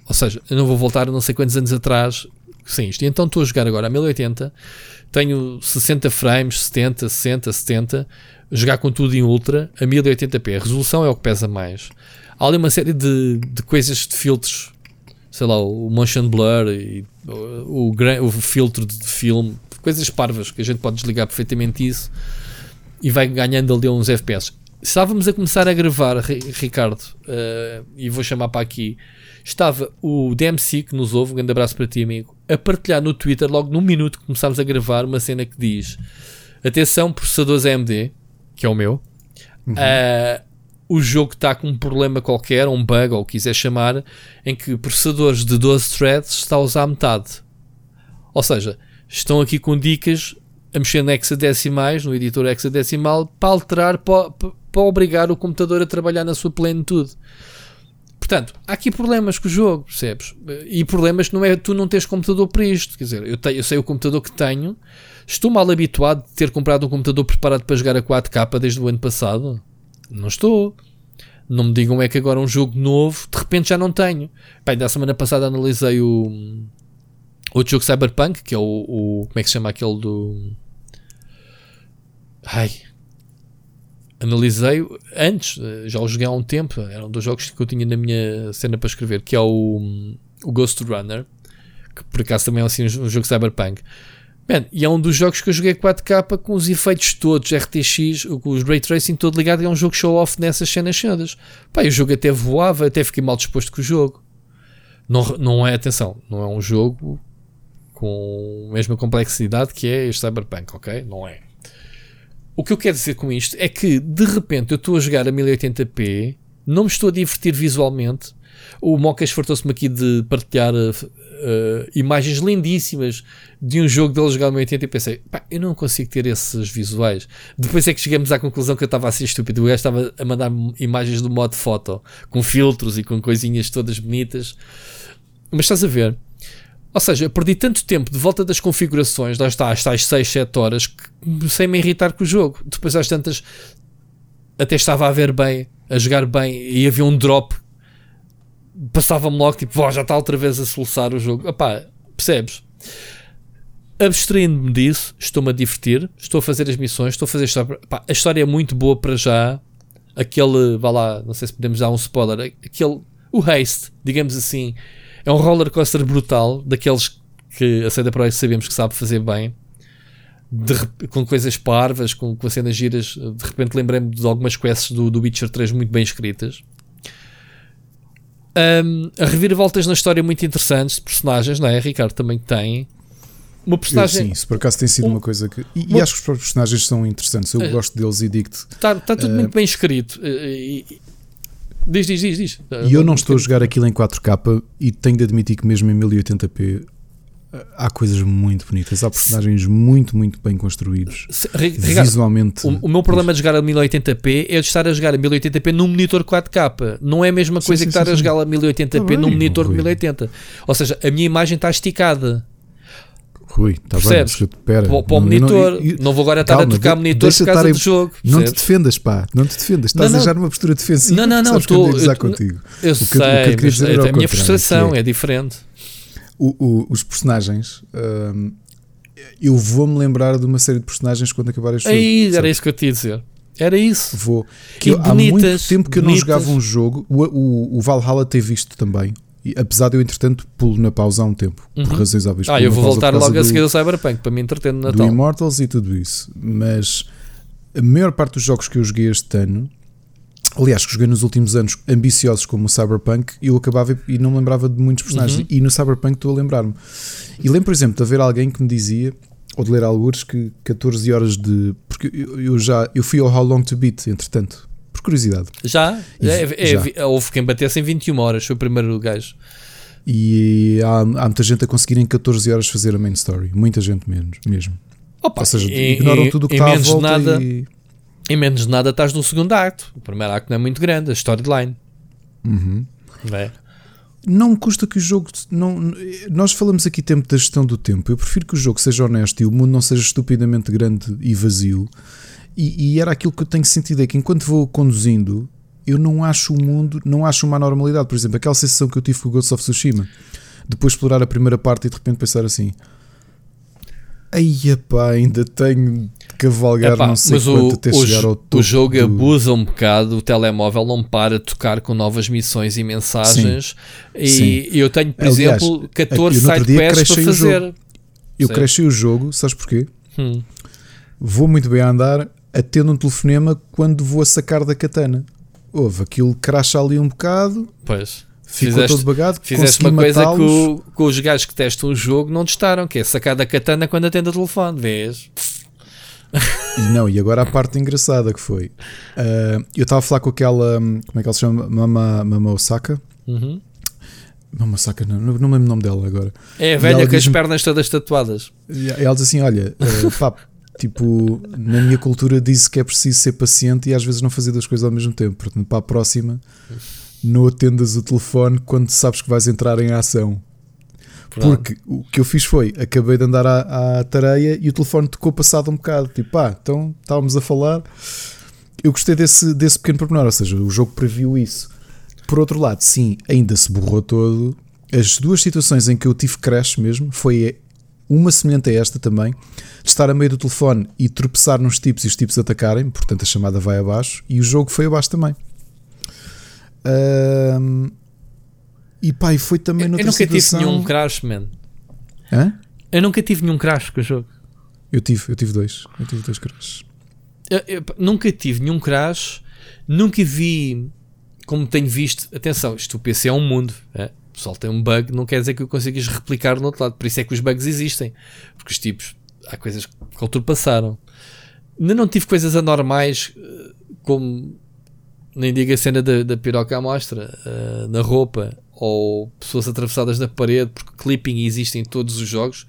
ou seja, eu não vou voltar não sei quantos anos atrás sem isto. E então estou a jogar agora a 1080 tenho 60 frames, 70, 60, 70, jogar com tudo em ultra a 1080p. A resolução é o que pesa mais. Há ali uma série de, de coisas de filtros, sei lá, o motion blur e o, o, o filtro de filme, coisas parvas que a gente pode desligar perfeitamente isso e vai ganhando ali uns FPS. Estávamos a começar a gravar, Ricardo, uh, e vou chamar para aqui. Estava o DMC que nos ouve, um grande abraço para ti, amigo a partilhar no Twitter, logo num minuto que começámos a gravar, uma cena que diz: Atenção, processadores AMD, que é o meu. Uhum. Uh, o jogo está com um problema qualquer, um bug, ou o quiser chamar, em que processadores de 12 threads está a usar metade. Ou seja, estão aqui com dicas a mexer no hexadecimais, no editor hexadecimal, para alterar, para, para obrigar o computador a trabalhar na sua plenitude. Portanto, há aqui problemas com o jogo, percebes? E problemas que não é tu não tens computador para isto. Quer dizer, eu, tenho, eu sei o computador que tenho, estou mal habituado de ter comprado um computador preparado para jogar a 4K desde o ano passado. Não estou. Não me digam é que agora um jogo novo, de repente já não tenho. Bem, da semana passada analisei o outro jogo Cyberpunk, que é o, o como é que se chama aquele do Ai, analisei antes, eh, já o joguei há um tempo, era um dos jogos que eu tinha na minha cena para escrever, que é o, o Ghost Runner, que por acaso também é assim um jogo cyberpunk. Man, e é um dos jogos que eu joguei 4K com os efeitos todos, RTX, com os Ray Tracing todo ligado, é um jogo show-off nessas cenas todas. Pá, o jogo até voava, até fiquei mal disposto com o jogo. Não, não é, atenção, não é um jogo com a mesma complexidade que é este Cyberpunk, ok? Não é. O que eu quero dizer com isto é que de repente eu estou a jogar a 1080p, não me estou a divertir visualmente. O Mocas fartou-se-me aqui de partilhar uh, imagens lindíssimas de um jogo dele jogar a 1080 e pensei, pá, eu não consigo ter esses visuais. Depois é que chegamos à conclusão que eu estava a ser estúpido. O gajo estava a mandar imagens do modo foto, com filtros e com coisinhas todas bonitas. Mas estás a ver? Ou seja, eu perdi tanto tempo de volta das configurações, lá está, às tais 6, 7 horas, que comecei a irritar com o jogo. Depois, às tantas, até estava a ver bem, a jogar bem, e havia um drop, passava-me logo, tipo, oh, já está outra vez a soluçar o jogo. Epá, percebes? Abstraindo-me disso, estou-me a divertir, estou a fazer as missões, estou a fazer a história. Epá, a história é muito boa para já. Aquele, vá lá, não sei se podemos dar um spoiler, aquele, o haste, digamos assim é um roller coaster brutal, daqueles que a CD Projekt sabemos que sabe fazer bem, de, com coisas parvas, com, com cenas giras. De repente lembrei-me de algumas quests do, do Witcher 3 muito bem escritas. Um, a reviravoltas na história muito interessantes de personagens, não é? Ricardo também tem. Uma personagem. Eu, sim, isso por acaso tem sido um, uma coisa que. E, uma, e, acho que os próprios personagens são interessantes. Eu uh, gosto deles e digo-te. Está tá tudo uh, muito bem escrito. Uh, Diz, diz, diz, diz. E eu não estou a jogar aquilo em 4K e tenho de admitir que mesmo em 1080p há coisas muito bonitas, há personagens muito, muito bem construídos. Se, Ricardo, Visualmente. O, o, meu problema de jogar a 1080p é de estar a jogar a 1080p num monitor 4K. Não é a mesma coisa sim, que sim, estar sim, a jogar a 1080p tá num monitor de 1080. Ou seja, a minha imagem está esticada. Rui, está bem, espera. Para, para o monitor, não, eu, não, vou agora estar calma, a tocar monitor por causa do jogo. Não te defendas, pá, não te defendas. Estás não, não. a já numa postura defensiva. Não, não, não, estou. Eu, contigo. eu sei, que, que eu mas a minha frustração é, é diferente. O, o, os personagens. Hum, eu vou-me lembrar de uma série de personagens quando acabar este Aí, jogo. Era isso que eu te ia dizer. Era isso. Vou. Que eu, há muito tempo que eu bonitas. não jogava um jogo. O, o, o Valhalla tem visto também. E, apesar de eu, entretanto, pulo na pausa há um tempo, uhum. por razões óbvias. Ah, eu vou voltar logo a seguir ao Cyberpunk para me entreter no Natal. Do Immortals e tudo isso. Mas a maior parte dos jogos que eu joguei este ano, aliás, que joguei nos últimos anos, ambiciosos como o Cyberpunk, eu acabava e não me lembrava de muitos personagens. Uhum. E no Cyberpunk estou a lembrar-me. E lembro, por exemplo, de haver alguém que me dizia, ou de ler alguns, que 14 horas de. Porque eu, já eu fui ao How Long to Beat, entretanto curiosidade. Já? É, é, já. Houve quem batesse em 21 horas, foi o primeiro gajo. E há, há muita gente a conseguir em 14 horas fazer a main story. Muita gente menos, mesmo. Opa, Ou seja, ignoram tudo o que está à volta nada, e... Em menos de nada estás no segundo acto. O primeiro acto não é muito grande, a storyline. Uhum. É. Não me custa que o jogo. Não, nós falamos aqui tempo da gestão do tempo. Eu prefiro que o jogo seja honesto e o mundo não seja estupidamente grande e vazio e, e, era aquilo que eu tenho sentido: é que enquanto vou conduzindo, eu não acho o mundo, não acho uma normalidade. Por exemplo, aquela sensação que eu tive com o Ghost of Tsushima, depois de explorar a primeira parte e de repente pensar assim. Aí, pá, ainda tenho de cavalgar Epá, não sei quanto o, até o, chegar ao topo. O jogo do... abusa um bocado, o telemóvel não para de tocar com novas missões e mensagens. Sim, e sim. eu tenho, por Aliás, exemplo, 14 sidequests para fazer. Eu cresci o jogo, sabes porquê? Hum. Vou muito bem a andar, atendo um telefonema quando vou a sacar da katana. Houve aquilo cracha ali um bocado. Pois. Ficou fizeste, todo bagado. Fizeste uma coisa que, o, que os gajos que testam o jogo não testaram, que é sacar da katana quando atende o telefone, vês? E não, e agora a parte engraçada que foi. Uh, eu estava a falar com aquela. Como é que ela se chama? Mama, Mama Osaka. Uhum. Mama Osaka, não, não lembro o nome dela agora. É a velha com as pernas todas tatuadas. E ela diz assim: Olha, uh, pá, Tipo, na minha cultura diz que é preciso ser paciente e às vezes não fazer duas coisas ao mesmo tempo. Portanto, para a próxima, não atendas o telefone quando sabes que vais entrar em ação. Porque o que eu fiz foi, acabei de andar à, à tareia e o telefone tocou passado um bocado. Tipo, pá, então estávamos a falar. Eu gostei desse, desse pequeno pormenor, ou seja, o jogo previu isso. Por outro lado, sim, ainda se borrou todo. As duas situações em que eu tive crash mesmo foi uma semelhante a esta também, de estar a meio do telefone e tropeçar nos tipos e os tipos atacarem, portanto a chamada vai abaixo, e o jogo foi abaixo também. Um, e pá, e foi também noutra Eu nunca situação... tive nenhum crash, man. Hã? Eu nunca tive nenhum crash com o jogo. Eu tive, eu tive dois. Eu tive dois crashes. Eu, eu, nunca tive nenhum crash, nunca vi, como tenho visto, atenção, isto o PC é um mundo, é? o pessoal tem um bug, não quer dizer que o consigas replicar no outro lado. Por isso é que os bugs existem. Porque os tipos, há coisas que ultrapassaram. Ainda não tive coisas anormais, eh, como nem digo a cena da, da piroca à mostra, uh, na roupa, ou pessoas atravessadas na parede, porque clipping existe em todos os jogos.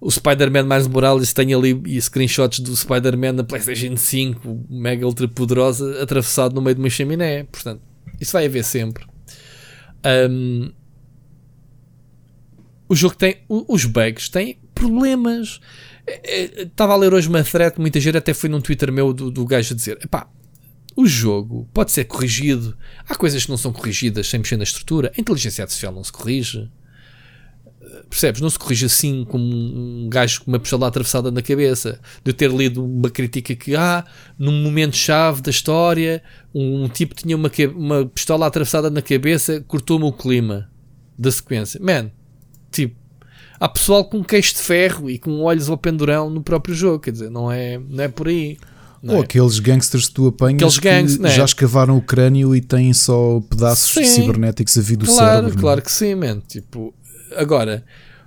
O Spider-Man mais Morales tem ali screenshots do Spider-Man na PlayStation 5, mega ultra poderosa, atravessado no meio de uma chaminé. Portanto, isso vai haver sempre. Um, o jogo tem. Os bugs têm problemas. Estava é, é, a ler hoje uma thread, muita gente até foi num Twitter meu do, do gajo a dizer: epá, o jogo pode ser corrigido. Há coisas que não são corrigidas sem mexer na estrutura. A inteligência artificial não se corrige. Percebes? Não se corrige assim como um gajo com uma pistola atravessada na cabeça. De eu ter lido uma crítica que, ah, num momento-chave da história, um, um tipo tinha uma, uma pistola atravessada na cabeça, cortou-me o clima da sequência. Man, Tipo, há pessoal com queixo de ferro e com olhos ao pendurão no próprio jogo, quer dizer, não é, não é por aí. Ou é? aqueles gangsters que tu apanhas gangs, que é? já escavaram o crânio e têm só pedaços sim, cibernéticos a vir do claro, cérebro. É? Claro que sim, man. Tipo, agora,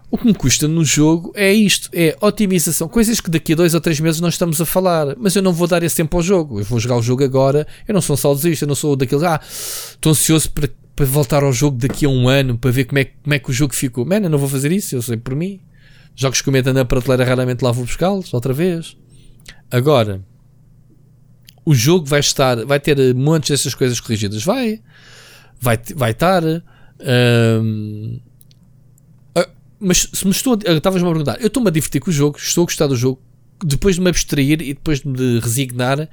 o que me custa no jogo é isto: é otimização. Coisas que daqui a dois ou três meses nós estamos a falar. Mas eu não vou dar esse tempo ao jogo. Eu vou jogar o jogo agora. Eu não sou um saudosista, eu não sou daqueles. Ah, estou ansioso para para voltar ao jogo daqui a um ano para ver como é, como é que o jogo ficou. Mano, eu não vou fazer isso, eu sei por mim. Jogos que eu meto na prateleira raramente lá vou buscá-los outra vez. Agora, o jogo vai estar, vai ter montes dessas coisas corrigidas. Vai, vai, vai estar. Hum, ah, mas se me estou. Estavas-me a perguntar, eu estou-me a divertir com o jogo, estou a gostar do jogo, depois de me abstrair e depois de me resignar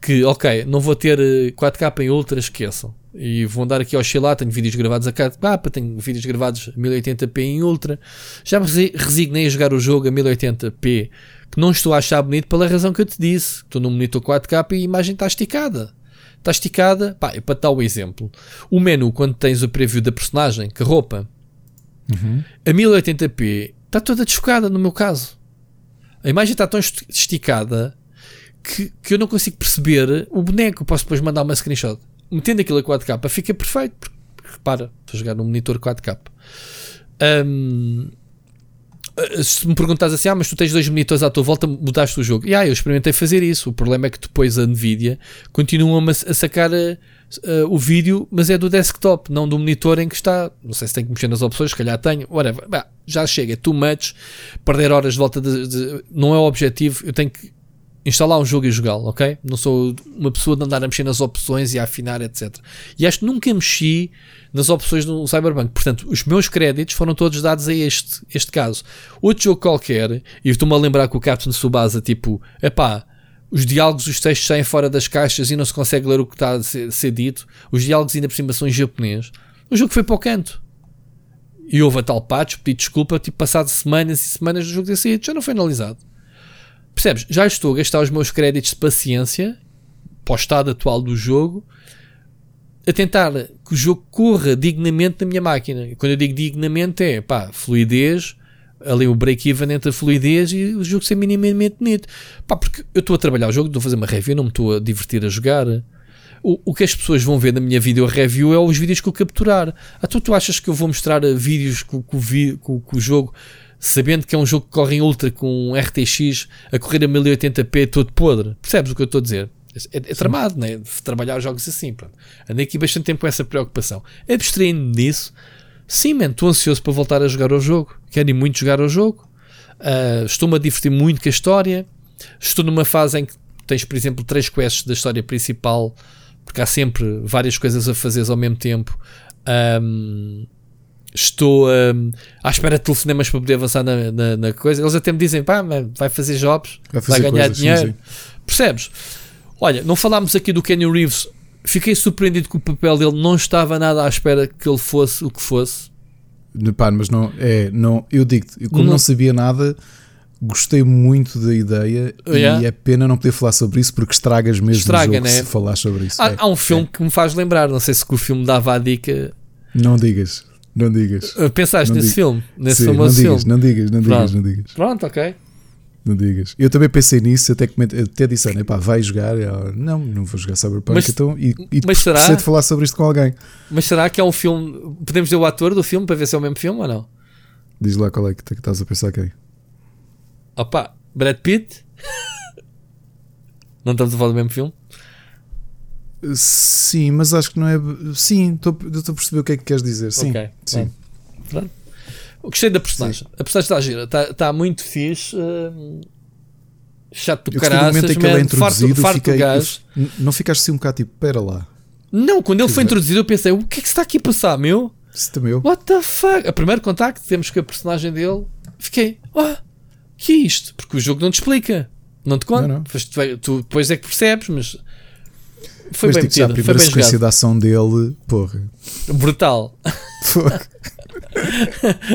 que, ok, não vou ter 4K em Ultra, esqueçam. E vou andar aqui a oscilar, tenho vídeos gravados a 4K, tenho vídeos gravados a 1080p em Ultra. Já me resignei a jogar o jogo a 1080p, que não estou a achar bonito pela razão que eu te disse. Estou num monitor 4K e a imagem está esticada. Está esticada, pá, é para dar o exemplo. O menu, quando tens o preview da personagem, que roupa, uhum. a 1080p está toda desfocada no meu caso. A imagem está tão esticada que, que eu não consigo perceber o boneco. Posso depois mandar uma screenshot. Metendo aquilo a 4K fica perfeito. Porque, repara, estou a jogar num monitor 4K. Um, se me perguntas assim, ah, mas tu tens dois monitores à tua volta, mudaste o jogo. E ah, eu experimentei fazer isso. O problema é que depois a Nvidia continua a sacar uh, uh, o vídeo, mas é do desktop, não do monitor em que está. Não sei se tem que mexer nas opções, se calhar tenho. Whatever. Bah, já chega, é too much. Perder horas de volta de, de, não é o objetivo. Eu tenho que instalar um jogo e jogá-lo, ok? Não sou uma pessoa de andar a mexer nas opções e a afinar, etc. E acho que nunca mexi nas opções do Cyberpunk. Portanto, os meus créditos foram todos dados a este, este caso. Outro jogo qualquer, e estou-me a lembrar que o Captain Subasa, tipo, epá, os diálogos, os textos saem fora das caixas e não se consegue ler o que está a ser, ser dito. Os diálogos ainda por cima são em japonês. O jogo foi para o canto. E houve a tal patch, pedi desculpa, tipo, passado semanas e semanas do jogo ter saído, já não foi analisado. Percebes? Já estou a gastar os meus créditos de paciência para o estado atual do jogo a tentar que o jogo corra dignamente na minha máquina. E quando eu digo dignamente é pá, fluidez, ali o break-even entre a fluidez e o jogo ser minimamente bonito. Pá, porque eu estou a trabalhar o jogo, estou a fazer uma review, não me estou a divertir a jogar. O, o que as pessoas vão ver na minha vídeo review é os vídeos que eu capturar. Ah, tu, tu achas que eu vou mostrar vídeos com, com, com, com o jogo sabendo que é um jogo que corre em ultra com um RTX a correr a 1080p todo podre. Percebes o que eu estou a dizer? É, é tramado, né? Trabalhar jogos assim. Pronto. Andei aqui bastante tempo com essa preocupação. Abstraindo disso, sim, man, estou ansioso para voltar a jogar o jogo. Quero ir muito jogar o jogo. Uh, Estou-me a divertir muito com a história. Estou numa fase em que tens, por exemplo, três quests da história principal, porque há sempre várias coisas a fazer ao mesmo tempo. Um, estou um, à espera de telefonemas para poder avançar na, na, na, coisa. Eles até me dizem, pá, vai fazer jobs, vai, fazer vai ganhar coisas, dinheiro. Sim, sim. Percebes? Olha, não falámos aqui do Kenny Reeves. Fiquei surpreendido que o papel dele não estava nada à espera que ele fosse o que fosse. Pá, mas não, é, não, eu digo-te, como não, não, sabia nada, gostei muito da ideia yeah. e é pena não poder falar sobre isso porque estragas mesmo Estraga, o jogo né? se falar sobre isso. Há, é, há um filme é. que me faz lembrar, não sei se o filme dava a dica. Não digas. Não digas. Uh, pensaste não nesse filme? Nesse Sim, famoso não digas, filme? Não digas, não digas, não digas. Pronto, ok. Não digas. Eu também pensei nisso, até, coment... até disse, ah, pá, vai jogar. Eu, não, não vou jogar Cyberpunk. Mas, então, e e mas será, de falar sobre isto com alguém. Mas será que é um filme. Podemos ver o ator do filme para ver se é o mesmo filme ou não? Diz lá qual é que estás a pensar quem? Opa, Brad Pitt? *laughs* não estamos a falar do mesmo filme? Sim, mas acho que não é. Sim, estou a perceber o que é que queres dizer. Sim, okay. sim. Pronto. Gostei da personagem. Sim. A personagem está gira, está, está muito fixe. Uh, chato do caralho. momento em que ele é introduzido, farto, farto fiquei, não ficaste assim um bocado tipo, pera lá. Não, quando ele foi introduzido, eu pensei, o que é que está aqui a passar, meu? Isso meu. What the fuck? A primeiro contacto temos com a personagem dele, fiquei, oh, que é isto? Porque o jogo não te explica, não te conta. Não, não. Tu, tu depois é que percebes, mas foi mas, bem tipo, metido, a primeira sequência da ação dele, porra. Brutal. *laughs*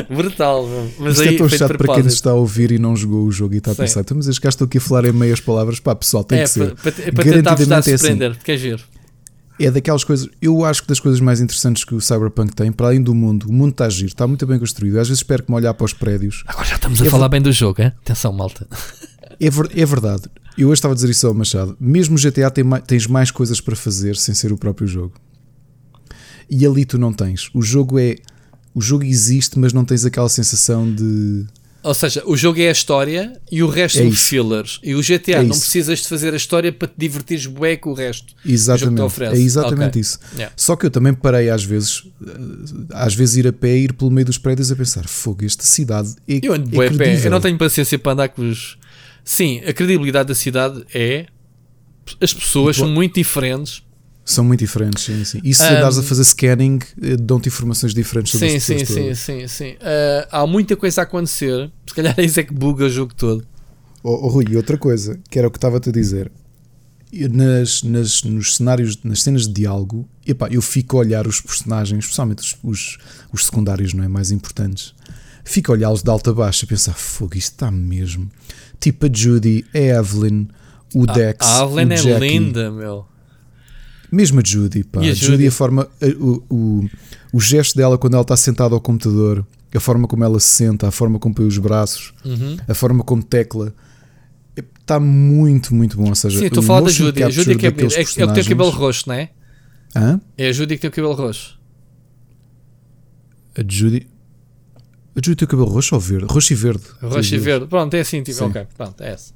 Brutal, mas Isto é aí é tão chato para quem nos está a ouvir e não jogou o jogo e está a pensar, mas estes gajos estão aqui a falar em meias palavras, pá, pessoal, tem é, que ser. Para, para, Garantidamente é assim. porque é giro. É daquelas coisas, eu acho que das coisas mais interessantes que o Cyberpunk tem, para além do mundo, o mundo está a giro, está muito bem construído. Às vezes espero que me olhar para os prédios. Agora já estamos a é falar bem do jogo, hein? atenção, malta. É, ver, é verdade. Eu hoje estava a dizer isso ao Machado. Mesmo GTA tem, tens mais coisas para fazer sem ser o próprio jogo. E ali tu não tens. O jogo é o jogo existe, mas não tens aquela sensação de Ou seja, o jogo é a história e o resto É são isso. fillers. E o GTA É não isso. precisas de fazer a história para te divertires bué com o resto. O jogo que te Exatamente, oferece. é exatamente Ok. isso. Yeah. Só que eu também parei às vezes, eh, às vezes ir a pé, ir pelo meio dos prédios a pensar: fogo, esta cidade é, Eu ando é bué a pé. credível." Eu não tenho paciência para andar com os. Sim, a credibilidade da cidade é. As pessoas são muito diferentes. São muito diferentes, sim, sim. E se Um, andares a fazer scanning, eh, dão-te informações diferentes sobre Sim, as sim, pessoas sim, todas. sim, sim. Ah, há muita coisa a acontecer. Se calhar é *laughs* isso é que buga o jogo todo. Oh, oh, Rui, e outra coisa, que era o que estava-te a dizer. Nas, nas, nos cenários, nas cenas de diálogo, epá, eu fico a olhar os personagens, especialmente os, os, os secundários, não é? Mais importantes. Fico a olhá-los de alta a baixo a pensar: fogo, isto está mesmo. Tipo a Judy, a Evelyn, o Dex. a Evelyn o é Jackie. linda, meu. Mesmo a Judy, pá. E a a Judy, Judy? a forma, a- o, o, o gesto dela quando ela está sentada ao computador, a forma como ela se senta, a forma como põe os braços, Uhum. a forma como tecla, está muito, muito bom. Ou seja, Sim, estou a falar da Judy. A Judy que é, é, é o que tem o cabelo roxo, não é? Hã? É a Judy que tem o cabelo roxo. A Judy. Tem o cabelo roxo ou verde? Roxo e verde. Roxo e verde. Pronto, é assim. Tipo, Sim. ok, pronto, é essa.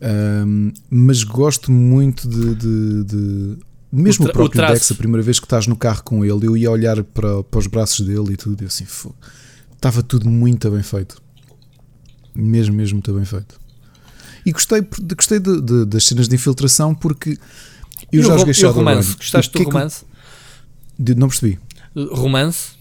Ahm, mas gosto muito de. de- de- Mesmo O o, o próprio traço. Dex, a primeira vez que estás no carro com ele, eu ia olhar para, para os braços dele e tudo, e assim, "Fô". estava tudo muito bem feito. Mesmo, mesmo muito bem feito. E gostei, gostei de- de- das cenas de infiltração porque eu E já o, joguei o romance? Gostaste O que é do que romance? de- não percebi. Romance?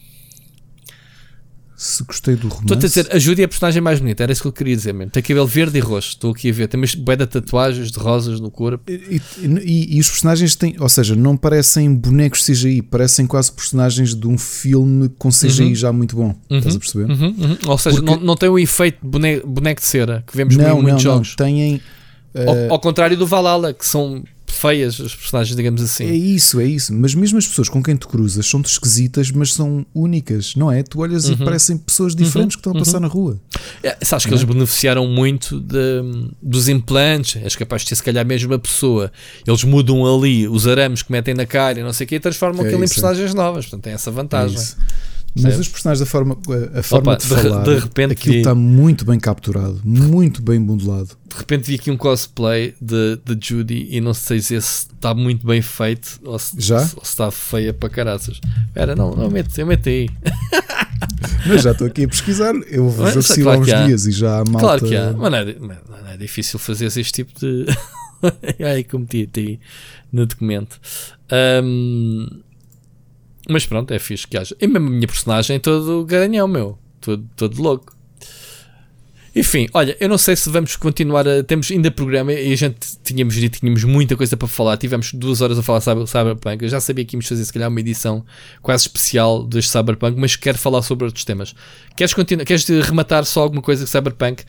Se gostei do romance. Estou-te a dizer, a Judy é a personagem mais bonita, era isso que eu queria dizer mesmo. Tem cabelo verde e roxo, estou aqui a ver. Tem umas de tatuagens de rosas no corpo. E, e- e os personagens têm, ou seja, não parecem bonecos CGI, parecem quase personagens de um filme com CGI Uhum. já muito bom. Estás a perceber? Uhum, uhum. Ou seja, Porque- não, não tem o efeito de bone- boneco de cera que vemos Não, em não, muitos não. jogos. Têm. Ao, eh, ao contrário do Valhalla, que são feias as personagens, digamos assim. É isso, é isso. Mas mesmo as pessoas com quem tu cruzas são esquisitas, mas são únicas, não é? Tu olhas e Uhum. parecem pessoas diferentes que estão a passar na rua. É, sabes que eles beneficiaram muito de- dos implantes, és capaz de ter se calhar a pessoa. Eles mudam ali os arames que metem na cara e não sei o que e transformam É aquilo em isso, é. personagens novas. Portanto, tem essa É vantagem. isso. Mas os personagens, da forma, a forma Opa, de de falar, de repente aquilo vi- está muito bem capturado, muito bem modelado. de repente vi aqui um cosplay de, de Judy e não sei se esse está muito bem feito ou se, Já? se- ou se está feia para caraças. Espera, não, não mete, eu meto aí. *laughs* Mas já estou aqui a pesquisar, eu ver se claro há uns há. dias e já há malta. Claro que há, mas não é, não é difícil fazer este tipo de. *laughs* Ai, como meti aí no documento. Ahm, mas pronto, é fixe que haja. E mesmo a minha personagem é todo garanhão, meu. Todo, todo louco. Enfim, olha, eu não sei se vamos continuar a. Temos ainda programa e a gente tínhamos dito, tínhamos muita coisa para falar. Tivemos duas horas a falar sobre Cyberpunk. Eu já sabia que íamos fazer, se calhar, uma edição quase especial deste Cyberpunk, mas quero falar sobre outros temas. Queres, continuar, queres rematar só alguma coisa de Cyberpunk?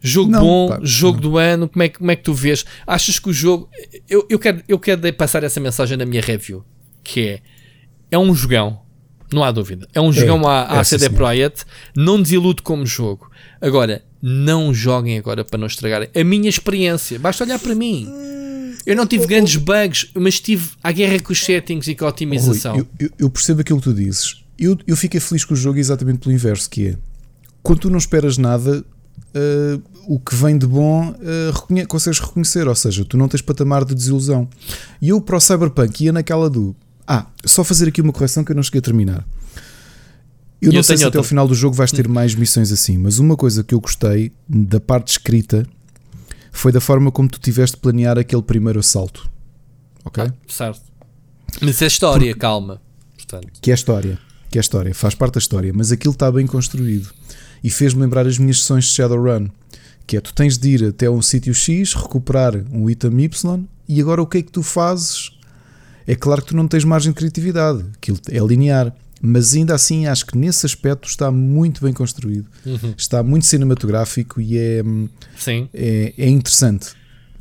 Jogo Não, bom, pá, jogo não. do ano, como é, que- como é que tu vês? Achas que o jogo. Eu, eu, quero, eu quero passar essa mensagem na minha review, que é. É um jogão, não há dúvida. É um jogão à, à é, CD. Projekt, não desilude como jogo. Agora, não joguem agora para não estragarem. A minha experiência, basta olhar para mim. Eu não tive grandes bugs, mas tive a guerra com os settings e com a Rui, otimização. eu, eu- eu percebo aquilo que tu dizes. Eu, eu fiquei feliz com o jogo exatamente pelo inverso, que é quando tu não esperas nada, eh, o que vem de bom eh, reconhe- consegues reconhecer, ou seja, tu não tens patamar de desilusão. E eu para o Cyberpunk ia naquela do ah, só fazer aqui uma correção que eu não cheguei a terminar. Eu E não eu sei se até outra. ao final do jogo vais ter mais missões assim, mas uma coisa que eu gostei da parte escrita foi da forma como tu tiveste de planear aquele primeiro assalto. Ok? Certo. Mas é história, calma. Portanto, que é história, que é história, faz parte da história, mas aquilo está bem construído e fez-me lembrar as minhas sessões de Shadowrun, que é tu tens de ir até um sítio X, recuperar um item Y e agora o que é que tu fazes? É claro que tu não tens margem de criatividade, aquilo é linear, mas ainda assim acho que nesse aspecto está muito bem construído, está muito cinematográfico e é, sim. é, é interessante.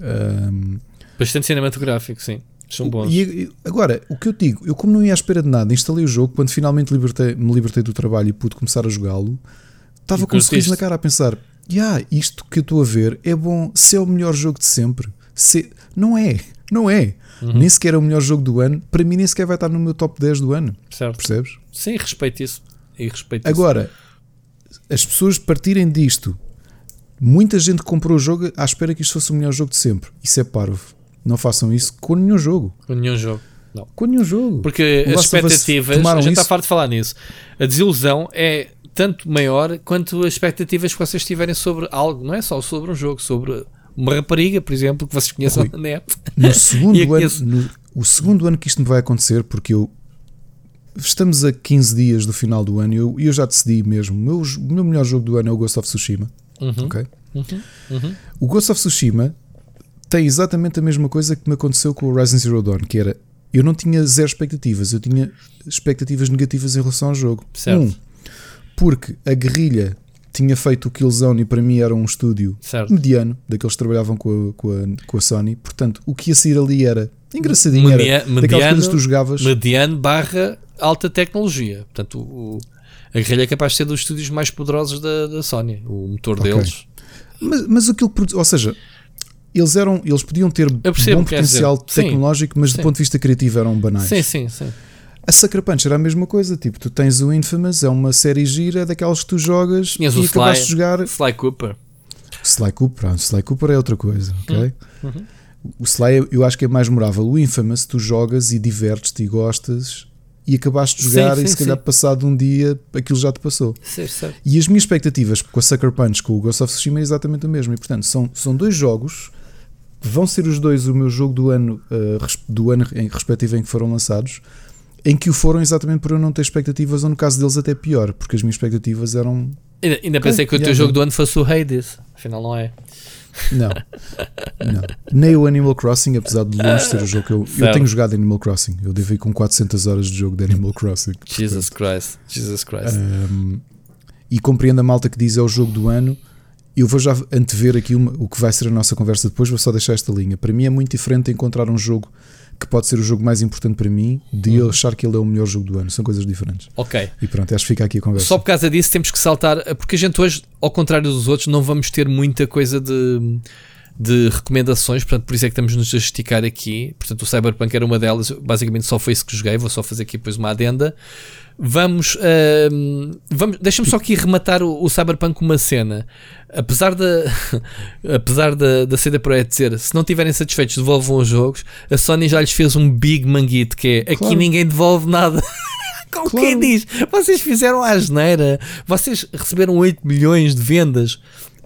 Ahm, Bastante cinematográfico, sim. São bons. e agora, o que eu digo, eu como não ia à espera de nada, instalei o jogo, quando finalmente libertei- me libertei do trabalho e pude começar a jogá-lo, estava E com um sorriso na cara a pensar, yeah, isto que eu estou a ver é bom, se é o melhor jogo de sempre. Se... Não é, não é. Uhum. Nem sequer é o melhor jogo do ano, para mim nem sequer vai estar no meu top 10 do ano, certo. percebes? Sim, respeito isso. E respeito isso. Agora, as pessoas partirem disto, muita gente comprou o jogo à espera que isto fosse o melhor jogo de sempre. Isso é parvo. Não façam isso com nenhum jogo. Com nenhum jogo. Não. Com nenhum jogo. Porque as expectativas, a gente está isso. farto de falar nisso. A desilusão é tanto maior quanto as expectativas que vocês tiverem sobre algo, não é só sobre um jogo, sobre uma rapariga, por exemplo, que vocês conheçam Rui. na net. No *laughs* segundo ano, no, o segundo ano que isto me vai acontecer, porque eu estamos a 15 dias do final do ano e eu, eu já decidi mesmo. O meu, meu melhor jogo do ano é o Ghost of Tsushima. Uhum, ok? uhum, uhum. O Ghost of Tsushima tem exatamente a mesma coisa que me aconteceu com o Horizon Zero Dawn, que era eu não tinha zero expectativas, eu tinha expectativas negativas em relação ao jogo. Certo. Um, porque a guerrilha tinha feito o Killzone e para mim era um estúdio Certo. mediano, daqueles que trabalhavam com a, com a, com a Sony, portanto o que ia sair ali era engraçadinho, Media- era daquelas mediano- coisas que tu jogavas. Mediano barra alta tecnologia. Portanto, o, o- a guerrilha é capaz de ser dos estúdios mais poderosos da, da Sony. O motor Ok. deles. Mas, mas aquilo ou seja, eles eram, eles podiam ter bom potencial dizer. Sim, tecnológico, mas sim. do ponto de vista criativo eram banais. Sim, sim, sim. A Sucker Punch era a mesma coisa, tipo, tu tens o Infamous, é uma série gira, daquelas que tu jogas Tinhas e o acabaste Sly. de jogar. Sly Cooper. Sly Cooper, Sly Cooper é outra coisa, ok? Uhum. O Sly eu acho que é mais memorável. O Infamous, tu jogas e divertes-te e gostas e acabaste de Sim, jogar e sim, se calhar sim. passado um dia aquilo já te passou. Certo. E as minhas expectativas com a Sucker Punch, com o Ghost of Tsushima é exatamente o mesmo. E portanto, são, são dois jogos vão ser os dois o meu jogo do ano, uh, do ano em respectivo em que foram lançados, em que o foram exatamente por eu não ter expectativas, ou no caso deles até pior, porque as minhas expectativas eram. Ainda, ainda pensei que o teu jogo do ano fosse o Hades. Afinal, não é. Não, não. Nem o Animal Crossing, apesar de longe ser o jogo que eu, eu tenho jogado Animal Crossing. Eu devo ir com 400 horas de jogo de Animal Crossing. Jesus Christ. Jesus Christ. Um, e compreendo a malta que diz é o jogo do ano. Eu vou já antever aqui uma- o que vai ser a nossa conversa depois, vou só deixar esta linha. Para mim é muito diferente encontrar um jogo que pode ser o jogo mais importante para mim de Uhum. eu achar que ele é o melhor jogo do ano. São coisas diferentes. ok. E pronto, acho que fica aqui a conversa. Só por causa disso temos que saltar, porque a gente hoje, ao contrário dos outros, não vamos ter muita coisa de, de recomendações, portanto, por isso é que estamos nos a esticar aqui. Portanto, o Cyberpunk era uma delas, basicamente só foi isso que joguei, vou só fazer aqui depois uma adenda. Vamos, ahm, vamos deixa-me só aqui rematar o, o Cyberpunk com uma cena. Apesar da, *laughs* apesar da, da CD Projekt dizer se não estiverem satisfeitos, devolvam os jogos, a Sony já lhes fez um big manguito que é aqui Claro. ninguém devolve nada. *laughs* Como Claro. quem diz, vocês fizeram a asneira, vocês receberam 8 milhões de vendas,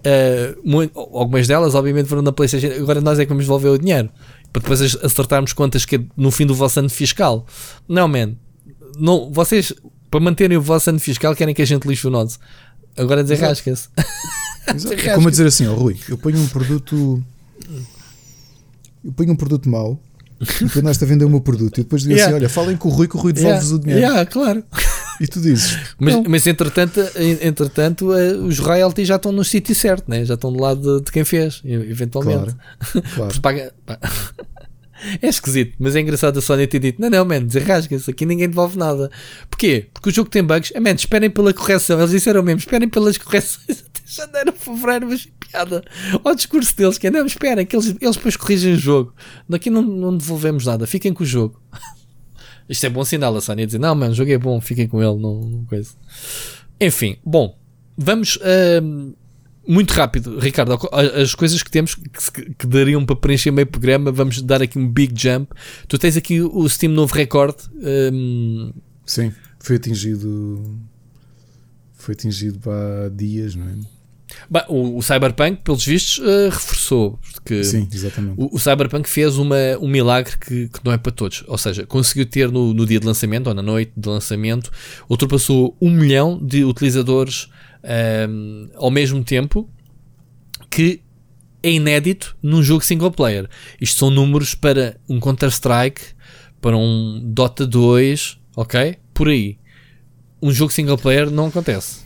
uh, mu- algumas delas, obviamente, foram na PlayStation. Agora nós é que vamos devolver o dinheiro para depois acertarmos contas que é no fim do vosso ano fiscal. Não, man, não, vocês para manterem o vosso ano fiscal querem que a gente lixe o nosso. Agora desenrasca-se. Exato. É *laughs* como a dizer assim, ó Rui, eu ponho um produto. Eu ponho um produto mau e depois nós a vender o meu produto. E depois digo Yeah. assim: olha, falem com o Rui que o Rui devolve-vos o dinheiro. Yeah, claro. E tu dizes: Mas, Não. mas entretanto, en- entretanto eh, os royalties já estão no sítio certo, né? já estão do lado de, de quem fez, eventualmente. claro, *laughs* claro. *laughs* É esquisito, mas é engraçado a Sony ter dito: não, não, man, desarrasca-se, aqui ninguém devolve nada. Porquê? Porque o jogo tem bugs. Ah, man, esperem pela correção. Eles disseram mesmo: esperem pelas correções até janeiro, fevereiro, mas piada. Ao discurso deles: que é, não, esperem, que eles, eles depois corrigem o jogo. Daqui não, não devolvemos nada, fiquem com o jogo. *laughs* Isto é bom sinal a Sony a dizer: não, mano, o jogo é bom, fiquem com ele, não, não coisa. Enfim, bom, vamos. ahm, muito rápido, Ricardo, as coisas que temos que, que dariam para preencher meio programa, vamos dar aqui um big jump. Tu tens aqui o Steam novo recorde. ahm, Sim, foi atingido. Foi atingido há dias, não é? Bah, o, o Cyberpunk, pelos vistos, ah, reforçou. Que Sim, exatamente. o, o Cyberpunk fez uma, um milagre que, que não é para todos. Ou seja, conseguiu ter no, no dia de lançamento, ou na noite de lançamento, ultrapassou um milhão de utilizadores ahm, ao mesmo tempo, que é inédito num jogo single player. Isto são números para um Counter-Strike, para um Dota 2, ok? Por aí. Um jogo single player não acontece.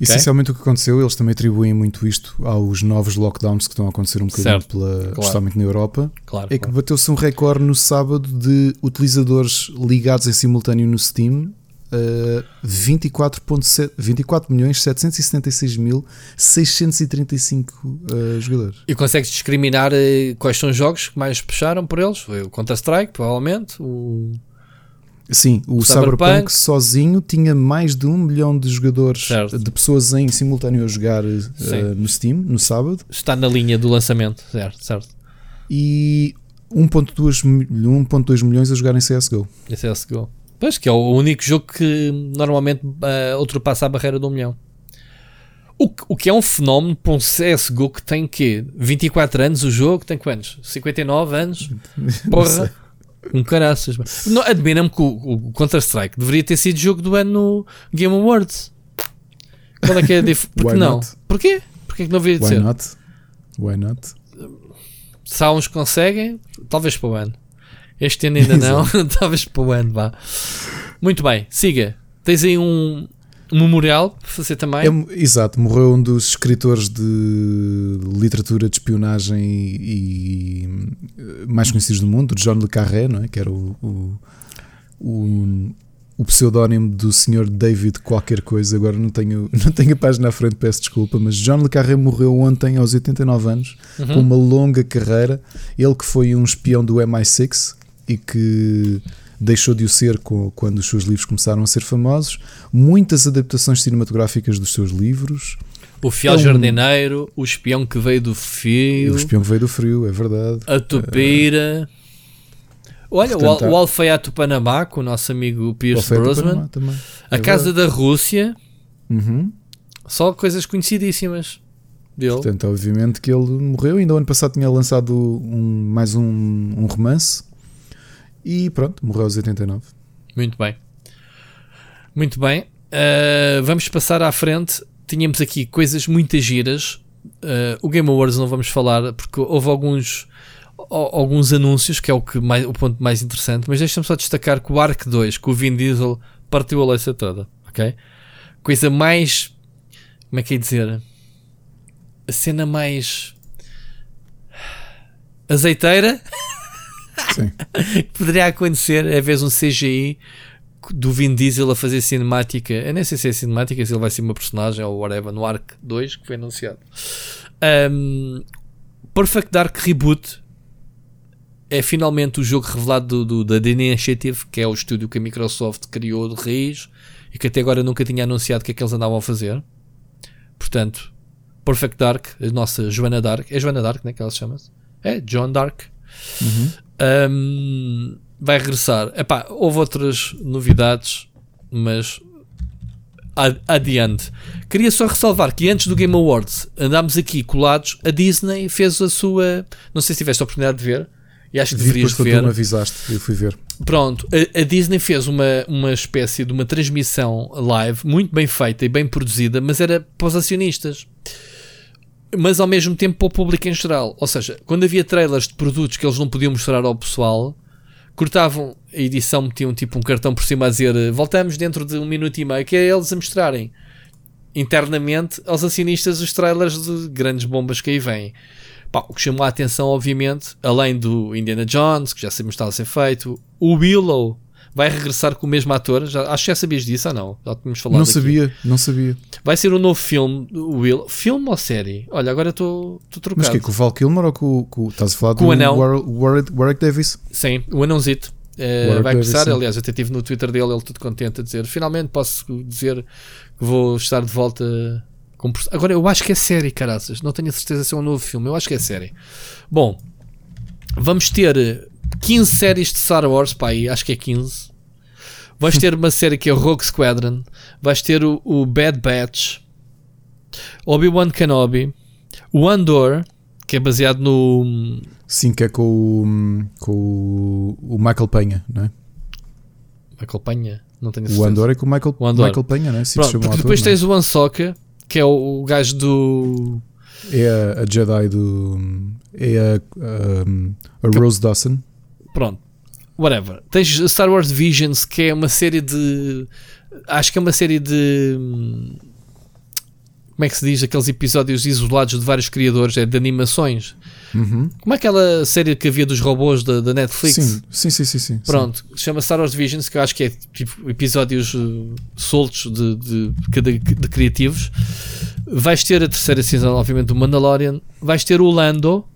Essencialmente o que aconteceu, eles também atribuem muito isto aos novos lockdowns que estão a acontecer um bocadinho, Certo, pela, claro. na Europa. Claro. É que claro. bateu-se um recorde no sábado de utilizadores ligados em simultâneo no Steam. Uh, 24.7 24 milhões 776 mil 635 uh, jogadores. E consegues discriminar eh, quais são os jogos que mais puxaram por eles? Foi o Counter-Strike, provavelmente. O... Sim, o, O Cyberpunk, Cyberpunk sozinho tinha mais de um milhão de jogadores, Certo. de pessoas em simultâneo a jogar Sim. no Steam, no sábado, Está na linha do lançamento, certo, certo. e 1.2 mi- 1.2 milhões a jogar em CSGO. O CSGO. Pois, que é o único jogo que normalmente ah, ultrapassa a barreira do milhão. O, que- o que é um fenómeno para um CSGO que tem quê? 24 anos o jogo? Tem quantos? 59 anos? *laughs* Porra! Um caraças. Admira-me que o, o Counter-Strike deveria ter sido jogo do ano no Game Awards. Qual é que é a diferença? *laughs* Porque não? not? Porquê? Porquê que não deveria de Why ser? not? Why not? Se há uns que conseguem, talvez para o ano. Este ano ainda *laughs* não, *laughs* talvez para o ano, vá. Muito bem, siga. Tens aí um, um memorial para fazer também. É, exato, morreu um dos escritores de literatura de espionagem e, e, mais conhecidos do mundo, John Le Carré, não é? que era o, o, o, o pseudónimo do Sr. David qualquer coisa, agora não tenho, *laughs* não tenho a página à frente, peço desculpa, mas John Le Carré morreu ontem aos 89 anos, Uhum. com uma longa carreira, ele que foi um espião do MI6 e que deixou de o ser quando os seus livros começaram a ser famosos, muitas adaptações cinematográficas dos seus livros, O fiel é um- jardineiro, o espião que veio do fio, o espião que veio do frio, é verdade. a tupira. Olha, portanto, o, o Alfaiate Panamá, com o nosso amigo Pierce Brosnan. Panamá também. A É Casa da Rússia, Uhum. só coisas conhecidíssimas dele. Portanto, obviamente que ele morreu. Ainda o ano passado tinha lançado um, mais um, um romance e pronto, morreu aos 89. Muito bem. Muito bem. Uh, vamos passar à frente. Tínhamos aqui coisas muito giras. Uh, o Game Awards não vamos falar porque houve alguns, al- alguns anúncios, que é o, que mais, o ponto mais interessante. Mas deixa-me só destacar que o Arc 2, que o Vin Diesel partiu a leça toda. Ok? Coisa mais. Como é que é dizer? A cena mais. azeiteira *laughs* *laughs* poderia acontecer é ver um CGI do Vin Diesel a fazer cinemática. Eu nem sei se é cinemática, se ele vai ser uma personagem ou whatever, no Arc 2 que foi anunciado. Um, Perfect Dark Reboot é finalmente o jogo revelado do, do- da The Initiative, que é o estúdio que a Microsoft criou de raiz e que até agora nunca tinha anunciado o que é que eles andavam a fazer. Portanto, Perfect Dark, a nossa Joana Dark, é Joana Dark, né, que ela se chama? É, John Dark. Um, vai regressar. Epá, houve outras novidades, mas ad- adiante. Queria só ressalvar que antes do Game Awards andámos aqui colados. A Disney fez a sua. Não sei se tiveste a oportunidade de ver. E acho que Vi deverias depois quando tu me ver. avisaste, eu fui ver. Pronto, a, a Disney fez uma, uma espécie de uma transmissão live muito bem feita e bem produzida, mas era para os acionistas. Mas ao mesmo tempo para o público em geral. Ou seja, quando havia trailers de produtos que eles não podiam mostrar ao pessoal, cortavam a edição, metiam tipo um cartão por cima a dizer voltamos dentro de um minuto e meio, que é eles a mostrarem internamente aos acionistas os trailers de grandes bombas que aí vêm. Pá, o que chamou a atenção, obviamente, além do Indiana Jones, que já sabemos que está a ser feito, o Willow vai regressar com o mesmo ator. Já, acho que já sabias disso ou não? Já tínhamos falado Não aqui. sabia, não sabia. Vai ser um novo filme do Willow. Filme ou série? Olha, agora estou trocado. Mas que é com o Val Kilmer ou com, o- com, estás a falar Com do o anão. War- Warwick, Warwick Davis? Sim, o anãozito. Warwick vai começar, aliás, eu até estive no Twitter dele, ele tudo contente a dizer finalmente posso dizer que vou estar de volta Agora eu acho que é série, caraças, não tenho a certeza se é um novo filme, eu acho que é série. Bom, vamos ter 15 séries de Star Wars, pá, aí, acho que é 15. Vais ter uma *laughs* série que é o Rogue Squadron, vais ter o, o Bad Batch, Obi-Wan Kenobi, o Andor, que é baseado no Sim, que é com o, com o, o Michael Penha, não é? Michael Penha, não tenho O certeza. Andor é com o Michael, O Andor. Michael Penha, não é? Pronto, o porque depois é? tens o Ansoka, que é o, o gajo do. É a, a Jedi do. É a, a, a Rose Dawson. Pronto, whatever. Tens Star Wars Visions, que é uma série de. Acho que é uma série de. Como é que se diz? Aqueles episódios isolados de vários criadores, é de animações. Uhum. Como é aquela série que havia dos robôs da, da Netflix? Sim, sim, sim, sim, sim. Pronto, chama Star Wars Visions, que eu acho que é tipo episódios uh, soltos de, de, de, de criativos. Vais ter a terceira season, obviamente, do Mandalorian. Vais ter o Lando.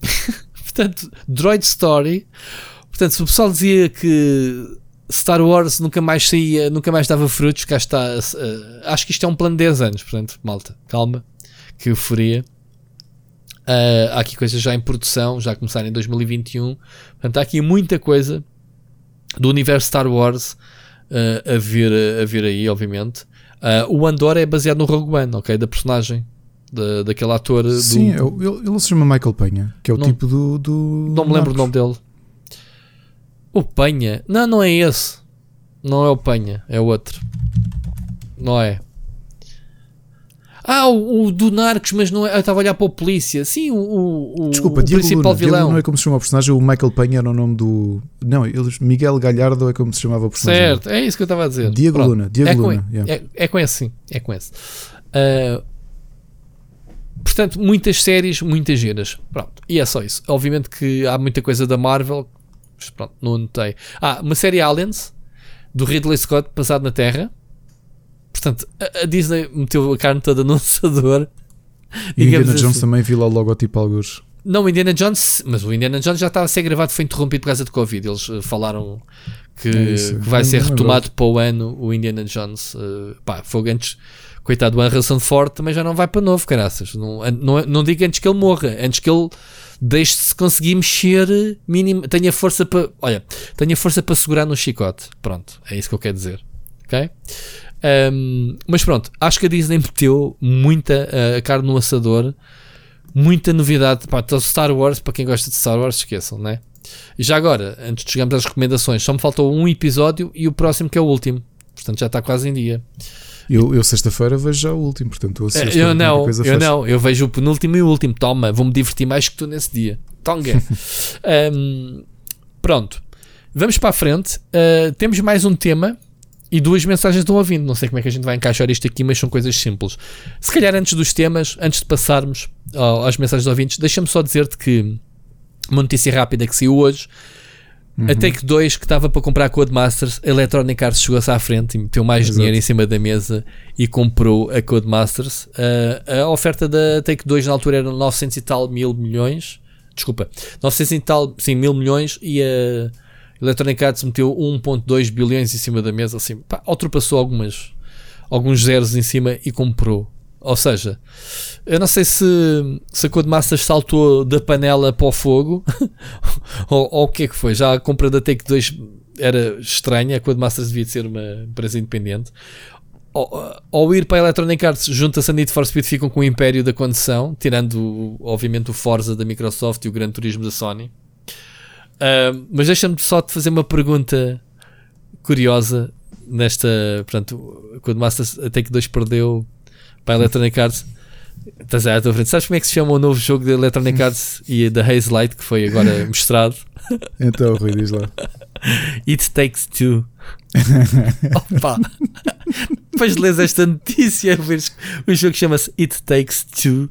*laughs* Portanto, Droid Story. Portanto, se o pessoal dizia que Star Wars nunca mais saía, nunca mais dava frutos. Cá está. Uh, acho que isto é um plano de 10 anos, portanto, malta, calma, que euforia. Uh, há aqui coisas já em produção, já começaram em 2021. Portanto, há aqui muita coisa do universo Star Wars uh, a, vir, a vir aí, obviamente. Uh, o Andor é baseado no Rogue One, ok? Da personagem, da, daquele ator. Sim, do... ele, ele, se chama Michael Penha, que é o não, tipo do. do não me lembro o nome dele. O Penha? Não, não é esse. Não é o Penha, é o outro. Não é? Ah, o, o do Narcos, mas não é. Eu estava a olhar para o polícia. Sim, o, o, Desculpa, o Diego principal Luna. vilão. Diego não é como se chama o personagem, o Michael Penha era o nome do. Não, eles, Miguel Galhardo é como se chamava o personagem. Certo, é isso que eu estava a dizer. Diego Pronto. Luna. Diego é Luna. Com, yeah. é, é, com esse, sim. É com esse. Uh, portanto, muitas séries, muitas giras. Pronto, e é só isso. Obviamente que há muita coisa da Marvel. Pronto, não anotei. Ah, uma série Aliens do Ridley Scott passado na Terra Portanto, a, a Disney meteu a carne toda no lançador. *laughs* E Indiana assim. Jones também viu lá o logotipo alguns. Não, o Indiana Jones, mas o Indiana Jones já estava a ser gravado, foi interrompido por causa de Covid. Eles uh, falaram que, é que vai ser retomado para o ano o Indiana Jones. Uh, pá, foi antes, coitado, o Harrison Ford também já não vai para novo, caraças. Não, não, não digo antes que ele morra, antes que ele deixe-se conseguir mexer mínimo, tenha força para, olha, tenha força para segurar no chicote. Pronto, é isso que eu quero dizer. Ok? Um, mas pronto, acho que a Disney meteu muita uh, carne no assador, muita novidade. Pá, então Star Wars, para quem gosta de Star Wars, esqueçam, né? E já agora, antes de chegarmos às recomendações, só me faltou um episódio e o próximo que é o último. Portanto, já está quase em dia. Eu, eu sexta-feira vejo já o último, portanto, eu, eu não, eu faz. não, eu vejo o penúltimo e o último. Toma, vou-me divertir mais que tu nesse dia. Tonga. *laughs* um, pronto, vamos para a frente. Uh, temos mais um tema e duas mensagens do ouvindo. Não sei como é que a gente vai encaixar isto aqui, mas são coisas simples. Se calhar antes dos temas, antes de passarmos às mensagens dos ouvintes, deixa-me só dizer-te que uma notícia rápida que saiu hoje. Uhum. A Take 2 que estava para comprar a Codemasters, a Electronic Arts chegou-se à frente e meteu mais Exato. dinheiro em cima da mesa e comprou a Codemasters. Uh, a oferta da Take 2 na altura era 900 e tal mil milhões. Desculpa, 900 e tal, sim, mil milhões e a Electronic Arts meteu 1.2 bilhões em cima da mesa, assim, pá, ultrapassou algumas, alguns zeros em cima e comprou. Ou seja, eu não sei se, se a Codemasters saltou da panela para o fogo *laughs* ou, ou, o que é que foi. Já a compra da Take 2 era estranha, a Codemasters devia ser uma empresa independente. Ao, ir para a Electronic Arts, junta-se a Need for Speed, ficam com o império da condição, tirando obviamente o Forza da Microsoft e o Gran Turismo da Sony. Uh, mas deixa-me só te fazer uma pergunta curiosa nesta. Portanto, quando Master Take 2 perdeu para a Electronic Arts. Estás à tua frente. Sabes como é que se chama o novo jogo da Electronic Arts e da Haze Light que foi agora *laughs* mostrado? Então, Rui, diz lá. It Takes Two. *laughs* Opa! Depois de lês esta notícia, vês o jogo chama-se It Takes Two.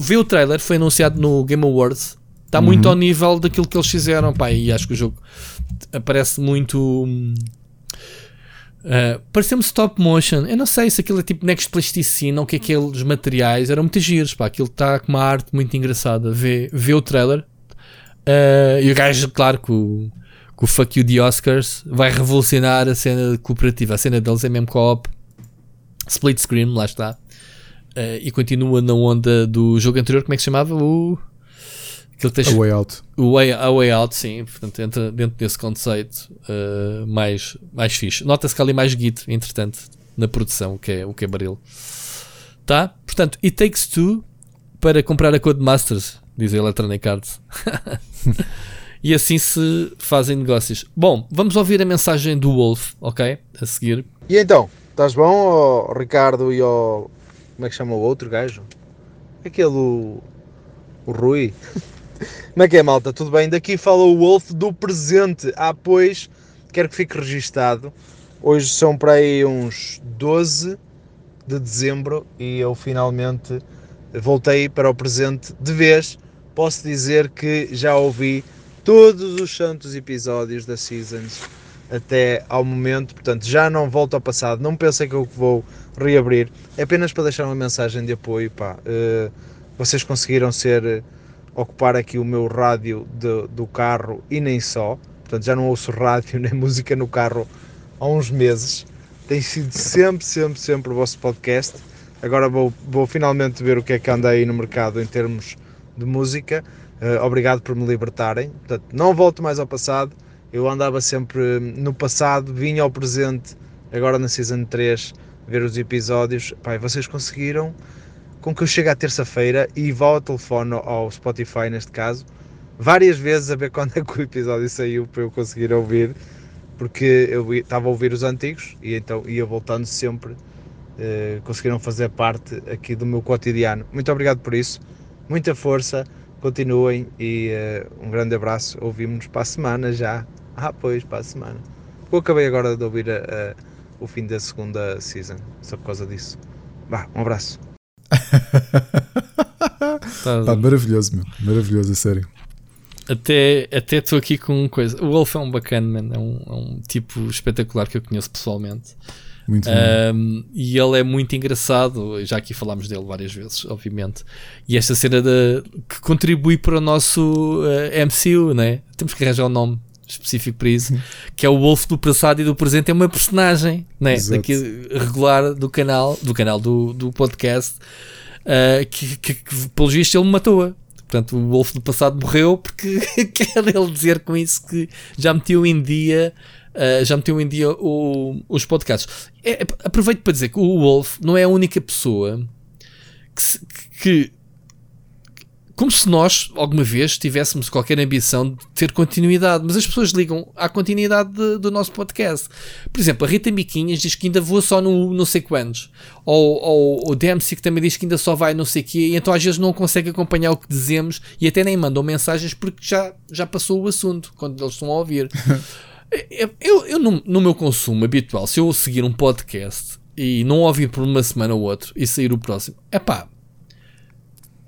Vi o trailer, foi anunciado no Game Awards Está uhum. muito ao nível daquilo que eles fizeram, pá, e acho que o jogo aparece muito. Uh, Pareceu-me stop motion. Eu não sei se aquilo é tipo Next Plasticina ou que aqueles materiais eram muito giros. Pá. Aquilo está com uma arte muito engraçada. Vê, vê o trailer uh, e o gajo, claro, que o, que o Fuck You the Oscars vai revolucionar a cena cooperativa. A cena deles é mesmo co-op, split screen, lá está. Uh, e continua na onda do jogo anterior. Como é que se chamava? O. Tens, a Way Out. O way, a Way Out, sim. Portanto, entra dentro desse conceito uh, mais, mais fixe. Nota-se que há ali mais Git, entretanto, na produção, o que é, o que é baril. Tá? Portanto, It Takes Two para comprar a Codemasters, diz a Electronic Arts. *laughs* e assim se fazem negócios. Bom, vamos ouvir a mensagem do Wolf, ok? A seguir. E então, estás bom, oh, Ricardo e o. Como é que chama o outro gajo? Aquele. O, o Rui. *laughs* Como é que é, malta? Tudo bem? Daqui fala o Wolf do presente. Ah, pois, quero que fique registado. Hoje são para aí uns 12 de dezembro e eu finalmente voltei para o presente de vez. Posso dizer que já ouvi todos os santos episódios da Seasons até ao momento, portanto já não volto ao passado, não pensem que eu vou reabrir, é apenas para deixar uma mensagem de apoio, pá, uh, vocês conseguiram ser ocupar aqui o meu rádio de, do carro e nem só. portanto já não ouço rádio *laughs* nem música no carro há uns meses. Tem sido sempre, sempre, sempre o vosso podcast. Agora vou, vou finalmente ver o que é que anda aí no mercado em termos de música. Uh, obrigado por me libertarem. Portanto, não volto mais ao passado. Eu andava sempre no passado, vinha ao presente, agora na Season 3, ver os episódios. Pai, vocês conseguiram com que eu chegue à terça-feira e vá ao telefone ao Spotify, neste caso, várias vezes a ver quando é que o episódio saiu para eu conseguir ouvir, porque eu estava a ouvir os antigos e então ia voltando sempre. Uh, conseguiram fazer parte aqui do meu cotidiano. Muito obrigado por isso, muita força, continuem e uh, um grande abraço. Ouvimos-nos para a semana já. Ah, pois, para a semana. Eu acabei agora de ouvir a, a, o fim da segunda season, só por causa disso. Vá, um abraço. Tá, Pá, maravilhoso, meu. Maravilhoso, a sério. Até estou aqui com uma coisa. O Wolf é um bacana, man. É um, é um tipo espetacular que eu conheço pessoalmente. Muito um, e ele é muito engraçado, já aqui falámos dele várias vezes, obviamente. E esta cena que contribui para o nosso uh, eh, MCU, né? Temos que arranjar um nome específico para isso, que é o Wolf do passado e do presente, é uma personagem né? Daqui, regular do canal, do canal do, do podcast, uh, que, que, que pelo visto ele matou-a. Portanto, o Wolf do passado morreu porque *laughs* quer ele dizer com isso que já meteu em dia. Uh, já meteu em dia o, os podcasts. É, aproveito para dizer que o Wolf não é a única pessoa que, que como se nós, alguma vez, tivéssemos qualquer ambição de ter continuidade, mas as pessoas ligam à continuidade de, do nosso podcast. Por exemplo, a Rita Miquinhas diz que ainda voa só no não sei quantos, ou, ou o DMC que também diz que ainda só vai não sei o quê, e então às vezes não consegue acompanhar o que dizemos e até nem mandam mensagens porque já, já passou o assunto quando eles estão a ouvir. *laughs* eu, eu no, no meu consumo habitual, se eu seguir um podcast e não ouvir por uma semana ou outra e sair o próximo, é pá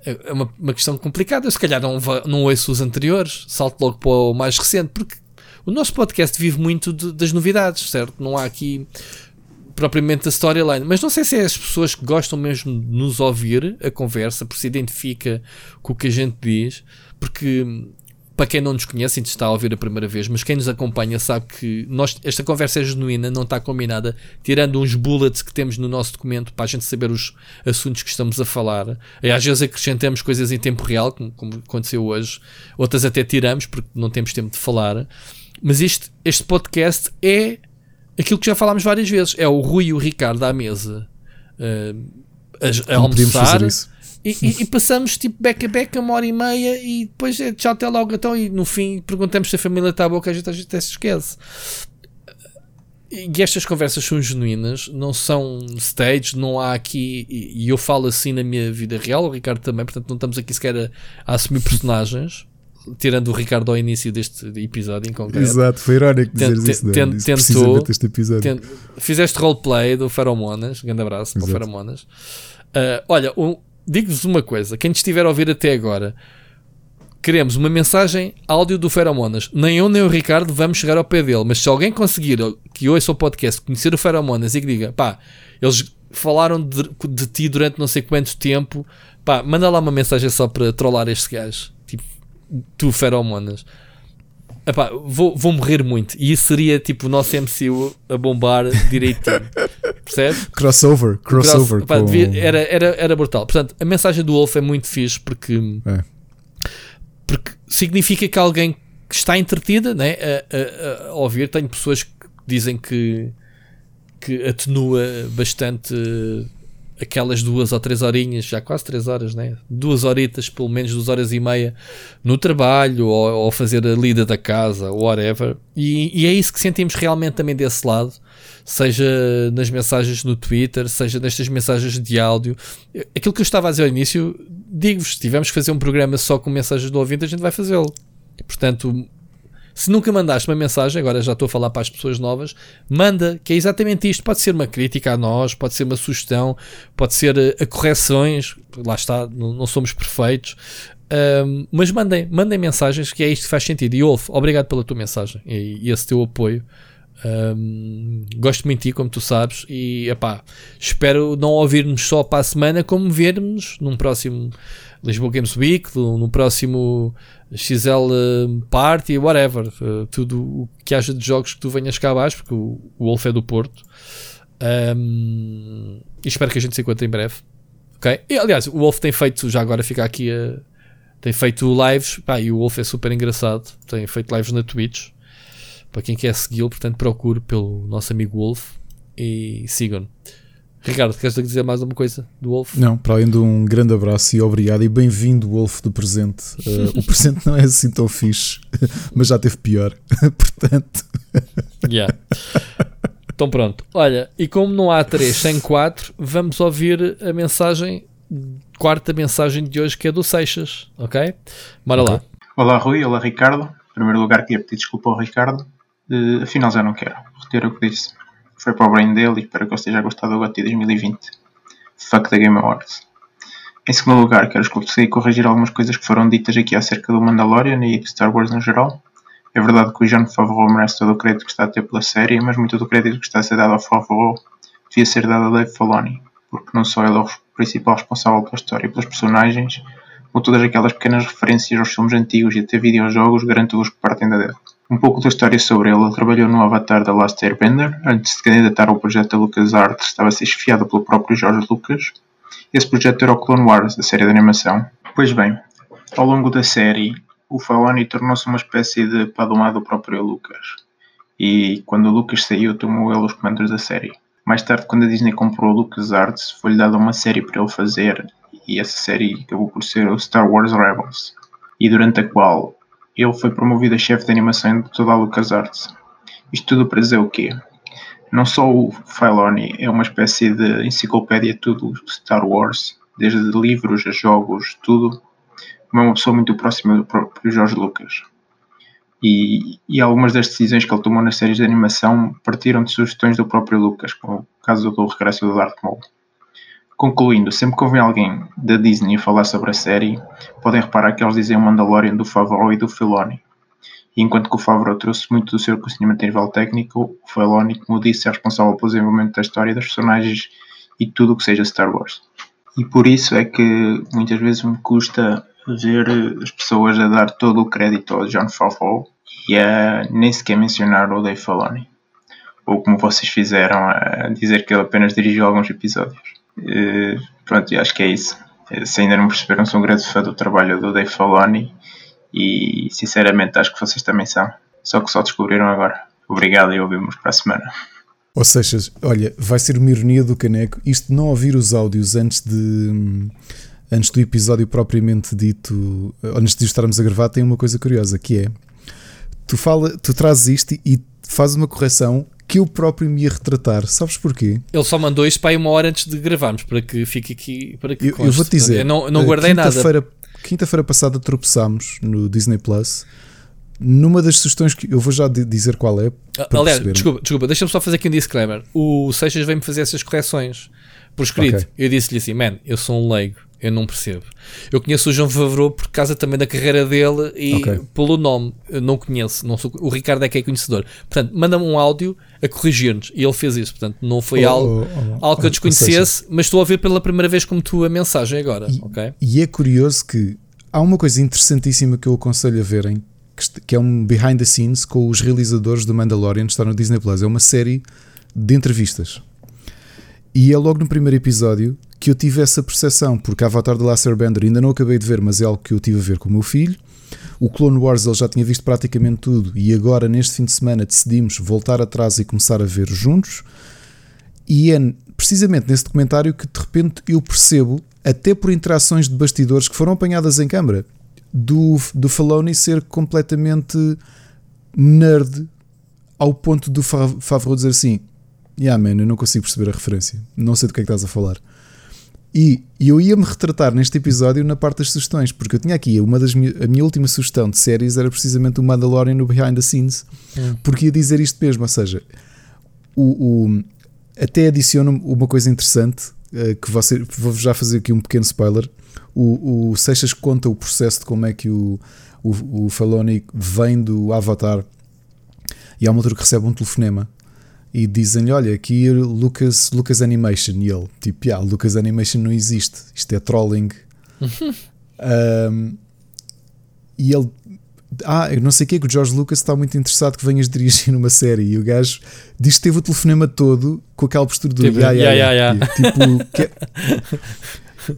é, é uma, uma questão complicada. Eu, se calhar não, não ouço os anteriores, salto logo para o mais recente, porque o nosso podcast vive muito de, das novidades, certo? Não há aqui propriamente a storyline, mas não sei se é as pessoas que gostam mesmo de nos ouvir a conversa, porque se identifica com o que a gente diz, porque para quem não nos conhece e está a ouvir a primeira vez, mas quem nos acompanha sabe que nós, esta conversa é genuína, não está combinada, tirando uns bullets que temos no nosso documento para a gente saber os assuntos que estamos a falar. E às vezes acrescentamos coisas em tempo real, como, como aconteceu hoje, outras até tiramos porque não temos tempo de falar. Mas este, este podcast é aquilo que já falámos várias vezes: é o Rui e o Ricardo à mesa uh, a, a almoçar e, e, e, passamos tipo back a back uma hora e meia e depois é tchau até logo então e no fim perguntamos se a família está boa que a gente, a gente até se esquece e estas conversas são genuínas, não são stage, não há aqui, e eu falo assim na minha vida real, o Ricardo também, portanto não estamos aqui sequer a, a assumir personagens, tirando o Ricardo ao início deste episódio em concreto. Exato, foi irónico dizer isso, não, é? tentou, este episódio. Fizeste roleplay do Feromonas, grande abraço Exato. para o Feromonas. Uh, olha, um, digo-vos uma coisa: quem estiver a ouvir até agora, queremos uma mensagem áudio do Feromonas. Nem eu nem o Ricardo vamos chegar ao pé dele, mas se alguém conseguir que ouça o podcast, conhecer o Feromonas e que diga, pá, eles falaram de, de ti durante não sei quanto tempo, pá, manda lá uma mensagem só para trollar este gajo. Tipo, tu, Feromonas. Epá, vou, vou morrer muito. E isso seria tipo o nosso MCU a bombar direitinho. *laughs* Percebe? Crossover. Crossover. Cross, com... devia, era, era, era brutal. Portanto, a mensagem do Wolf é muito fixe porque, é. porque significa que alguém que está entretida né, a, a, a, ouvir. Tenho pessoas que dizem que, que atenua bastante aquelas duas ou três horinhas, já quase três horas, né? Duas horitas, pelo menos duas horas e meia no trabalho ou, ou fazer a lida da casa, whatever. E, e, é isso que sentimos realmente também desse lado, seja nas mensagens no Twitter, seja nestas mensagens de áudio. Aquilo que eu estava a dizer ao início, digo-vos, se tivermos que fazer um programa só com mensagens do ouvinte, a gente vai fazê-lo. Portanto, se nunca mandaste uma mensagem, agora já estou a falar para as pessoas novas, manda, que é exatamente isto. Pode ser uma crítica a nós, pode ser uma sugestão, pode ser a, a correções, lá está, não, não somos perfeitos. Um, mas mandem, mandem mensagens que é isto que faz sentido. E Wolf, obrigado pela tua mensagem e, e esse teu apoio. Um, gosto muito de ti, como tu sabes, e epá, espero não ouvir-nos só para a semana, como ver-nos num próximo Lisboa Games Week, no, no próximo XL uh, Party, whatever. Uh, tudo o que haja de jogos que tu venhas cá abaixo, porque o, o Wolf é do Porto. Um, e espero que a gente se encontre em breve. Ok? E, aliás, o Wolf tem feito, já agora fica aqui a. Tem feito lives, pá, e o Wolf é super engraçado. Tem feito lives na Twitch. Para quem quer segui-lo, portanto, procure pelo nosso amigo Wolf e sigam-no. Ricardo, queres dizer mais alguma coisa do Wolf? Não, para além de um grande abraço e obrigado e bem-vindo, Wolf, do presente. Uh, o presente não é assim tão fixe, *laughs* mas já teve pior. *laughs* Portanto. Yeah. Então pronto. Olha, e como não há 3 sem 4, vamos ouvir a mensagem, quarta mensagem de hoje, que é do Seixas, ok? Bora okay. lá. Olá Rui, olá Ricardo. Em primeiro lugar queria pedir desculpa ao Ricardo. Uh, afinal já não quero. Retiro o que disse foi para o brain dele e espero que ele esteja gostado do GOTY 2020. Fuck the Game Awards. Em segundo lugar, quero conseguir corrigir algumas coisas que foram ditas aqui acerca do Mandalorian e de Star Wars no geral. É verdade que o John Favreau merece todo o crédito que está a ter pela série, mas muito do crédito que está a ser dado ao Favreau devia ser dado a Dave Filoni, porque não só ele é o principal responsável pela história e pelos personagens, como todas aquelas pequenas referências aos filmes antigos e até videojogos garanto-vos que partem da dele. Um pouco da história sobre ele, ele trabalhou no Avatar da Last Airbender, antes de candidatar ao projeto da LucasArts, estava a ser esfiado pelo próprio George Lucas. Esse projeto era o Clone Wars, da série de animação. Pois bem, ao longo da série, o Filoni tornou-se uma espécie de padawan do próprio Lucas. E quando o Lucas saiu, tomou ele os comandos da série. Mais tarde, quando a Disney comprou o LucasArts, foi-lhe dada uma série para ele fazer, e essa série acabou por ser o Star Wars Rebels, e durante a qual ele foi promovido a chefe de animação de toda a LucasArts. Isto tudo para dizer o quê? Não só o Filoni é uma espécie de enciclopédia de tudo Star Wars, desde livros a jogos, tudo, como é uma pessoa muito próxima do próprio George Lucas. E, e, algumas das decisões que ele tomou nas séries de animação partiram de sugestões do próprio Lucas, como o caso do regresso do Darth Maul. Concluindo, sempre que ouvem alguém da Disney falar sobre a série, podem reparar que eles dizem o Mandalorian do Favreau e do Filoni. E enquanto que o Favreau trouxe muito do seu conhecimento a nível técnico, o Filoni, como disse, é responsável pelo desenvolvimento da história, das personagens e tudo o que seja Star Wars. E por isso é que muitas vezes me custa ver as pessoas a dar todo o crédito ao John Favreau e a nem sequer mencionar o Dave Filoni. Ou como vocês fizeram, a dizer que ele apenas dirigiu alguns episódios. Uh, pronto, acho que é isso. Eh, se ainda não perceberam, sou um grande fã do trabalho do Dave Filoni e sinceramente acho que vocês também são. Só que só descobriram agora. Obrigado e ouvimos para a semana. Ou seja, olha, vai ser uma ironia do caneco isto não ouvir os áudios antes de antes do episódio propriamente dito, antes de estarmos a gravar, tem uma coisa curiosa que é tu fala, tu trazes isto e fazes uma correção que eu próprio me ia retratar. Sabes porquê? Ele só mandou isto para aí uma hora antes de gravarmos, para que fique aqui. Para que eu, eu vou-te dizer, eu não, não guardei quinta nada. Quinta-feira passada tropeçámos no Disney Plus. Numa das sugestões que eu vou já dizer qual é. Aliás, desculpa, desculpa deixa-me só fazer aqui um disclaimer. O Seixas veio-me fazer essas correções por escrito. Okay. Eu disse-lhe assim: Man, eu sou um leigo eu não percebo. Eu conheço o João Favreau por causa também da carreira dele e okay. pelo nome. Eu não conheço. Não sou, o Ricardo é que é conhecedor. Portanto, manda-me um áudio a corrigir-nos. E ele fez isso. Portanto, não foi oh, algo, oh, oh, algo que eu desconhecesse, mas estou a ver pela primeira vez como tu a mensagem agora. E, okay? e é curioso que há uma coisa interessantíssima que eu aconselho a verem, que é um behind the scenes com os realizadores do Mandalorian, está no Disney Plus. É uma série de entrevistas. E é logo no primeiro episódio que eu tive essa percepção, porque Avatar The Last Airbender ainda não acabei de ver, mas é algo que eu tive a ver com o meu filho. O Clone Wars ele já tinha visto praticamente tudo e agora neste fim de semana decidimos voltar atrás e começar a ver juntos. E é precisamente nesse documentário que de repente eu percebo, até por interações de bastidores que foram apanhadas em câmara, do, do Faloni ser completamente nerd ao ponto do Favreau dizer assim: Yeah, man, eu não consigo perceber a referência, não sei do que é que estás a falar. E, e eu ia-me retratar neste episódio na parte das sugestões, porque eu tinha aqui uma das a minha última sugestão de séries era precisamente o Mandalorian no Behind the Scenes, hum. porque ia dizer isto mesmo, ou seja, o, o até adiciono uma coisa interessante uh, que você, vou já fazer aqui um pequeno spoiler. O, o Seixas conta o processo de como é que o, o, o Faloni vem do Avatar e há uma altura que recebe um telefonema e dizem-lhe: Olha, aqui Lucas, Lucas Animation. E ele, tipo, yeah, Lucas Animation não existe, isto é trolling. *laughs* Um, e ele. Ah, eu não sei o que é que o George Lucas está muito interessado que venhas dirigir numa série. E o gajo diz que teve o telefonema todo com aquela postura do Tipo, ya. ya, ya. Tipo, que- *laughs*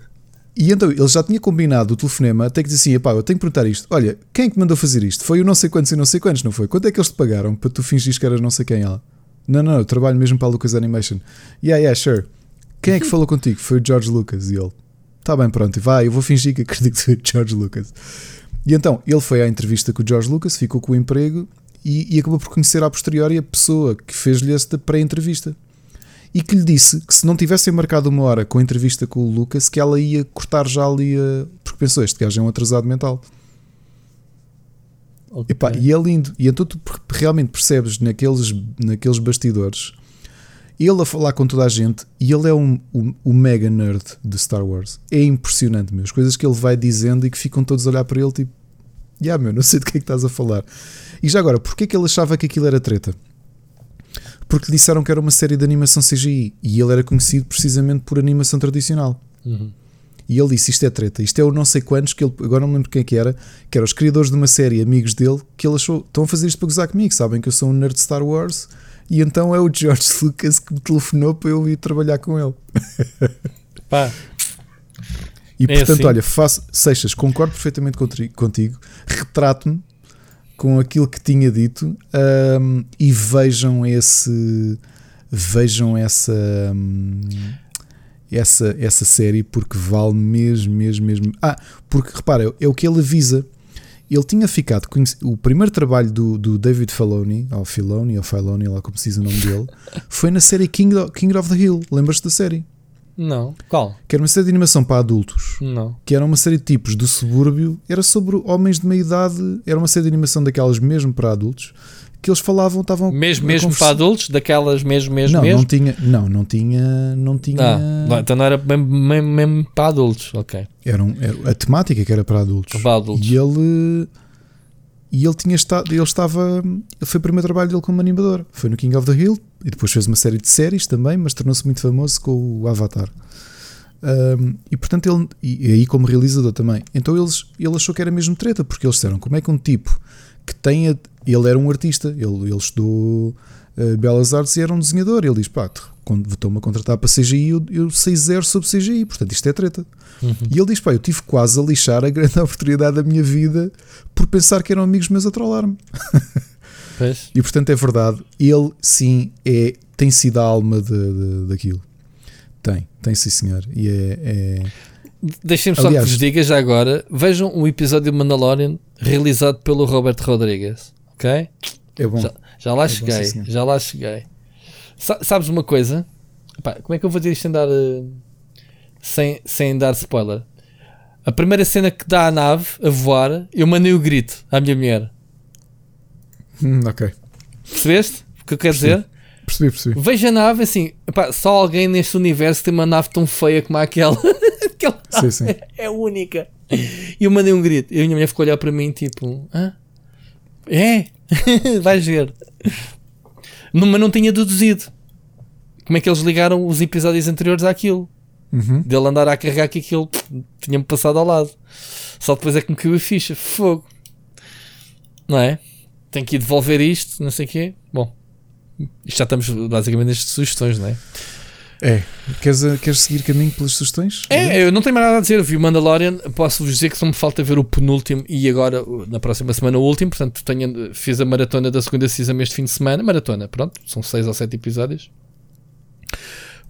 E então ele já tinha combinado o telefonema até que disse assim: Epá, eu tenho que perguntar isto. Olha, quem é que te mandou fazer isto? Foi o não sei quantos e não sei quantos, não foi? Quanto é que eles te pagaram para tu fingires que eras não sei quem ela? Não, não, eu trabalho mesmo para a Lucas Animation. Yeah, yeah, sure. Quem é que falou contigo? Foi o George Lucas. E ele: Tá bem, pronto, e vai, eu vou fingir que acredito que foi o George Lucas. E então ele foi à entrevista com o George Lucas, ficou com o emprego e, e acabou por conhecer a posteriori a pessoa que fez-lhe esta pré-entrevista e que lhe disse que se não tivessem marcado uma hora com a entrevista com o Lucas, que ela ia cortar já ali a. Porque pensou, este gajo é um atrasado mental. Ok. Epá, e é lindo. E então tu realmente percebes naqueles, naqueles bastidores ele a falar com toda a gente e ele é um, um, um mega nerd de Star Wars. É impressionante, meu. As coisas que ele vai dizendo e que ficam todos a olhar para ele tipo, já meu, não sei do que é que estás a falar. E já agora, porquê que ele achava que aquilo era treta? Porque lhe disseram que era uma série de animação CGI e ele era conhecido precisamente por animação tradicional. Uhum. E ele disse: Isto é treta, isto é o não sei quantos, que ele, agora não me lembro quem é que era, que eram os criadores de uma série, amigos dele, que ele achou: estão a fazer isto para gozar comigo, sabem que eu sou um nerd de Star Wars, e então é o George *laughs* Lucas que me telefonou para eu ir trabalhar com ele. Pá, E É portanto, assim. olha, faço, Seixas, concordo perfeitamente contigo, retrato-me com aquilo que tinha dito ahm, e vejam esse. Vejam essa. hum, essa, essa série porque vale mesmo, mesmo, mesmo. Ah, porque repara, é, o que ele avisa. Ele tinha ficado o primeiro trabalho do, do David Filoni, ou Filoni, ou Filoni, lá como se diz o nome dele, *laughs* foi na série King, King of the Hill. Lembras-te da série? não. Qual? Que era uma série de animação para adultos Não. que era uma série de tipos do subúrbio, era sobre homens de meia idade, era uma série de animação daquelas mesmo para adultos, que eles falavam, estavam Mesmo, mesmo para adultos, daquelas mesmo, mesmo, Não, mesmo. não tinha, não, não tinha, não tinha. Ah, não, então não era mesmo, mesmo, mesmo para adultos, ok. Era, um- era a temática que era para adultos. Para adultos. E ele e ele tinha estado, ele estava, foi o primeiro trabalho dele como animador. Foi no King of the Hill e depois fez uma série de séries também, mas tornou-se muito famoso com o Avatar. Um, e portanto ele e, e aí como realizador também. Então eles, ele achou que era mesmo treta, porque eles disseram como é que um tipo que tem a- ele era um artista, ele, ele estudou uh, Belas Artes e era um desenhador. Ele diz: pá, estou-me a contratar para CGI, eu, eu sei zero sobre CGI, portanto isto é treta. E ele diz: pá, eu tive quase a lixar a grande *laughs* oportunidade da minha vida por pensar que eram amigos meus a trollar-me. *laughs* E portanto é verdade, ele sim é, tem sido a alma de, de- daquilo. Tem, tem sim senhor. E é. é- Deixem-me só Aliás- que vos diga já agora. Vejam o episódio Mandalorian realizado pelo Robert Rodrigues. Ok? é bom. Já, já lá bom, cheguei. senhor. já lá cheguei. Sa- sabes uma coisa? Epá, como é que eu vou dizer isto sem dar, eh, sem, sem dar spoiler? A primeira cena que dá a nave a voar, eu mandei o grito à minha mulher. Hum, ok. Percebeste o que eu quero Percebi. dizer? Percebi, percebi. Veja a nave assim, epá, só alguém neste universo tem uma nave tão feia como aquela. *laughs* aquela Sim, sim. É única. E eu mandei um grito. E a minha mulher ficou a olhar para mim tipo, hã? É? *laughs* Vais ver. Não, mas não tinha deduzido. Como é que eles ligaram os episódios anteriores àquilo? Uhum. Dele andar a carregar que aquilo tinha-me passado ao lado. Só depois é que me caiu a ficha. Fogo. Não é? Tenho que ir devolver isto, não sei o quê. Bom, isto já estamos basicamente nestas sugestões, não é? É. Queres, queres seguir caminho pelas sugestões? É, eu não tenho mais nada a dizer. Eu vi o Mandalorian. Posso-vos dizer que só me falta ver o penúltimo e agora, na próxima semana, o último. Portanto, tenho, fiz a maratona da segunda season este fim de semana. Maratona, pronto. São seis ou sete episódios.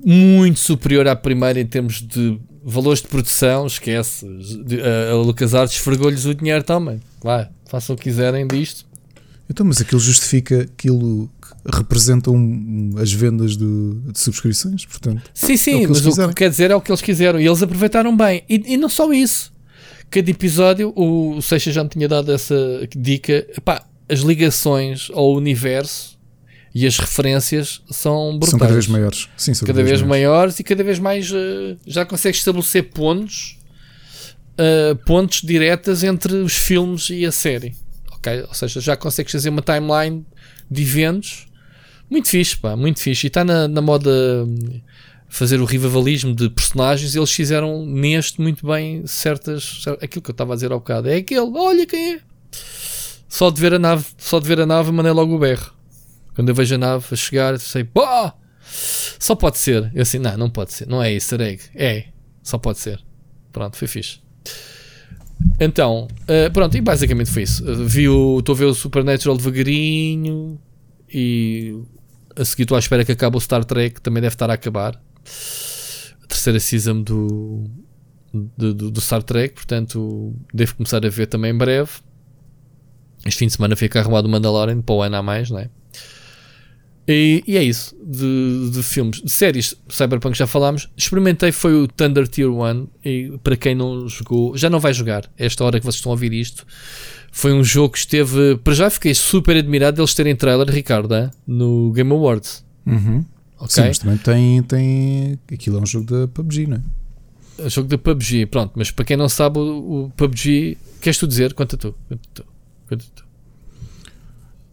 Muito superior à primeira em termos de valores de produção. Esquece. A LucasArts esfregou-lhes o dinheiro também. Vai, façam o que quiserem disto. Então, mas aquilo justifica aquilo que representa um- as vendas do- de subscrições, portanto. Sim, É sim, o que eles mas o quiserem. que quer dizer é o que eles quiseram e eles aproveitaram bem. E, e não só isso. Cada episódio, o, o Seixas já me tinha dado essa dica. Epá, as ligações ao universo e as referências são brutais. São cada vez maiores. Sim, são Cada vez maiores e cada vez mais eh, já consegues estabelecer pontos, eh, pontos diretas entre os filmes e a série. Ok? Ou seja, já consegues fazer uma timeline de eventos muito fixe, pá, muito fixe. E está na, na moda fazer o revivalismo de personagens, eles fizeram neste muito bem certas. Aquilo que eu estava a dizer ao bocado. É aquele, olha quem é. Só de ver a nave, só de ver a nave, mandei logo o berro. Quando eu vejo a nave a chegar, sei, pá! Só pode ser. Eu assim, não, não pode ser. Não é easter egg. É. Só pode ser. Pronto, foi fixe. Então, uh, pronto, e basicamente foi isso. Uh, estou a ver o Supernatural devagarinho e a seguir estou à espera que acabe o Star Trek, também deve estar a acabar. A terceira season do, do, do, Star Trek, portanto, devo começar a ver também em breve. Este fim de semana fica arrumado o Mandalorian para o ano a mais, não é? E, e, é isso, de, de, filmes, de séries, Cyberpunk já falámos. Experimentei foi o Thunder Tier 1 e para quem não jogou, já não vai jogar. Esta hora que vocês estão a ouvir isto, foi um jogo que esteve. Para já fiquei super admirado de eles terem trailer, Ricardo, hein? no Game Awards. Uhum. Okay? Sim, mas também tem, tem. Aquilo é um jogo da PUBG, não é? é um jogo da PUBG, pronto, mas para quem não sabe, o, o PUBG. Queres tu dizer? Conta tu. Conta tu. Conta tu.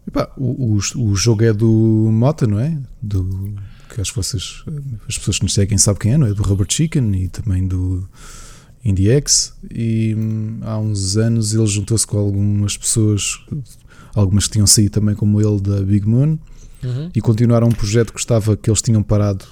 Epá, o, o, o, jogo é do Mota, não é? Do, que acho que vocês, as pessoas que nos seguem sabem quem é, não é? Do Robert Chicken e também do IndieX. E hum, há uns anos ele juntou-se com algumas pessoas, algumas que tinham saído também, como ele, da Big Moon, uhum. e continuaram um projeto que estava que eles tinham parado.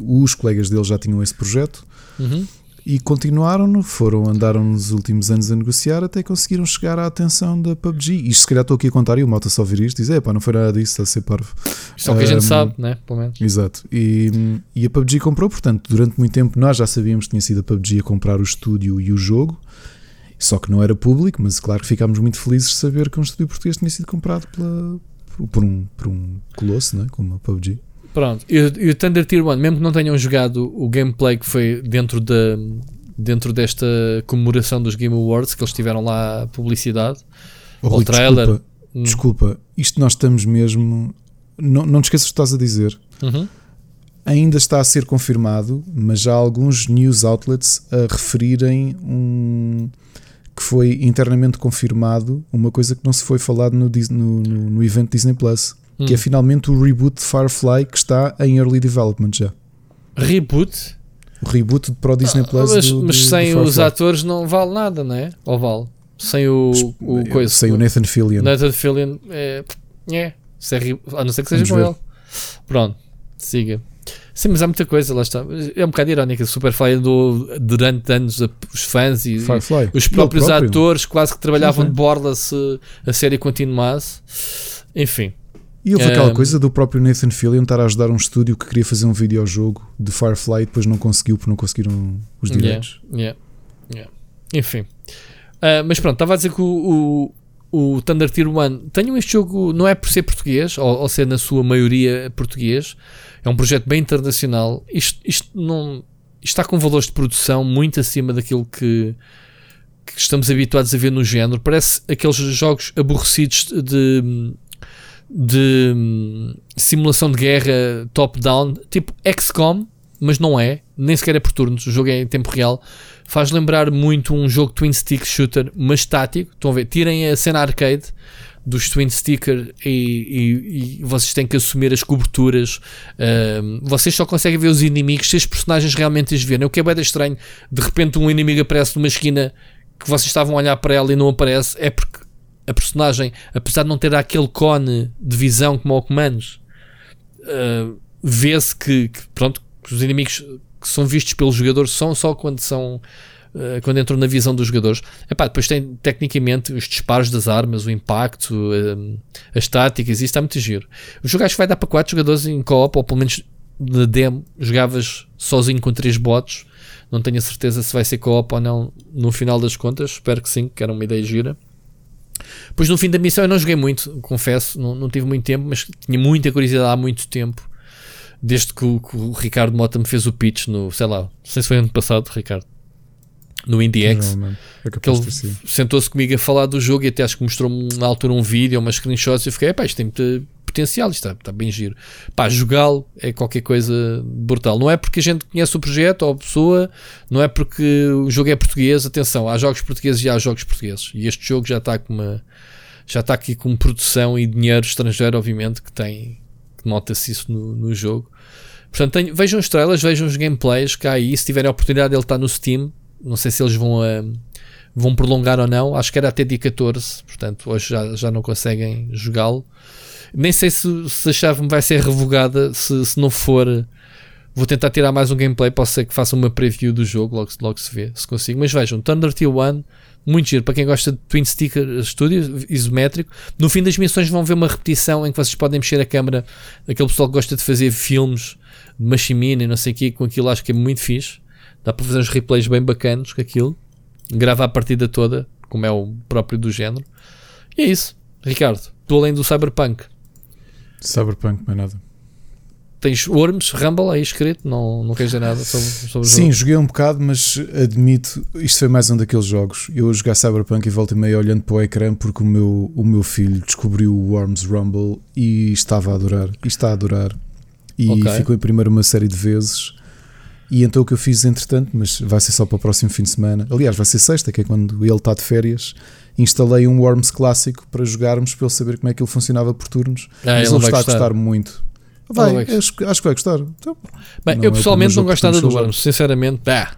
Os colegas dele já tinham esse projeto. Uhum e continuaram, foram, andaram nos últimos anos a negociar até conseguiram chegar à atenção da PUBG. Isto se calhar estou aqui a contar e o Malta só ouvir isto e diz: é pá, não foi nada disso, está a ser parvo. Isto é o que a gente sabe, né? Pelo menos. Exato. E, e a PUBG comprou, portanto, durante muito tempo nós já sabíamos que tinha sido a PUBG a comprar o estúdio e o jogo. Só que não era público, mas claro que ficámos muito felizes de saber que um estúdio português tinha sido comprado pela, por, um, por um colosso, né? como a PUBG. Pronto, e, o Thunder Tier 1, mesmo que não tenham jogado o gameplay que foi dentro da, dentro desta comemoração dos Game Awards, que eles tiveram lá publicidade, oh, o trailer. Desculpa, hum. desculpa, isto nós estamos mesmo. Não, não te esqueças o que estás a dizer. Uhum. Ainda está a ser confirmado, mas já há alguns news outlets a referirem um que foi internamente confirmado uma coisa que não se foi falado no, no, no, no evento Disney Plus hum. que é finalmente o reboot de Firefly que está em early development já. Reboot? O reboot para o Disney Plus. Mas, do, mas do, sem do os atores não vale nada, não é? Ou vale? Sem o, o coisa. Sem o Nathan Fillion. Nathan Fillion é. é, é a não ser que seja Vamos com ele. Pronto, siga. Sim, mas há muita coisa, lá está. É um bocado irónico. Superfly andou durante anos os fãs e, Firefly. e os próprios próprio. atores quase que trabalhavam sim, sim. de borla se a série continuasse. Enfim, e houve um, aquela coisa do próprio Nathan Fillion estar a ajudar um estúdio que queria fazer um videojogo de Firefly e depois não conseguiu porque não conseguiram os direitos. Yeah, yeah, yeah. Enfim. Uh, mas pronto, estava a dizer que o, o, o Thunder Tier 1 tenho este jogo, não é por ser português, ou, ou, ser na sua maioria português, é um projeto bem internacional. Isto, isto não isto está com valores de produção muito acima daquilo que, que estamos habituados a ver no género. Parece aqueles jogos aborrecidos de de hum, simulação de guerra top-down, tipo XCOM, mas não é, nem sequer é por turnos, o jogo é em tempo real. Faz lembrar muito um jogo twin stick shooter, mas estático. Estão a ver? Tirem a cena arcade dos twin sticker e, e, e vocês têm que assumir as coberturas. Uh, vocês só conseguem ver os inimigos se os personagens realmente os verem. O que é bem estranho, de repente um inimigo aparece numa esquina que vocês estavam a olhar para ela e não aparece, é porque a personagem, apesar de não ter aquele cone de visão como o Comandos, uh, vê-se que, que, pronto, os inimigos que são vistos pelos jogadores são só quando são uh, quando entram na visão dos jogadores. Epá, depois tem tecnicamente os disparos das armas, o impacto, uh, as táticas, isso está muito giro. O jogo acho que vai dar para 4 jogadores em co-op, ou pelo menos na demo jogavas sozinho com 3 bots. Não tenho a certeza se vai ser co-op ou não no final das contas. Espero que sim, que era uma ideia gira. Pois no fim da missão eu não joguei muito, confesso, não, não tive muito tempo, mas tinha muita curiosidade há muito tempo. Desde que o, que o Ricardo Mota me fez o pitch no, sei lá, não sei se foi ano passado, Ricardo, no IndieX, é que ele sentou-se comigo a falar do jogo e até acho que mostrou-me na altura um vídeo, umas screenshots e eu fiquei, pá, isto tem muita potencial, isto está, está bem giro. Pá, jogá-lo é qualquer coisa brutal. Não é porque a gente conhece o projeto ou a pessoa, não é porque o jogo é português. Atenção, há jogos portugueses e há jogos portugueses. E este jogo já está com uma. Já está aqui com produção e dinheiro estrangeiro, obviamente, que tem. que nota-se isso no, no jogo. Portanto, tenho, vejam os trailers, vejam os gameplays cá aí. Se tiverem a oportunidade, ele está no Steam. Não sei se eles vão, uh, vão prolongar ou não. Acho que era até dia 14, portanto, hoje já, já não conseguem jogá-lo. Nem sei se, se a chave vai ser revogada. Se, se não for, vou tentar tirar mais um gameplay. Posso ser que faça uma preview do jogo, logo, logo se vê, se consigo. Mas vejam, Thunder Tier 1 muito giro para quem gosta de Twin Sticker Studio isométrico. No fim das missões vão ver uma repetição em que vocês podem mexer a câmera. Aquele pessoal que gosta de fazer filmes de Machimina e não sei o que, com aquilo acho que é muito fixe. Dá para fazer uns replays bem bacanos com aquilo. Grava a partida toda, como é o próprio do género. E é isso, Ricardo. Tu além do Cyberpunk. Cyberpunk, mais nada. Tens Worms, Rumble aí escrito, não, não queres dizer nada sobre, sobre Sim, jogo? joguei um bocado, mas admito, isto foi mais um daqueles jogos. Eu a jogar Cyberpunk e volto e meio olhando para o ecrã porque o meu, o meu filho descobriu o Worms Rumble e estava a adorar. E está a adorar. E Ok. ficou em primeiro uma série de vezes. E então o que eu fiz entretanto, mas vai ser só para o próximo fim de semana. Aliás, vai ser sexta, que é quando ele está de férias. Instalei um Worms clássico para jogarmos, para ele saber como é que ele funcionava por turnos. Ah, mas ele ele vai está a gostar. muito. Vai, acho, que- acho que vai gostar. Então, Bem, eu é pessoalmente não gosto nada do Worms, sinceramente. Pá,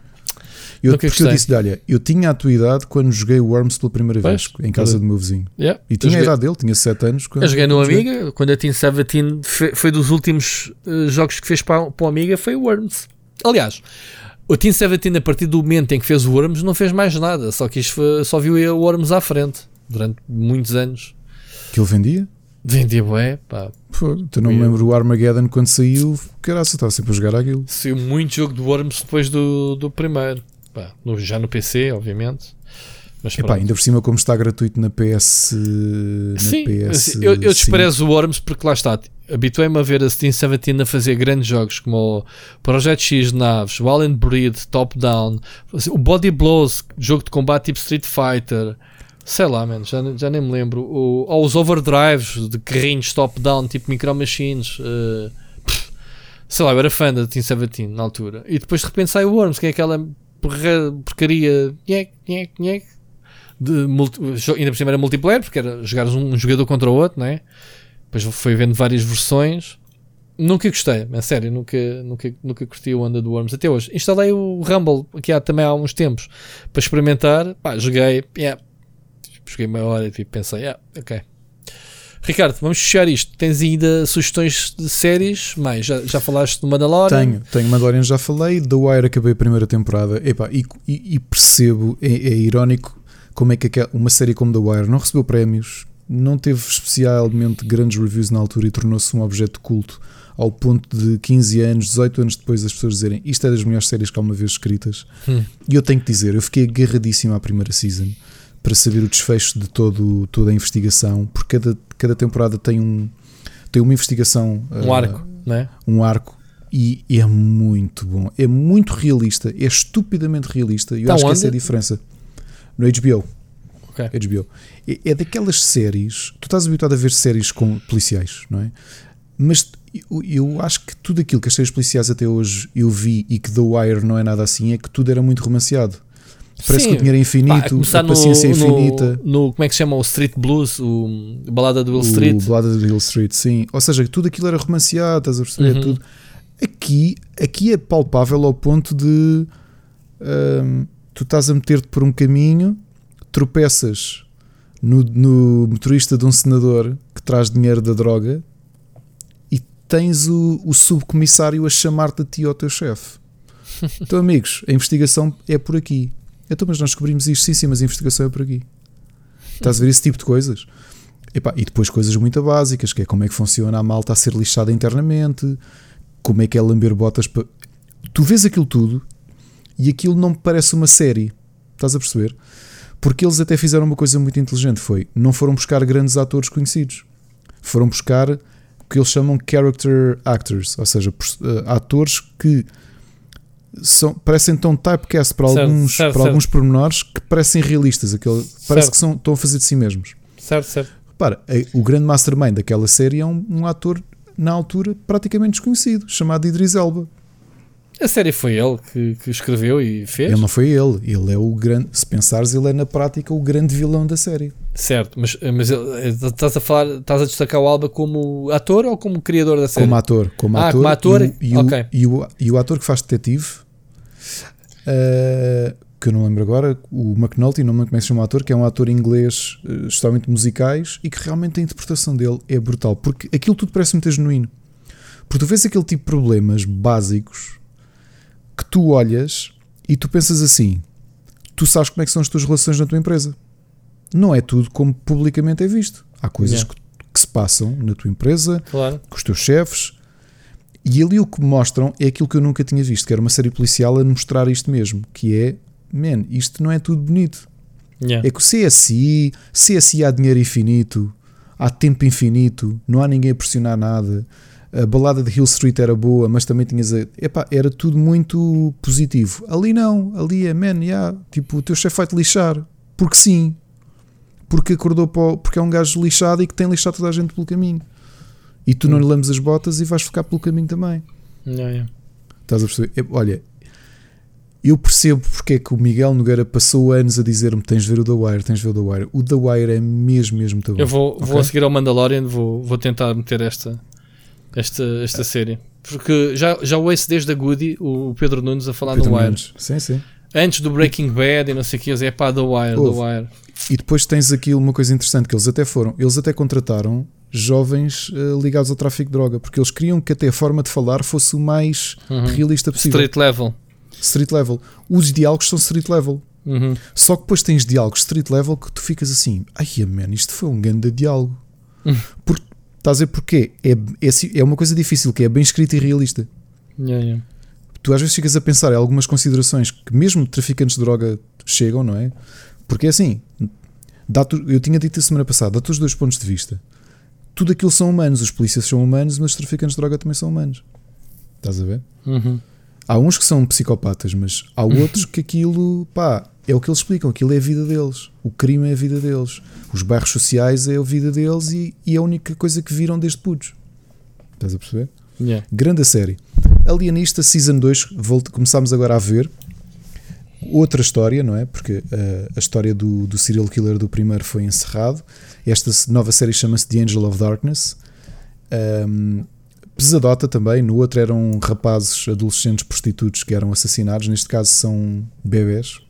Eu, porque eu gostei. disse-lhe, olha, eu tinha a tua idade quando joguei o Worms pela primeira vez, Pois, em casa pois. do meu vizinho. yeah. E Eu tinha a idade dele, tinha 7 anos. Quando, Eu joguei no Amiga, quando eu tinha 17, foi, foi dos últimos eh, jogos que fez para, para o Amiga, foi o Worms. Aliás, o Team 17, a partir do momento em que fez o Worms, não fez mais nada, só foi- só viu o Worms à frente durante muitos anos. Que ele vendia? Vendia bué, pá. Pô, tu não me lembro do Armageddon quando saiu, caraca, estava sempre a jogar aquilo. Saiu muito jogo de Worms depois do, do primeiro. Pá, no- já no PC, obviamente. Mas Epá, ainda por cima, como está gratuito na PS. Na Sim, PS eu, eu desprezo o Worms porque lá está. Habituei-me a ver a Steam 17 a fazer grandes jogos como o Project X naves, o Alien Breed, Top Down, o Body Blows, jogo de combate tipo Street Fighter, sei lá, man, já, já nem me lembro. O, ou os Overdrives de carrinhos top down, tipo Micro Machines. eh, pff, sei lá, eu era fã da Team 17 na altura. E depois de repente sai o Worms, que é aquela porcaria. Nhec, nhec, nhec, de multi, ainda por cima era multiplayer, porque era jogar um, um jogador contra o outro, né? Depois foi vendo várias versões. Nunca gostei, é sério, nunca, nunca, nunca curti o onda do Worms até hoje. Instalei o Rumble aqui há, também há uns tempos para experimentar. Pá, joguei, yeah. joguei meia hora e tipo, pensei, yeah, ok. Ricardo, vamos fechar isto. Tens ainda sugestões de séries? Mais, já, já falaste do Mandalorian? Tenho, tenho Mandalorian, já falei. The Wire acabei a primeira temporada. Epá, e, e- e percebo, é, é irónico como é que uma série como The Wire não recebeu prémios, não teve especialmente grandes reviews na altura e tornou-se um objeto de culto ao ponto de 15 anos, 18 anos depois as pessoas dizerem isto é das melhores séries que alguma vez escritas. Hum. E eu tenho que dizer, eu fiquei agarradíssimo à primeira season para saber o desfecho de todo, toda a investigação, porque cada, cada temporada tem um tem uma investigação Um ah, arco, né? um arco e é muito bom, é muito realista, é estupidamente realista. E eu Tá acho que onde? essa é a diferença. No HBO. Ok. HBO. É, é daquelas séries. Tu estás habituado a ver séries com policiais, não é? Mas eu, eu acho que tudo aquilo que as séries policiais até hoje eu vi e que The Wire não é nada assim, é que tudo era muito romanceado. Parece Sim. que o dinheiro é Pá, a infinito, começar a paciência é no, infinita. No, no- como é que se chama? O Street Blues, o, a balada do Will O Street. Balada do Hill Street, sim. Ou seja, tudo aquilo era romanceado, estás a perceber? Uhum. Tudo. Aqui, aqui é palpável ao ponto de hum, tu estás a meter-te por um caminho, tropeças no, no motorista de um senador que traz dinheiro da droga e tens o, o subcomissário a chamar-te a ti ao teu chefe. *laughs* Então, amigos, a investigação é por aqui. Então, mas nós descobrimos isto, sim, sim, mas a investigação é por aqui. Estás a ver esse tipo de coisas? Epá, e depois coisas muito básicas, que é como é que funciona a malta a ser lixada internamente, como é que é lamber botas para. Tu vês aquilo tudo e aquilo não me parece uma série. Estás a perceber? Porque eles até fizeram uma coisa muito inteligente: foi não foram buscar grandes atores conhecidos, foram buscar o que eles chamam character actors, ou seja, eh, atores que são, parecem tão typecast para Certo, alguns, certo, para certo. alguns pormenores que parecem realistas. Aquele, parece que são, estão a fazer de si mesmos. Certo, certo. Repara, eh, o grande mastermind daquela série é um, um ator, na altura, praticamente desconhecido, chamado Idris Elba. A série foi ele que, que escreveu e fez? Ele não foi ele, ele é o grande. Se pensares, ele é na prática o grande vilão da série. Certo, mas, mas ele- estás a falar, estás a destacar o Alba como ator ou como criador da série? Como ator. Como Ah, ator, como ator, E, o- e, o- ok. e, o, e o ator que faz detetive, eh, que eu não lembro agora, o McNulty, não me como é que se chama o ator, que é um ator inglês eh, extremamente musicais e que realmente a interpretação dele é brutal, porque aquilo tudo parece muito genuíno. Porque tu vês aquele tipo de problemas básicos que tu olhas e tu pensas assim: tu sabes como é que são as tuas relações na tua empresa. Não é tudo como publicamente é visto. Há coisas Yeah. que, que se passam na tua empresa, Claro. com os teus chefes. E ali o que mostram é aquilo que eu nunca tinha visto, que era uma série policial a mostrar isto mesmo, que é, man, isto não é tudo bonito. Yeah. É que o CSI, CSI há dinheiro infinito, há tempo infinito, não há ninguém a pressionar nada. A balada de Hill Street era boa, mas também tinhas a. Epá, era tudo muito positivo. Ali não, ali é, man, yeah, tipo, o teu chefe vai-te lixar, porque sim, porque acordou para o- porque é um gajo lixado e que tem lixado toda a gente pelo caminho. E tu não lhe lambes as botas e vais ficar pelo caminho também. Yeah, yeah. Estás a perceber? Olha, eu percebo porque é que o Miguel Nogueira passou anos a dizer-me: tens de ver o The Wire, tens de ver o The Wire. O The Wire é mesmo, mesmo muito bom. Eu vou, vou Ok? a seguir ao Mandalorian, vou, vou tentar meter esta, esta, esta série. Porque já, já ouço desde a Goody o Pedro Nunes a falar Pedro no Wire. Nunes. Sim, sim. Antes do Breaking Bad e não sei o que, é pá, The Wire, Houve. The Wire. E depois tens aqui uma coisa interessante que eles até foram, eles até contrataram jovens eh, ligados ao tráfico de droga, porque eles queriam que até a forma de falar fosse o mais Uhum. realista possível. Street level. Street level. Os diálogos são street level. Uhum. Só que depois tens diálogos street level que tu ficas assim, ai man, isto foi um grande diálogo. Hum. Por, estás a ver porquê? É, é, é uma coisa difícil, que é bem escrito e realista. Yeah, yeah. Tu às vezes ficas a pensar em algumas considerações que mesmo traficantes de droga chegam, não é? Porque é assim, dá-te- eu tinha dito a semana passada, dá-te os dois pontos de vista. Tudo aquilo são humanos, os polícias são humanos, mas os traficantes de droga também são humanos. Estás a ver? Uhum. Há uns que são psicopatas, mas há outros *laughs* que aquilo, pá, é o que eles explicam, aquilo é a vida deles. O crime é a vida deles. Os bairros sociais é a vida deles e, e é a única coisa que viram desde putos. Estás a perceber? Yeah. Grande série. Alienista Season 2, volta, começámos agora a ver. Outra história, não é? Porque uh, a história do, do serial killer do primeiro foi encerrado. Esta nova série chama-se The Angel of Darkness. Um, pesadota também. No outro eram rapazes, adolescentes, prostitutos que eram assassinados. Neste caso são bebés.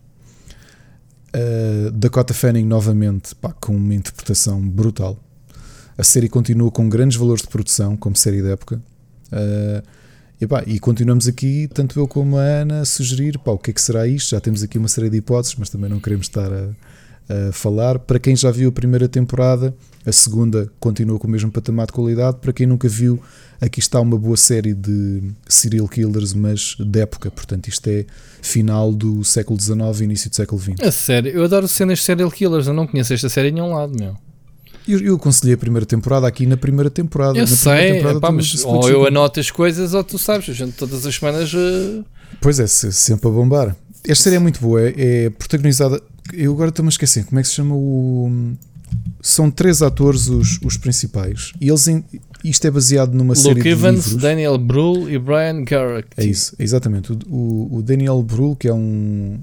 Uh, Dakota Fanning novamente pá, com uma interpretação brutal. A série continua com grandes valores de produção, como série da época. Uh, epá, e continuamos aqui, tanto eu como a Ana, a sugerir pá, o que é que será isto. Já temos aqui uma série de hipóteses, mas também não queremos estar a, a falar. Para quem já viu a primeira temporada, a segunda continua com o mesmo patamar de qualidade. Para quem nunca viu, aqui está uma boa série de serial killers, mas de época. Portanto, isto é final do século XIX e início do século XX. A sério, eu adoro cenas de serial killers. Eu não conheço esta série em nenhum lado, meu. Eu, eu aconselhei a primeira temporada aqui na primeira temporada. Eu na sei, temporada epá, mas ou eu anoto as coisas ou tu sabes, a gente todas as semanas. eh, Pois é, se- sempre a bombar. Esta série é muito boa, é, é protagonizada. Eu agora estou-me a esquecer, como é que se chama o. São três atores os, os principais. E eles. em- isto é baseado numa série Luke de Evans, livros. Daniel Brühl e Brian Garrick. É isso, exatamente. O, o- Daniel Brühl, que é um,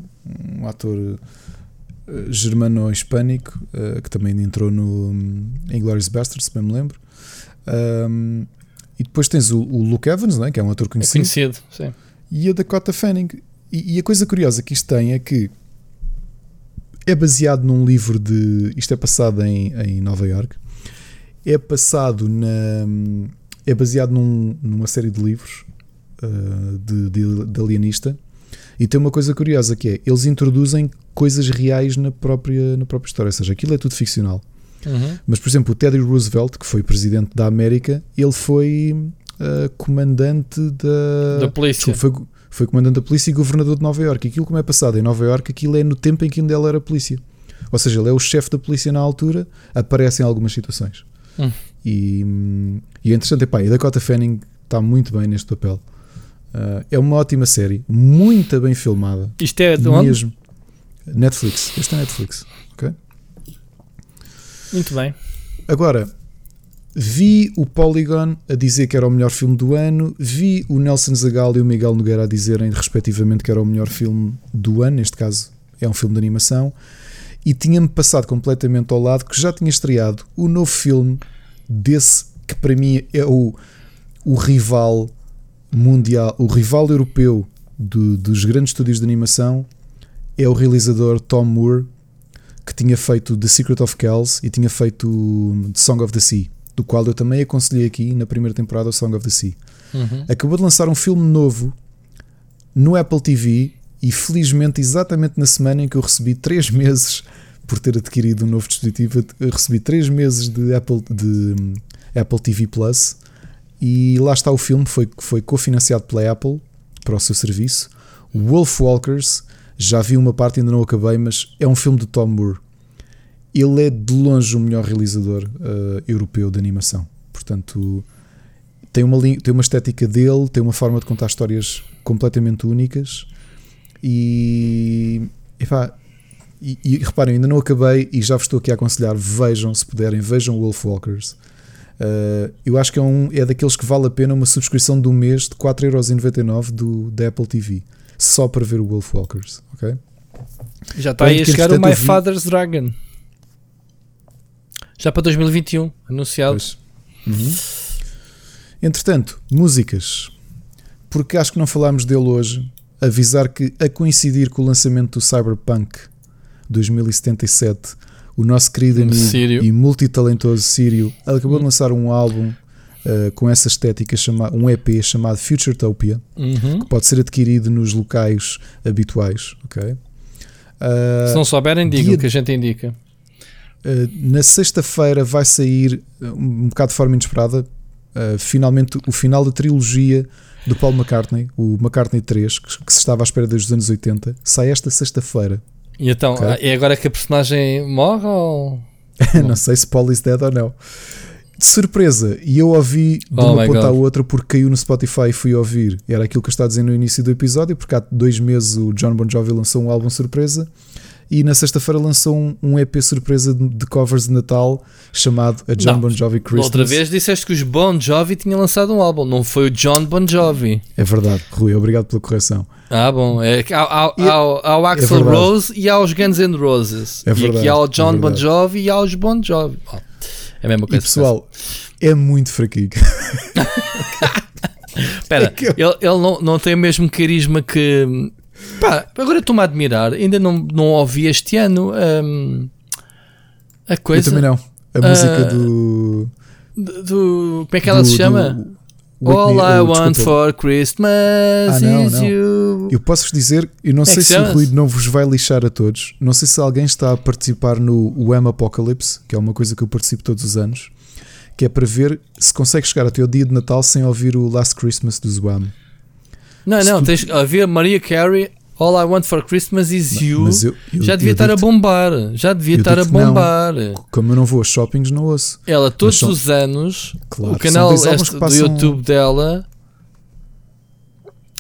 um ator eh, germano-hispânico, eh, que também entrou no em Glorious Bastards, se bem me lembro. Um, e depois tens o, o Luke Evans, não é? que é um ator É conhecido conhecido, sim. e a Dakota Fanning. E, e a coisa curiosa que isto tem é que é baseado num livro de. Isto é passado em, em Nova York. É passado na. É baseado num- numa série de livros uh, de, de, de alienista. E tem uma coisa curiosa que é: eles introduzem coisas reais na própria, na própria história. Ou seja, aquilo é tudo ficcional. Uhum. Mas, por exemplo, o Teddy Roosevelt, que foi presidente da América, ele foi uh, comandante da. Da polícia. Desculpa, foi, foi comandante da polícia e governador de Nova Iorque. Aquilo como é passado em Nova Iorque, aquilo é no tempo em que ainda ele era polícia. Ou seja, ele é o chefe da polícia na altura, aparece em algumas situações. Hum. E, e é interessante, epá, e Dakota Fanning está muito bem neste papel. Uh, é uma ótima série, muito bem filmada. Isto é de onde? mesmo. Netflix, este é Netflix. ok? Muito bem. Agora, vi o Polygon a dizer que era o melhor filme do ano, vi o Nelson Zagal e o Miguel Nogueira a dizerem respectivamente que era o melhor filme do ano, neste caso é um filme de animação, e tinha-me passado completamente ao lado que já tinha estreado o novo filme desse que para mim é o, o rival mundial, o rival europeu do, dos grandes estúdios de animação. É o realizador Tom Moore que tinha feito The Secret of Kells e tinha feito The Song of the Sea, do qual eu também aconselhei aqui na primeira temporada o Song of the Sea. Uhum. Acabou de lançar um filme novo no Apple TV e felizmente exatamente na semana em que eu recebi 3 *laughs* meses por ter adquirido um novo dispositivo, recebi 3 meses de Apple, de Apple TV Plus e lá está o filme, foi, foi cofinanciado pela Apple para o seu serviço. Wolf Walkers, já vi uma parte, ainda não acabei, mas é um filme de Tom Moore. Ele é de longe o melhor realizador uh, europeu de animação. Portanto, tem uma, tem uma estética dele, tem uma forma de contar histórias completamente únicas. E, epá, e, e reparem, ainda não acabei e já vos estou aqui a aconselhar: vejam, se puderem, vejam Wolf Walkers. Uh, eu acho que é, um, é daqueles que vale a pena uma subscrição de um mês de 4,99€ do, da Apple TV só para ver o Wolf Walkers, ok? Já está aí a chegar o My vi... Father's Dragon. Já para 2021, anunciado. Uhum. Entretanto, músicas. Porque acho que não falámos dele hoje. Avisar que, a coincidir com o lançamento do Cyberpunk 2077, o nosso querido amigo Sírio. e multitalentoso Sírio acabou de lançar um álbum uh, com essa estética, chama, um EP chamado Futuretopia, uhum. que pode ser adquirido nos locais habituais. Okay? Uh, Se não souberem, digam que a gente indica. Uh, na sexta-feira vai sair um bocado de forma inesperada. finalmente, o final da trilogia do Paul McCartney, o McCartney 3, que, se estava à espera desde os anos 80, sai esta sexta-feira. E então, okay. é agora que a personagem morre ou. *laughs* não sei se Paul is dead ou não. De surpresa, e eu ouvi de oh uma ponta à outra porque caiu no Spotify e fui ouvir. Era aquilo que eu estava a dizer no início do episódio, porque há dois meses o John Bon Jovi lançou um álbum surpresa e na sexta-feira lançou um, um, EP surpresa de, de, covers de Natal chamado A John não, Bon Jovi Christmas. Outra vez disseste que os Bon Jovi tinham lançado um álbum, não foi o John Bon Jovi. É verdade, Rui, obrigado pela correção. Ah, bom. É, ao, ao, ao é Axel é Rose e aos Guns N' Roses. É verdade, e aqui ao John é Bon Jovi e aos Bon Jovi. É a mesma coisa. E pessoal, é muito fraquinho. *laughs* Espera, *laughs* é eu... ele, ele não, não tem o mesmo carisma que. Pá, agora estou-me a admirar. Ainda não, não ouvi este ano um, a coisa. Eu também não. A uh, música do, do. Como é que ela do, se chama? Do, All I oh, want for Christmas ah, não, is não. you. Eu posso-vos dizer, eu não é sei se o ruído não vos vai lixar a todos. Não sei se alguém está a participar no Wham Apocalypse, que é uma coisa que eu participo todos os anos, que é para ver se consegue chegar até o dia de Natal sem ouvir o Last Christmas do Wham. Não, não, tens ouvir Maria Carey All I Want for Christmas is You. Eu, eu, já devia estar a bombar. Já devia estar a bombar. Não. Como eu não vou a shoppings, não ouço. Ela, todos são, os anos, claro, o canal este passam, do YouTube dela.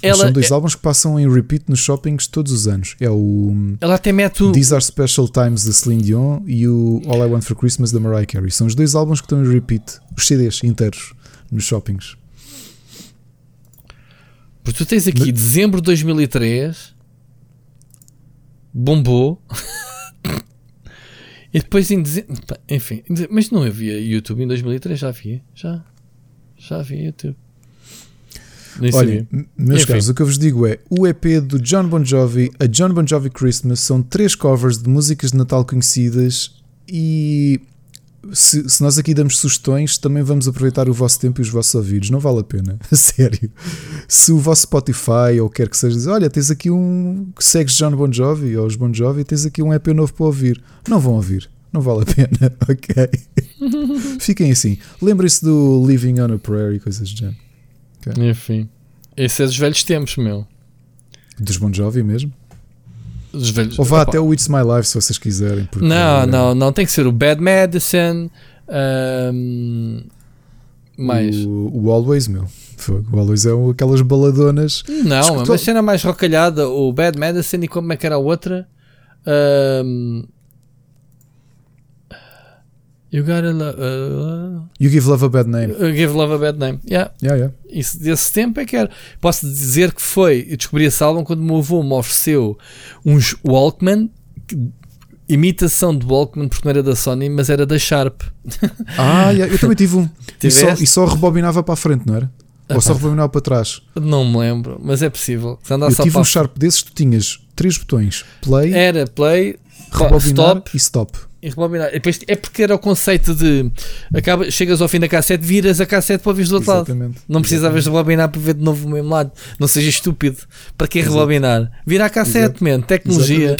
Ela, são dois é, álbuns que passam em repeat nos shoppings todos os anos. É o. Ela até mete o. These Are Special Times da Celine Dion e o All I Want for Christmas da Mariah Carey. São os dois álbuns que estão em repeat, os CDs inteiros, nos shoppings. Porque tu tens aqui Mas... dezembro de 2003 bombou. *laughs* e depois em dezembro, enfim, mas não havia YouTube em 2003, já havia, já, já havia YouTube. Nem Olha, meus caros, o que eu vos digo é: o EP do John Bon Jovi, a John Bon Jovi Christmas, são três covers de músicas de Natal conhecidas e se, se, nós aqui damos sugestões, também vamos aproveitar o vosso tempo e os vossos ouvidos. Não vale a pena, *laughs* sério. Se o vosso Spotify ou quer que seja, diz, olha, tens aqui um que segues John Bon Jovi ou os Bon Jovi, tens aqui um EP novo para ouvir. Não vão ouvir, não vale a pena, *laughs* ok? *laughs* Fiquem assim. Lembrem-se do Living on a Prayer e coisas do género. Okay? Enfim, esse é dos velhos tempos, meu. Dos Bon Jovi mesmo? Os velhos. Ou vá até o It's My Life se vocês quiserem. Não, é... não, não. Tem que ser o Bad Medicine. Um, mais. O, o, Always, meu. O Always é aquelas baladonas. Não, Escutou... mas cena mais rocalhada. O Bad Medicine e como é que era a outra? Um, You gotta lo- uh, You Give Love a Bad Name. uh, give love a bad name. Yeah. Yeah, yeah. Isso desse tempo é que era. Posso dizer que foi. Eu descobri esse álbum quando o meu avô me ofereceu uns Walkman, que- imitação de Walkman, porque não era da Sony, mas era da Sharp. Ah, yeah, eu também tive um. *laughs* E só, Tiveste? e só rebobinava para a frente, não era? Ou só rebobinava para trás. Não me lembro, mas é possível. Se andar Eu só tive para um Sharp desses, tu tinhas três botões: play, Era play, rebobinar stop e stop. e rebobinar. E depois, é porque era o conceito de acaba, chegas ao fim da cassete, viras a cassete para ouvir do outro lado. Exatamente. Não precisavas rebobinar para ver de novo o mesmo lado. Não seja estúpido. Para que rebobinar? Vira a cassete, man. Tecnologia.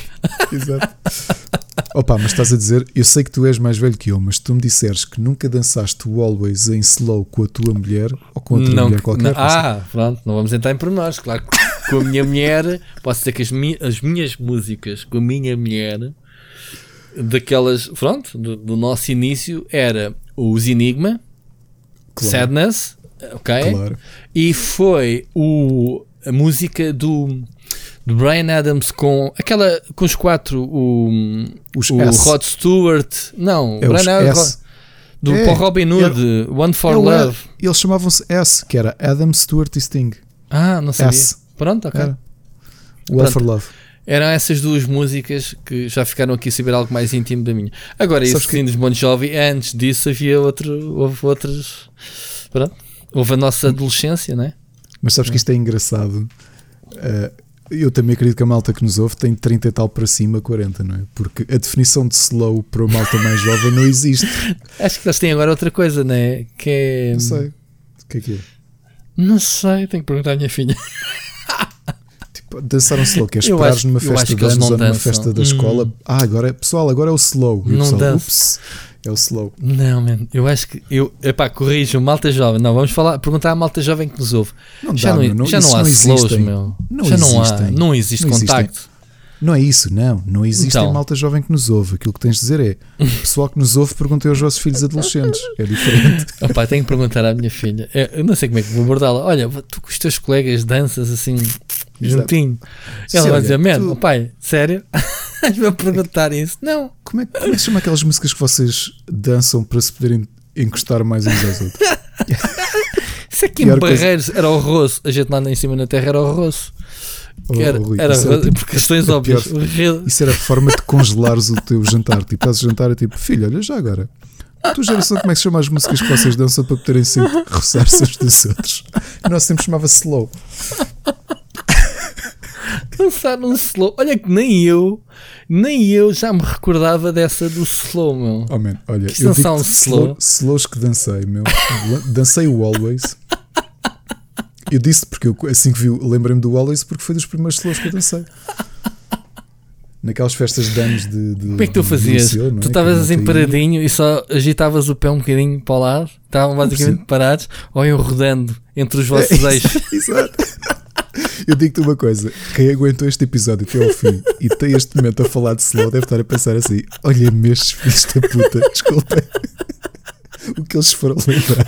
Exato. *laughs* Opa, mas estás a dizer, eu sei que tu és mais velho que eu, mas se tu me disseres que nunca dançaste o Always em slow com a tua mulher ou com outra Não, mulher qualquer, não- ah, pronto, não vamos entrar em pormenores. Claro que com a minha mulher, posso dizer que as, mi- as minhas músicas com a minha mulher, daquelas, pronto, do, do nosso início, era os Enigma, Claro. Sadness, ok? claro. E foi o, a música do, do Brian Adams com aquela com os quatro, o, Os o S. Rod Stewart, não, É Brian Adams, do É, Paul Robin Hood, One for Love. Eles chamavam-se S, que era Adam Stewart e Sting. Ah, não sabia. S. Pronto, ok. Era. Well Pronto. for Love. Eram essas duas músicas que já ficaram aqui a saber algo mais íntimo da minha. Agora, Sabes esse que... dos Bon Jovi, antes disso havia outro, houve outros. Pronto. Houve a nossa adolescência, né? Mas sabes que isto é engraçado. Eh, eu também acredito que a malta que nos ouve tem 30 e tal para cima, 40, não é? Porque a definição de slow para uma malta mais jovem não existe. *laughs* Acho que eles têm agora outra coisa, né? Que é. Não sei. O que é que é? Não sei, tenho que perguntar à minha filha. Dançar um slow, que é esperares numa festa de anos ou numa festa da Hum. escola. Ah, agora é, pessoal, agora é o slow. E Não pessoal, ups, é o slow. Não, man, eu acho que. Eu, epá, corrijo, malta jovem. Não, vamos falar, perguntar à malta jovem que nos ouve. Não já dá, não, não- já não há não slows, existem. meu. Não já não há. existem. Não existe Não existem. contacto. Não é isso, não. Não existe Então. malta jovem que nos ouve. Aquilo que tens de dizer é: o pessoal que nos ouve perguntem aos vossos filhos adolescentes. É diferente. *laughs* Opá, tenho que perguntar à minha filha. Eu não sei como é que vou abordá-la. Olha, tu com os teus colegas danças assim, juntinho. Sim, Ela vai dizer, man, tu- pai, sério? *laughs* Vais-me perguntar isso? Não. Como é, como é que se chama aquelas músicas que vocês dançam para se poderem encostar mais uns aos outros? *laughs* Isso aqui em Pior coisa- Barreiros era horroroso. A gente lá em cima na terra era horroroso. Oh, era, Rui, era horroroso, tipo por questões a óbvias. pior-. Isso era a forma de congelares o teu jantar. Tipo, fazes jantar e tipo, filho, olha já agora. A tua geração, como é que se chama as músicas que vocês dançam para poderem sempre roçar-se uns dos outros? O nosso tempo chamava-se slow. Dançar num slow. Olha que nem eu, nem eu já me recordava dessa do slow, meu. Oh man, olha, Que eu dançar um slow? slows que dancei, meu. Dancei o Always. Eu disse porque eu, assim que vi, lembrei-me do Always porque foi dos primeiros slows que eu dancei. Naquelas festas de anos de, de. Como é que tu fazias? liceu, é? Tu estavas assim paradinho e só agitavas o pé um bocadinho para o lado, estavam basicamente parados, ou iam rodando entre os vossos É, eixos. *laughs* Exato. Eu digo-te uma coisa: quem aguentou este episódio até ao fim e tem este momento a falar de slow deve estar a pensar assim: olha-me estes filhos da puta, desculpem. o que eles foram lembrar.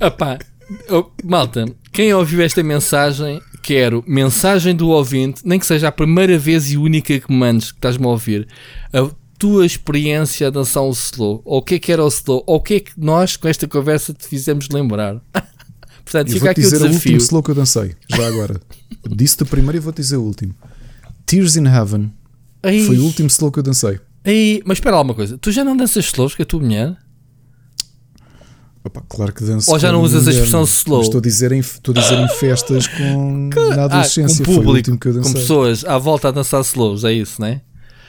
Epá, oh, malta, quem ouviu esta mensagem, quero mensagem do ouvinte, nem que seja a primeira vez e única que mandes que estás-me a ouvir, a tua experiência a dançar o slow, ou o que é que era o slow, ou o que é que nós com esta conversa te fizemos lembrar. Portanto, Eu fica aqui o dizer o desafio. último slow que eu dancei, já agora. *laughs* Disse-te o primeiro e vou-te dizer o último. Tears in Heaven Ai, foi o último slow que eu dancei. ai, mas espera lá uma coisa, tu já não danças slows com a tua mulher? Opa, claro que danço. Ou já não usas a expressão slow? Estou a dizer em, estou a dizer em festas com, *laughs* na adolescência. ah, com o público, que com pessoas à volta a dançar slows, é isso, não é?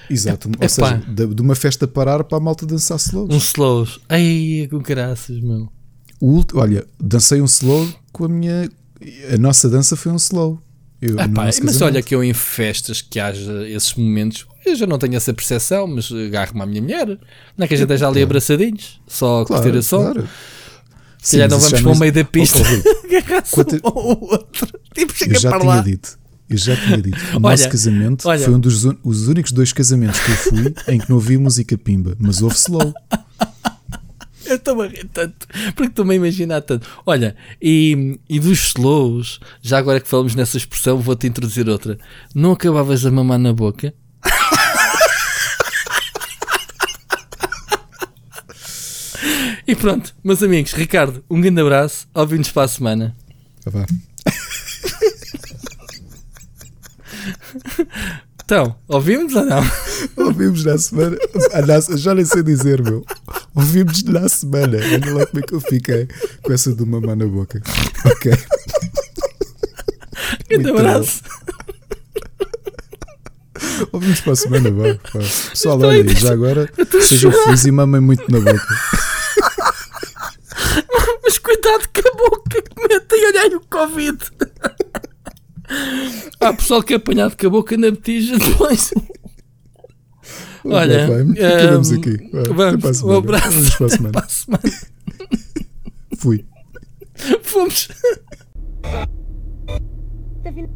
Exato. Epá. Ou seja, de, de uma festa parar para a malta dançar slows. Um slows. Ai, com graças, meu. O olha, dancei um slow com a minha. A nossa dança foi um slow. Eu, Ah, pá, mas olha que eu em festas que haja esses momentos, eu já não tenho essa percepção, mas agarro-me à minha mulher. Não é que a gente esteja ali abraçadinhos, só a Claro, curtir a som. claro. Se calhar não vamos para o meio da pista. Oh, *laughs* Agarrar-se Quanto- um ao outro. Tipo, eu chega já para tinha lá. dito. Eu já tinha dito. O *laughs* Olha, nosso casamento olha. foi um dos os únicos dois casamentos que eu fui em que não havia música pimba, mas houve slow. *laughs* Eu estou a rir tanto, porque estou-me a imaginar tanto. Olha, e, e dos slows, já agora que falamos nessa expressão, vou-te introduzir outra. Não acabavas a mamar na boca? *laughs* Pronto, meus amigos, Ricardo, um grande abraço. Ouvimos para a semana. Vá. *laughs* Então, ouvimos ou não? *laughs* Ouvimos na semana. Na- já nem sei dizer, meu. Ouvimos na semana. Olha lá como é que eu fiquei com essa do mamá na boca. Ok. Grande Muito abraço. Ouvimos para a semana, vá. Pessoal, Estou olha, a- já agora sejam felizes e mamem muito na boca. *laughs* Mas cuidado com a boca que mete e olhei o Covid. Há pessoal que é apanhado com a boca na betija depois. Olha, acabamos ehm, aqui. Vá, até vamos, um abraço. Vamos para a semana. Para a semana. Fui. Fomos. fin-